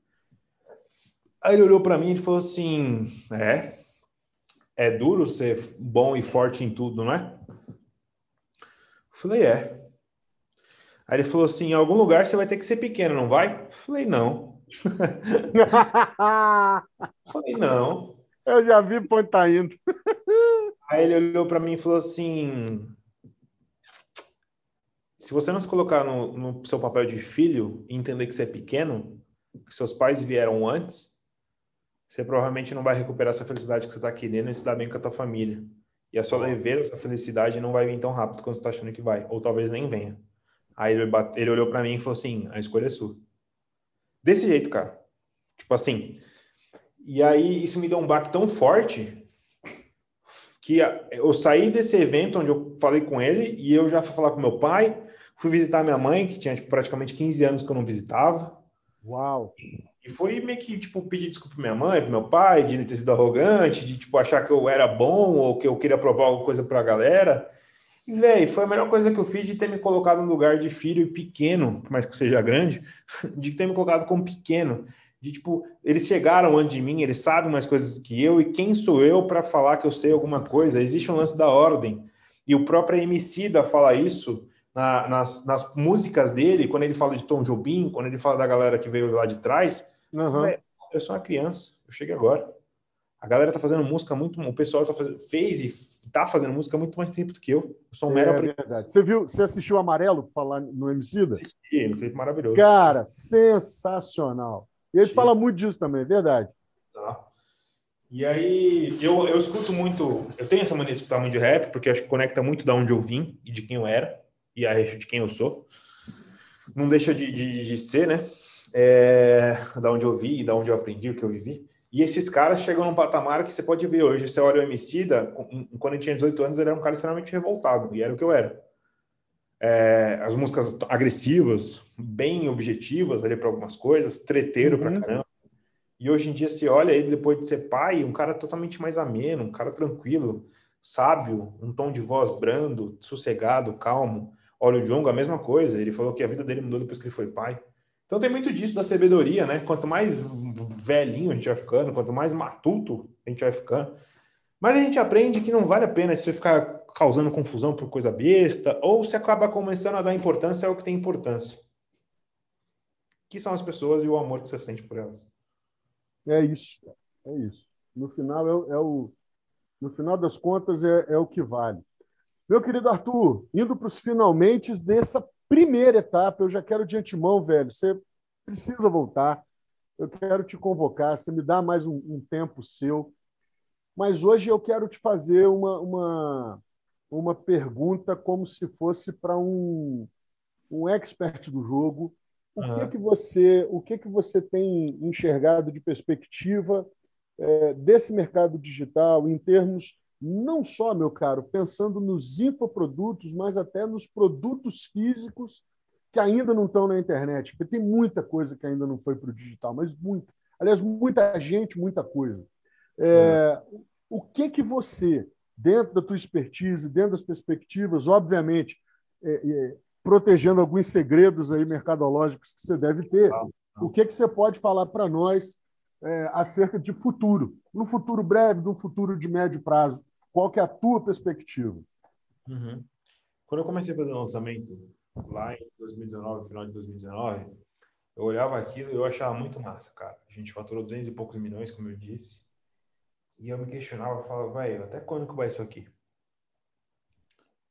Aí ele olhou para mim e falou assim: É, é duro ser bom e forte em tudo, não é? Eu falei: É. Aí ele falou assim: em algum lugar você vai ter que ser pequeno, não vai? Eu falei: Não. falei: Não. Eu já vi onde tá indo. Aí ele olhou para mim e falou assim: se você não se colocar no, no, seu papel de filho e entender que você é pequeno, que seus pais vieram antes, você provavelmente não vai recuperar essa felicidade que você está querendo e se dar bem com a tua família. E a sua leveza, a sua felicidade não vai vir tão rápido quanto você está achando que vai. Ou talvez nem venha. Aí ele, bate, ele olhou para mim e falou assim: a escolha é sua. Desse jeito, cara. Tipo assim. E aí isso me deu um baque tão forte que eu saí desse evento onde eu falei com ele e eu já fui falar com meu pai, fui visitar minha mãe, que tinha tipo, praticamente 15 anos que eu não visitava. Uau! E foi meio que, tipo, pedir desculpa pra minha mãe, pro meu pai, de ter sido arrogante, de, tipo, achar que eu era bom ou que eu queria provar alguma coisa pra galera. E, velho, foi a melhor coisa que eu fiz de ter me colocado no lugar de filho pequeno, por mais que seja grande, de ter me colocado como pequeno de tipo, eles chegaram antes de mim, eles sabem mais coisas que eu, e quem sou eu para falar que eu sei alguma coisa? Existe um lance da ordem. E o próprio MC da fala isso na, nas, nas músicas dele, quando ele fala de Tom Jobim, quando ele fala da galera que veio lá de trás. Uhum. eu sou uma criança, eu cheguei agora. A galera tá fazendo música muito, o pessoal tá fazendo, fez e tá fazendo música muito mais tempo do que eu. Eu sou um é, mero verdade. Você viu, você assistiu Amarelo falar no MC da? Assisti, um clipe maravilhoso. Cara, sensacional. E ele Sim. fala muito disso também, é verdade. Tá. E aí, eu, eu escuto muito, eu tenho essa maneira de escutar muito de rap, porque acho que conecta muito da onde eu vim e de quem eu era, e a de quem eu sou. Não deixa de, de, de ser, né? É, da onde eu vi, da onde eu aprendi, o que eu vivi. E esses caras chegam num patamar que você pode ver hoje. Você olha o Emicida, quando ele tinha 18 anos, ele era um cara extremamente revoltado, e era o que eu era. É, as músicas agressivas, bem objetivas ali para algumas coisas, treteiro uhum. para caramba. E hoje em dia se olha ele depois de ser pai, um cara totalmente mais ameno, um cara tranquilo, sábio, um tom de voz brando, sossegado, calmo. Olha o Jonga, a mesma coisa. Ele falou que a vida dele mudou depois que ele foi pai. Então tem muito disso da sabedoria, né? Quanto mais velhinho a gente vai ficando, quanto mais matuto a gente vai ficando, mas a gente aprende que não vale a pena você ficar causando confusão por coisa besta, ou se acaba começando a dar importância ao que tem importância. Que são as pessoas e o amor que você sente por elas. É isso. É isso. No final, é, é o, no final das contas, é, é o que vale. Meu querido Arthur, indo para os finalmente dessa primeira etapa, eu já quero de antemão, velho, você precisa voltar. Eu quero te convocar, você me dá mais um, um tempo seu. Mas hoje eu quero te fazer uma, uma, uma pergunta como se fosse para um, um expert do jogo. O uhum. que que você o que que você tem enxergado de perspectiva é, desse mercado digital em termos não só, meu caro, pensando nos infoprodutos, mas até nos produtos físicos que ainda não estão na internet, porque tem muita coisa que ainda não foi para o digital, mas muita. Aliás, muita gente, muita coisa. É. O que que você dentro da tua expertise, dentro das perspectivas, obviamente, é, é, protegendo alguns segredos aí mercadológicos que você deve ter. O que, que você pode falar para nós é, acerca de futuro? No futuro breve, no futuro de médio prazo, qual que é a tua perspectiva? Uhum. Quando eu comecei a fazer o lançamento lá em 2019, final de 2019, eu olhava aquilo e eu achava muito massa, cara. A gente faturou 200 e poucos milhões, como eu disse. E eu me questionava, falava, velho, até quando que vai isso aqui?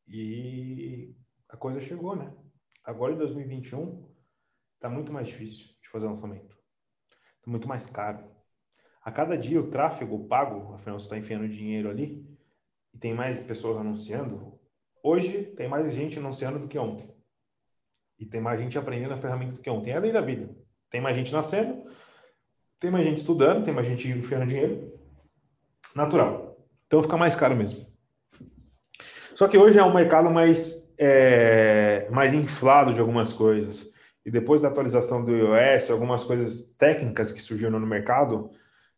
E a coisa chegou, né? Agora em 2021 tá muito mais difícil de fazer lançamento. Tá muito mais caro. A cada dia o tráfego pago, afinal você está enfiando dinheiro ali, e tem mais pessoas anunciando. Hoje tem mais gente anunciando do que ontem. E tem mais gente aprendendo a ferramenta do que ontem. É a lei da vida. Tem mais gente nascendo, tem mais gente estudando, tem mais gente enfiando dinheiro natural. Então fica mais caro mesmo. Só que hoje é um mercado mais, é, mais inflado de algumas coisas. E depois da atualização do iOS, algumas coisas técnicas que surgiram no mercado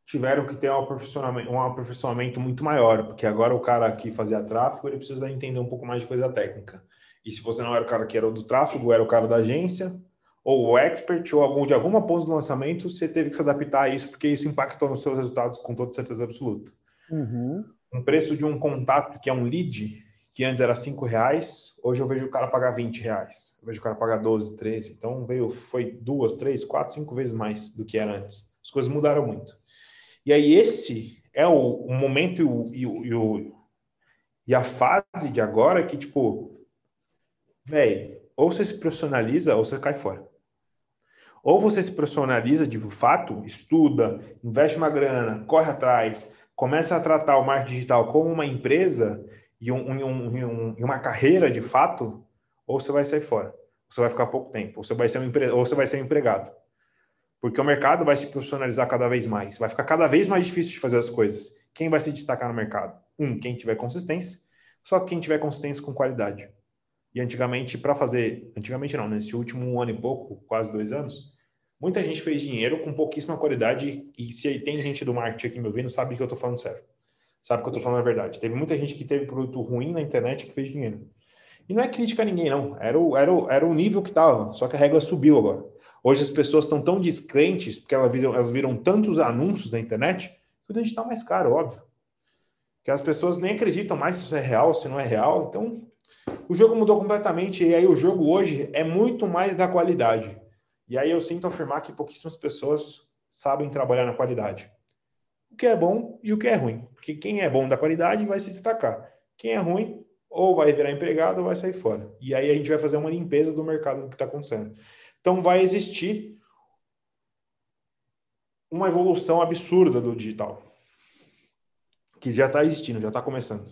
tiveram que ter um aperfeiçoamento, um aperfeiçoamento muito maior, porque agora o cara que fazia tráfego ele precisa entender um pouco mais de coisa técnica. E se você não era o cara que era do tráfego, era o cara da agência, ou o expert, ou algum de alguma ponta do lançamento, você teve que se adaptar a isso, porque isso impactou nos seus resultados com toda certeza absoluta. Uhum. Um preço de um contato que é um lead, que antes era cinco reais, hoje eu vejo o cara pagar 20 reais. Eu vejo o cara pagar 12, 13. Então veio, foi duas, três, quatro, cinco vezes mais do que era antes. As coisas mudaram muito. E aí esse é o, o momento e, o, e, o, e, o, e a fase de agora que, tipo, velho, ou você se profissionaliza ou você cai fora. Ou você se profissionaliza de fato, estuda, investe uma grana, corre atrás, começa a tratar o marketing digital como uma empresa e, um, um, um, uma carreira de fato, ou você vai sair fora. Você vai ficar pouco tempo, ou você vai ser um, empre... ou você vai ser empregado. Porque o mercado vai se profissionalizar cada vez mais. Vai ficar cada vez mais difícil de fazer as coisas. Quem vai se destacar no mercado? Um, quem tiver consistência, só quem tiver consistência com qualidade. E antigamente, para fazer. Antigamente não, nesse último ano e pouco, quase dois anos, muita gente fez dinheiro com pouquíssima qualidade. E se tem gente do marketing aqui me ouvindo, sabe que eu estou falando sério. Sabe que eu estou falando a verdade. Teve muita gente que teve produto ruim na internet que fez dinheiro. E não é crítica a ninguém, não. Era o, era o, era o nível que estava. Só que a regra subiu agora. Hoje as pessoas estão tão descrentes, porque elas viram, elas viram tantos anúncios na internet, que o digital é mais caro, óbvio. Que as pessoas nem acreditam mais se isso é real, se não é real. Então, o jogo mudou completamente. E aí o jogo hoje é muito mais da qualidade. E aí eu sinto afirmar que pouquíssimas pessoas sabem trabalhar na qualidade. O que é bom e o que é ruim. Porque quem é bom da qualidade vai se destacar. Quem é ruim ou vai virar empregado ou vai sair fora. E aí a gente vai fazer uma limpeza do mercado do que está acontecendo. Então vai existir uma evolução absurda do digital, que já está existindo, já está começando.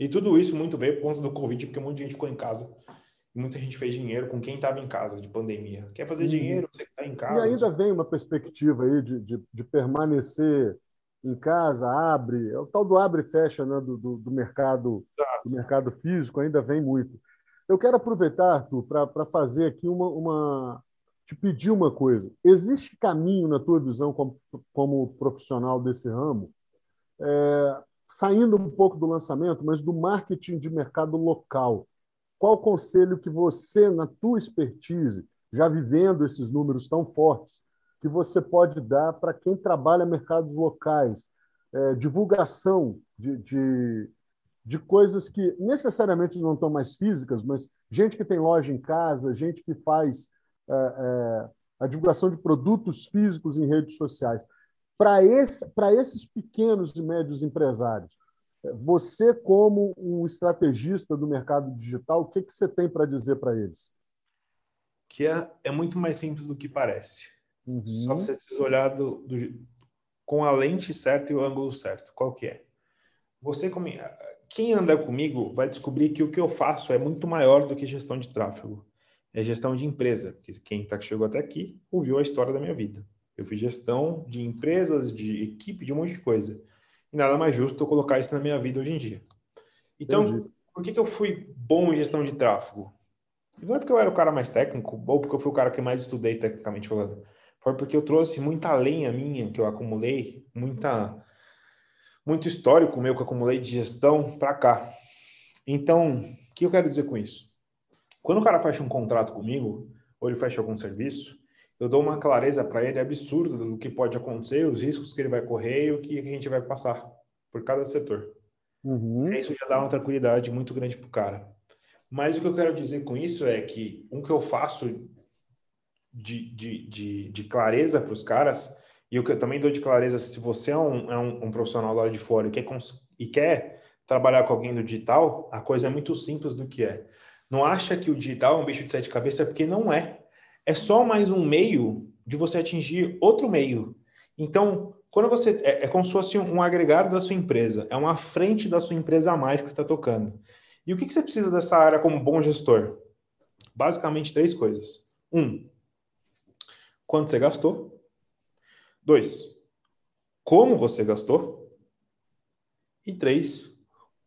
E tudo isso muito veio por conta do Covid, porque muita gente ficou em casa. Muita gente fez dinheiro com quem estava em casa, de pandemia. Quer fazer uhum. dinheiro, você está em casa. E ainda vem uma perspectiva aí de, de, de, permanecer em casa, abre, é o tal do abre e fecha né, do, do, do mercado, do mercado físico, ainda vem muito. Eu quero aproveitar, Arthur, para fazer aqui uma, uma, te pedir uma coisa. Existe caminho, na tua visão, como, como profissional desse ramo, é, saindo um pouco do lançamento, mas do marketing de mercado local? Qual conselho que você, na tua expertise, já vivendo esses números tão fortes, que você pode dar para quem trabalha mercados locais? É, divulgação de, de, de coisas que necessariamente não estão mais físicas, mas gente que tem loja em casa, gente que faz é, é, a divulgação de produtos físicos em redes sociais. Para esse, esses pequenos e médios empresários, você, como um estrategista do mercado digital, o que, que você tem para dizer para eles? Que é, é muito mais simples do que parece. Uhum. Só que você precisa olhar do, do, com a lente certa e o ângulo certo. Qual que é? Você, como, quem anda comigo vai descobrir que o que eu faço é muito maior do que gestão de tráfego é gestão de empresa, porque quem tá, chegou até aqui ouviu a história da minha vida. Eu fiz gestão de empresas, de equipe, de um monte de coisa. E nada mais justo eu colocar isso na minha vida hoje em dia. Então, Entendi. por que, que eu fui bom em gestão de tráfego? Não é porque eu era o cara mais técnico, ou porque eu fui o cara que mais estudei tecnicamente falando. Foi porque eu trouxe muita lenha minha que eu acumulei, muita, muito histórico meu que eu acumulei de gestão para cá. Então, o que eu quero dizer com isso? Quando o cara fecha um contrato comigo, ou ele fecha algum serviço, eu dou uma clareza para ele absurda do que pode acontecer, os riscos que ele vai correr e o que a gente vai passar por cada setor. Uhum. Isso já dá uma tranquilidade muito grande para o cara. Mas o que eu quero dizer com isso é que um que eu faço de, de, de, de clareza para os caras, e o que eu também dou de clareza, se você é um, é um, um profissional lá de fora e quer, e quer trabalhar com alguém do digital, a coisa é muito simples do que é. Não acha que o digital é um bicho de sete cabeças, porque não é. É só mais um meio de você atingir outro meio. Então, quando você. É, é como se fosse um, um, agregado da sua empresa, é uma frente da sua empresa a mais que você está tocando. E o que, que você precisa dessa área como bom gestor? Basicamente, três coisas. Um, quanto você gastou. Dois, como você gastou. E três,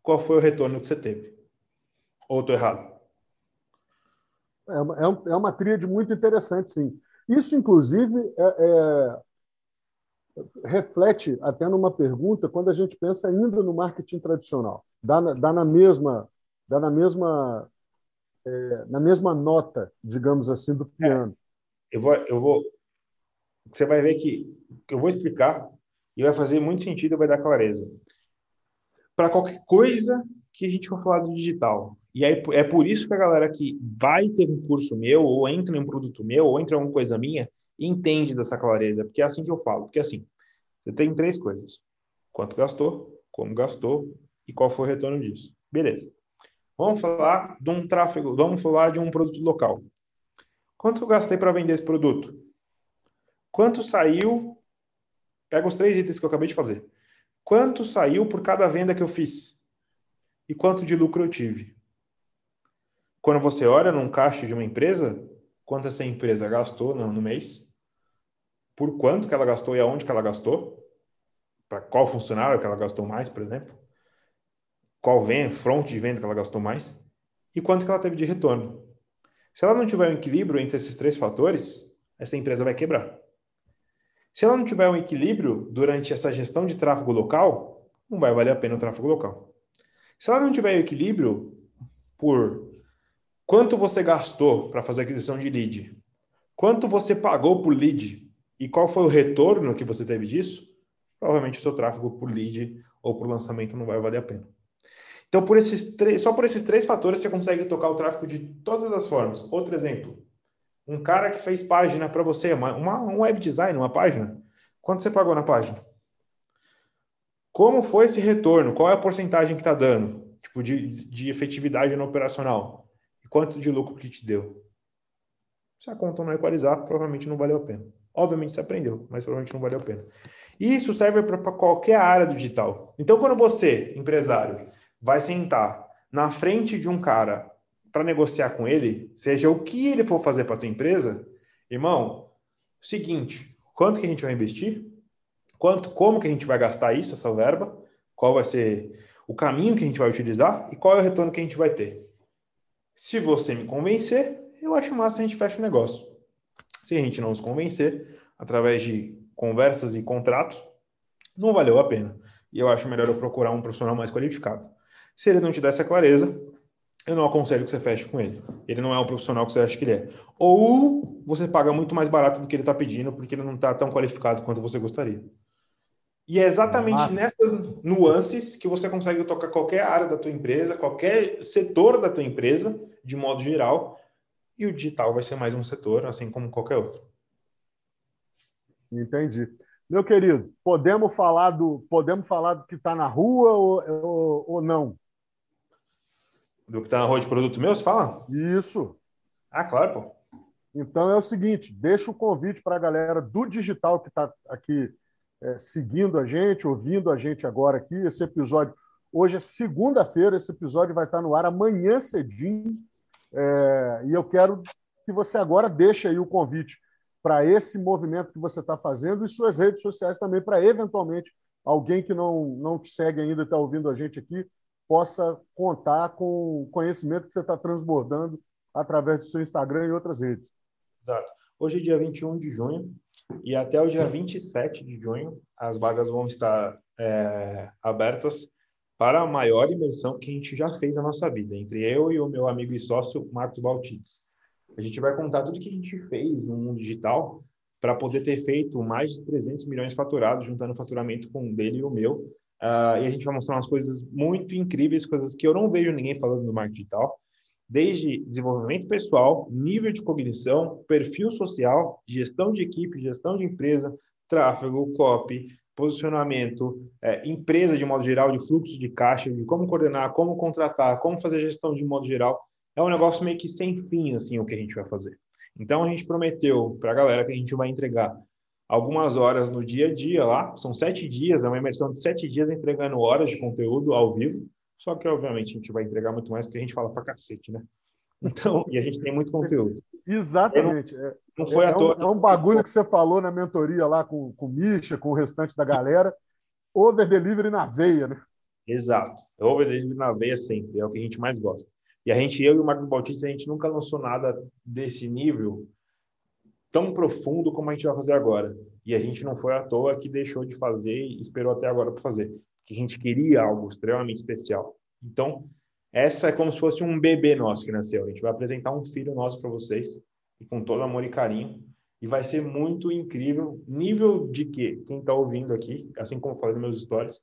qual foi o retorno que você teve. Ou estou errado? É uma, é, é uma tríade muito interessante, sim. Isso, inclusive, é, é, reflete até numa pergunta quando a gente pensa ainda no marketing tradicional. Dá na, dá na mesma, dá na mesma, é, na mesma nota, digamos assim, do piano. Eu vou, eu vou, você vai ver que eu vou explicar e vai fazer muito sentido, vai dar clareza. Para qualquer coisa que a gente for falar do digital, e aí é por isso que a galera que vai ter um curso meu, ou entra em um produto meu, ou entra em alguma coisa minha, entende dessa clareza, porque é assim que eu falo. Porque assim, você tem três coisas: quanto gastou, como gastou e qual foi o retorno disso. Beleza. Vamos falar de um tráfego, vamos falar de um produto local. Quanto eu gastei para vender esse produto? quanto saiu. Pega os três itens que eu acabei de fazer. Quanto saiu por cada venda que eu fiz? E quanto de lucro eu tive? Quando você olha num caixa de uma empresa, quanto essa empresa gastou no, no mês, por quanto que ela gastou e aonde que ela gastou, para qual funcionário que ela gastou mais, por exemplo, qual vem, front de venda que ela gastou mais, e quanto que ela teve de retorno. Se ela não tiver um equilíbrio entre esses três fatores, essa empresa vai quebrar. Se ela não tiver um equilíbrio durante essa gestão de tráfego local, não vai valer a pena o tráfego local. Se ela não tiver equilíbrio por quanto você gastou para fazer aquisição de lead, quanto você pagou por lead e qual foi o retorno que você teve disso, provavelmente o seu tráfego por lead ou por lançamento não vai valer a pena. Então, por esses três, só por esses três fatores você consegue tocar o tráfego de todas as formas. Outro exemplo, um cara que fez página para você, uma, um web design, uma página. Quanto você pagou na página? Como foi esse retorno? Qual é a porcentagem que está dando? Tipo, de, de efetividade no operacional? E quanto de lucro que te deu? Se a conta não equalizar, provavelmente não valeu a pena. Obviamente você aprendeu, mas provavelmente não valeu a pena. Isso serve para qualquer área do digital. Então, quando você, empresário, vai sentar na frente de um cara para negociar com ele, seja o que ele for fazer para tua empresa, irmão, seguinte, quanto que a gente vai investir? Quanto, como que a gente vai gastar isso, essa verba? Qual vai ser o caminho que a gente vai utilizar e qual é o retorno que a gente vai ter? Se você me convencer, eu acho massa a gente fecha o negócio. Se a gente não nos convencer, através de conversas e contratos, não valeu a pena. E eu acho melhor eu procurar um profissional mais qualificado. Se ele não te der essa clareza, eu não aconselho que você feche com ele. Ele não é o profissional que você acha que ele é. Ou você paga muito mais barato do que ele está pedindo, porque ele não está tão qualificado quanto você gostaria. E é exatamente Nossa. nessas nuances que você consegue tocar qualquer área da tua empresa, qualquer setor da tua empresa, de modo geral, e o digital vai ser mais um setor, assim como qualquer outro. Entendi. Meu querido, podemos falar do podemos falar do que está na rua ou, ou, ou não? Do que está na rua de produto meu, você fala? Isso. Ah, claro, pô. Então é o seguinte, deixa o convite para a galera do digital que está aqui é, seguindo a gente, ouvindo a gente agora aqui. Esse episódio, hoje é segunda-feira, esse episódio vai estar no ar amanhã cedinho. É, e eu quero que você agora deixe aí o convite para esse movimento que você está fazendo e suas redes sociais também, para eventualmente alguém que não, não te segue ainda e está ouvindo a gente aqui, possa contar com o conhecimento que você está transbordando através do seu Instagram e outras redes. Exato. Hoje é dia 21 de junho e até o dia 27 de junho as vagas vão estar é, abertas para a maior imersão que a gente já fez na nossa vida, entre eu e o meu amigo e sócio Marcos Baltides. A gente vai contar tudo que a gente fez no mundo digital para poder ter feito mais de 300 milhões faturados, juntando o faturamento com o dele e o meu, Uh, e a gente vai mostrar umas coisas muito incríveis, coisas que eu não vejo ninguém falando no marketing digital, desde desenvolvimento pessoal, nível de cognição, perfil social, gestão de equipe, gestão de empresa, tráfego, copy, posicionamento, é, empresa de modo geral, de fluxo de caixa, de como coordenar, como contratar, como fazer gestão de modo geral. É um negócio meio que sem fim, assim, o que a gente vai fazer. Então, a gente prometeu para a galera que a gente vai entregar algumas horas no dia a dia lá. São sete dias, é uma imersão de sete dias entregando horas de conteúdo ao vivo. Só que, obviamente, a gente vai entregar muito mais porque a gente fala pra cacete, né? Então, e a gente tem muito conteúdo. Exatamente. Não, não foi é, à toa. É um, é um bagulho que você falou na mentoria lá com, com o Misha, com o restante da galera. Over delivery na veia, né? Exato. Over delivery na veia sempre. É o que a gente mais gosta. E a gente, eu e o Marco Bautista, a gente nunca lançou nada desse nível tão profundo como a gente vai fazer agora. E a gente não foi à toa que deixou de fazer e esperou até agora para fazer. Que a gente queria algo extremamente especial. Então, essa é como se fosse um bebê nosso que nasceu. A gente vai apresentar um filho nosso para vocês, e com todo amor e carinho. E vai ser muito incrível. Nível de que quem está ouvindo aqui, assim como eu falei nos meus stories,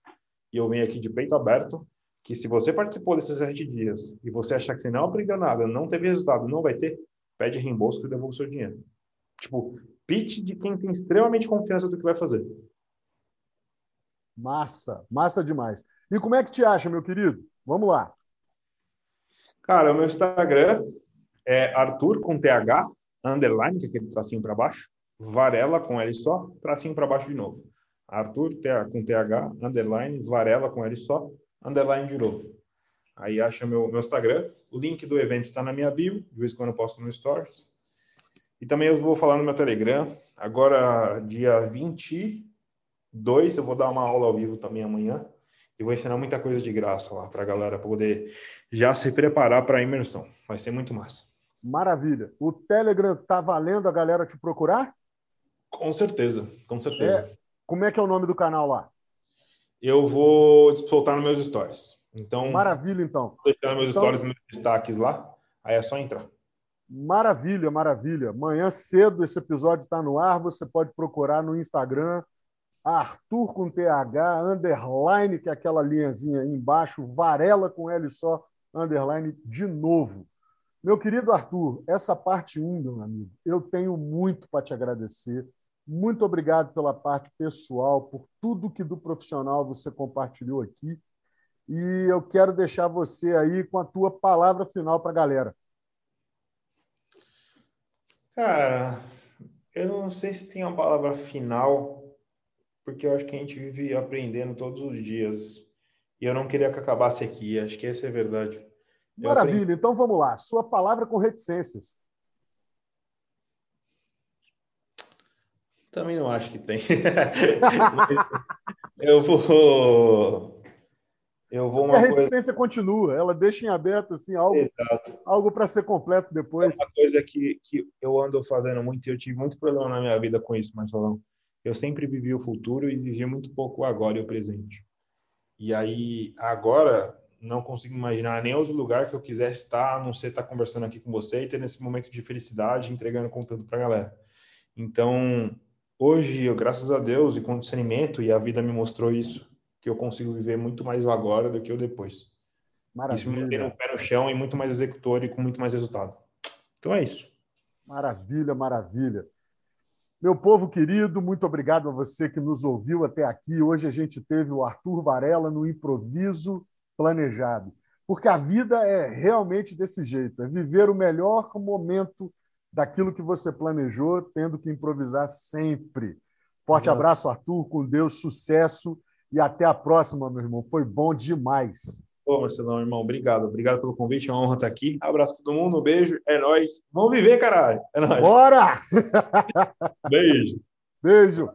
e eu venho aqui de peito aberto, que se você participou desses sete dias e você achar que você não aprendeu nada, não teve resultado, não vai ter, pede reembolso que devolve o seu dinheiro. Tipo, pitch de quem tem extremamente confiança do que vai fazer. Massa, massa demais. E como é que te acha, meu querido? Vamos lá. Cara, o meu Instagram é Arthur com TH, underline, que é aquele tracinho para baixo. Varela com L só, tracinho para baixo de novo. Arthur com TH, underline, Varela com L só, underline de novo. Aí acha meu, meu Instagram. O link do evento está na minha bio, de vez em quando eu posto no Stories. E também eu vou falar no meu Telegram. Agora, dia 22, eu vou dar uma aula ao vivo também amanhã. E vou ensinar muita coisa de graça lá para a galera poder já se preparar para a imersão. Vai ser muito massa. Maravilha. O Telegram tá valendo a galera te procurar? Com certeza, com certeza. É. Como é que é o nome do canal lá? Eu vou soltar nos meus stories. Então, maravilha, então. Vou deixar meus então, stories, meus destaques lá. Aí é só entrar. Maravilha, maravilha. Amanhã cedo esse episódio está no ar. Você pode procurar no Instagram Arthur com TH, underline, que é aquela linhazinha aí embaixo, Varela com L só, underline de novo. Meu querido Arthur, essa parte 1, meu amigo, eu tenho muito para te agradecer. Muito obrigado pela parte pessoal, por tudo que do profissional você compartilhou aqui. E eu quero deixar você aí com a tua palavra final para a galera. Cara, eu não sei se tem uma palavra final, porque eu acho que a gente vive aprendendo todos os dias. E eu não queria que acabasse aqui, acho que essa é a verdade. Maravilha, então vamos lá. Sua palavra com reticências. Também não acho que tem. eu vou. Eu vou uma a reticência coisa... continua, ela deixa em aberto assim, algo, algo para ser completo depois. É uma coisa que, que eu ando fazendo muito e eu tive muito problema na minha vida com isso, Marcelão. Eu sempre vivi o futuro e vivi muito pouco o agora e o presente. E aí, agora, não consigo imaginar nem outro lugar que eu quisesse estar, a não ser estar conversando aqui com você e ter nesse momento de felicidade, entregando conteúdo para a galera. Então, hoje, eu, graças a Deus e com discernimento, e a vida me mostrou isso, que eu consigo viver muito mais o agora do que o depois. Maravilha. Isso me mantém no pé no chão e muito mais executor e com muito mais resultado. Então é isso. Maravilha, maravilha. Meu povo querido, muito obrigado a você que nos ouviu até aqui. Hoje a gente teve o Arthur Varela no improviso planejado. Porque a vida é realmente desse jeito, é viver o melhor momento daquilo que você planejou, tendo que improvisar sempre. Forte abraço, Arthur, com Deus, sucesso e até a próxima, meu irmão. Foi bom demais. Ô, Marcelão, irmão, obrigado. Obrigado pelo convite, é uma honra estar aqui. Abraço para todo mundo, um beijo, é nóis. Vamos viver, caralho. É nóis. Bora! Beijo. Beijo.